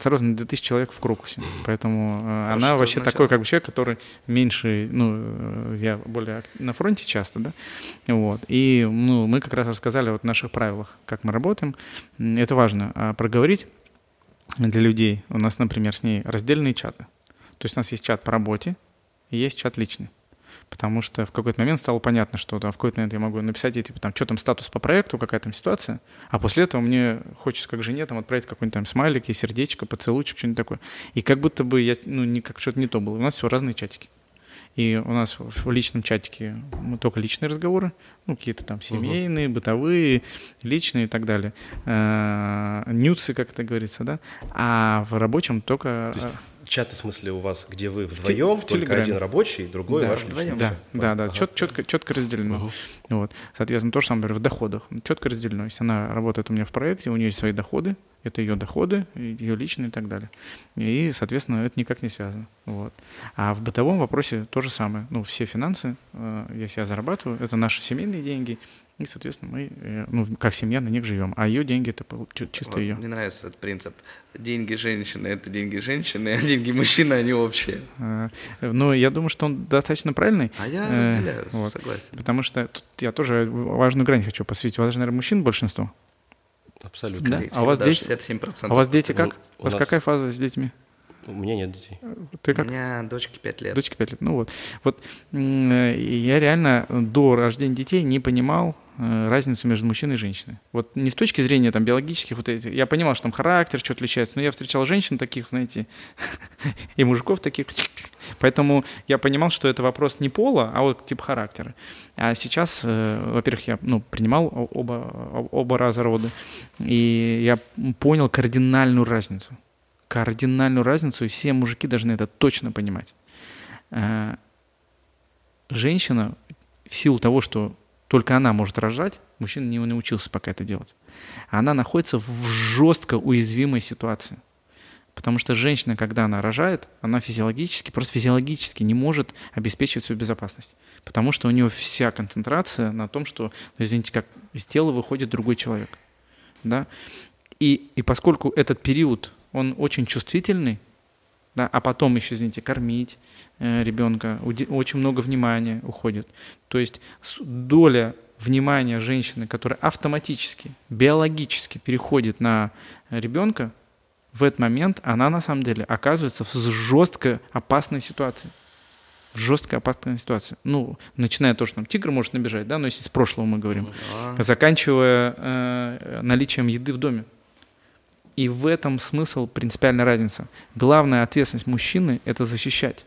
Сразу на 2000 человек в Крокусе. Поэтому э, Хорошо, она вообще такой как бы человек, который меньше, ну, э, я более на фронте часто, да, вот. И, ну, мы как раз рассказали вот о наших правилах, как мы работаем. Это важно а проговорить для людей. У нас, например, с ней раздельные чаты. То есть у нас есть чат по работе и есть чат личный потому что в какой-то момент стало понятно, что да, в какой-то момент я могу написать ей, типа, там, что там статус по проекту, какая там ситуация, а после этого мне хочется как жене там отправить какой-нибудь там смайлик, и сердечко, поцелуйчик, что-нибудь такое. И как будто бы я, ну, не, как что-то не то было. У нас все разные чатики. И у нас в личном чатике мы только личные разговоры, ну, какие-то там семейные, uh-huh. бытовые, личные и так далее. Э-э- нюцы, как это говорится, да. А в рабочем только... То есть Чаты, в смысле, у вас, где вы вдвоем, в только Телеграме. один рабочий, другой да, ваш вдвоем. Да, да, да, Ага. чет- четко, четко разделено. Мгм. Вот. Соответственно, то же самое, например, в доходах. Четко разделено. Если она работает у меня в проекте, у нее есть свои доходы, это ее доходы, ее личные и так далее. И, соответственно, это никак не связано. Вот. А в бытовом вопросе то же самое. Ну, все финансы, э, если я зарабатываю, это наши семейные деньги, и, соответственно, мы, э, ну, как семья, на них живем. А ее деньги это чисто Вот ее. Мне нравится этот принцип. Деньги женщины – это деньги женщины, а деньги мужчины, они общие. Э, Ну, я думаю, что он достаточно правильный. А я Э, разделяю, вот. согласен. Потому что тут я тоже важную грань хочу посвятить. У вас же, наверное, мужчин большинство. Абсолютно. Да. А у вас дети- даже 67%. А у вас дети как? у У вас нас- какая фаза с детьми? У меня нет детей. Ты У как? меня дочке 5 лет. Дочке 5 лет. Ну вот. Вот э, я реально до рождения детей не понимал э, разницу между мужчиной и женщиной. Вот не с точки зрения там биологических вот этих. Я понимал, что там характер что отличается, но я встречал женщин таких, знаете, и мужиков таких. Поэтому я понимал, что это вопрос не пола, а вот тип характера. А сейчас, э, во-первых, я ну, принимал оба, оба раза роды, и я понял кардинальную разницу. Кардинальную разницу, и все мужики должны это точно понимать. Э, Женщина, в силу того, что только она может рожать, мужчина не научился пока это делать. Она находится в жестко уязвимой ситуации. Потому что женщина, когда она рожает, она физиологически, просто физиологически не может обеспечивать свою безопасность. Потому что у нее вся концентрация на том, что, ну, извините, как из тела выходит другой человек. Да? И, и поскольку этот период, он очень чувствительный, да, а потом еще, извините, кормить э, ребенка, очень много внимания уходит. То есть доля внимания женщины, которая автоматически, биологически переходит на ребенка, в этот момент она на самом деле оказывается в жестко опасной ситуации. В жестко опасной ситуации. Ну, начиная того, что там тигр может набежать, да, но если с прошлого мы говорим, Да. заканчивая э, наличием еды в доме. И в этом смысл принципиальная разница. Главная ответственность мужчины – это защищать,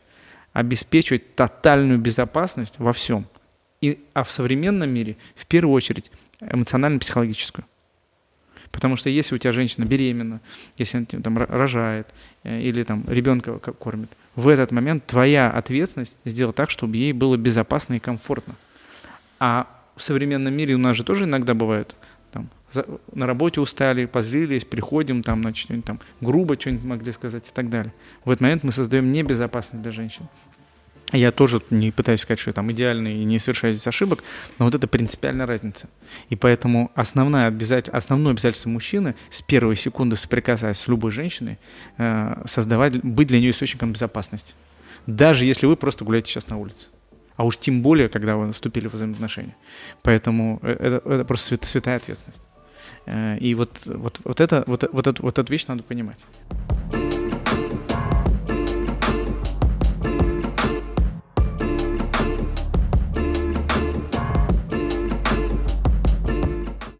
обеспечивать тотальную безопасность во всем. И, а в современном мире в первую очередь эмоционально-психологическую. Потому что если у тебя женщина беременна, если она там ро- рожает э, или там ребенка ко- кормит, в этот момент твоя ответственность сделать так, чтобы ей было безопасно и комфортно. А в современном мире у нас же тоже иногда бывает, на работе устали, позлились, приходим, там, значит, там грубо что-нибудь могли сказать и так далее. В этот момент мы создаем небезопасность для женщин. Я тоже не пытаюсь сказать, что я там идеальный и не совершаю здесь ошибок, но вот это принципиальная разница. И поэтому основное, обязатель... основное обязательство мужчины с первой секунды соприкасаясь с любой женщиной, э, создавать, быть для нее источником безопасности. Даже если вы просто гуляете сейчас на улице. А уж тем более, когда вы вступили в взаимоотношения. Поэтому э, это, это просто свят- святая ответственность. Э, И вот, вот, вот, это, вот, вот, это, вот эту вещь надо понимать.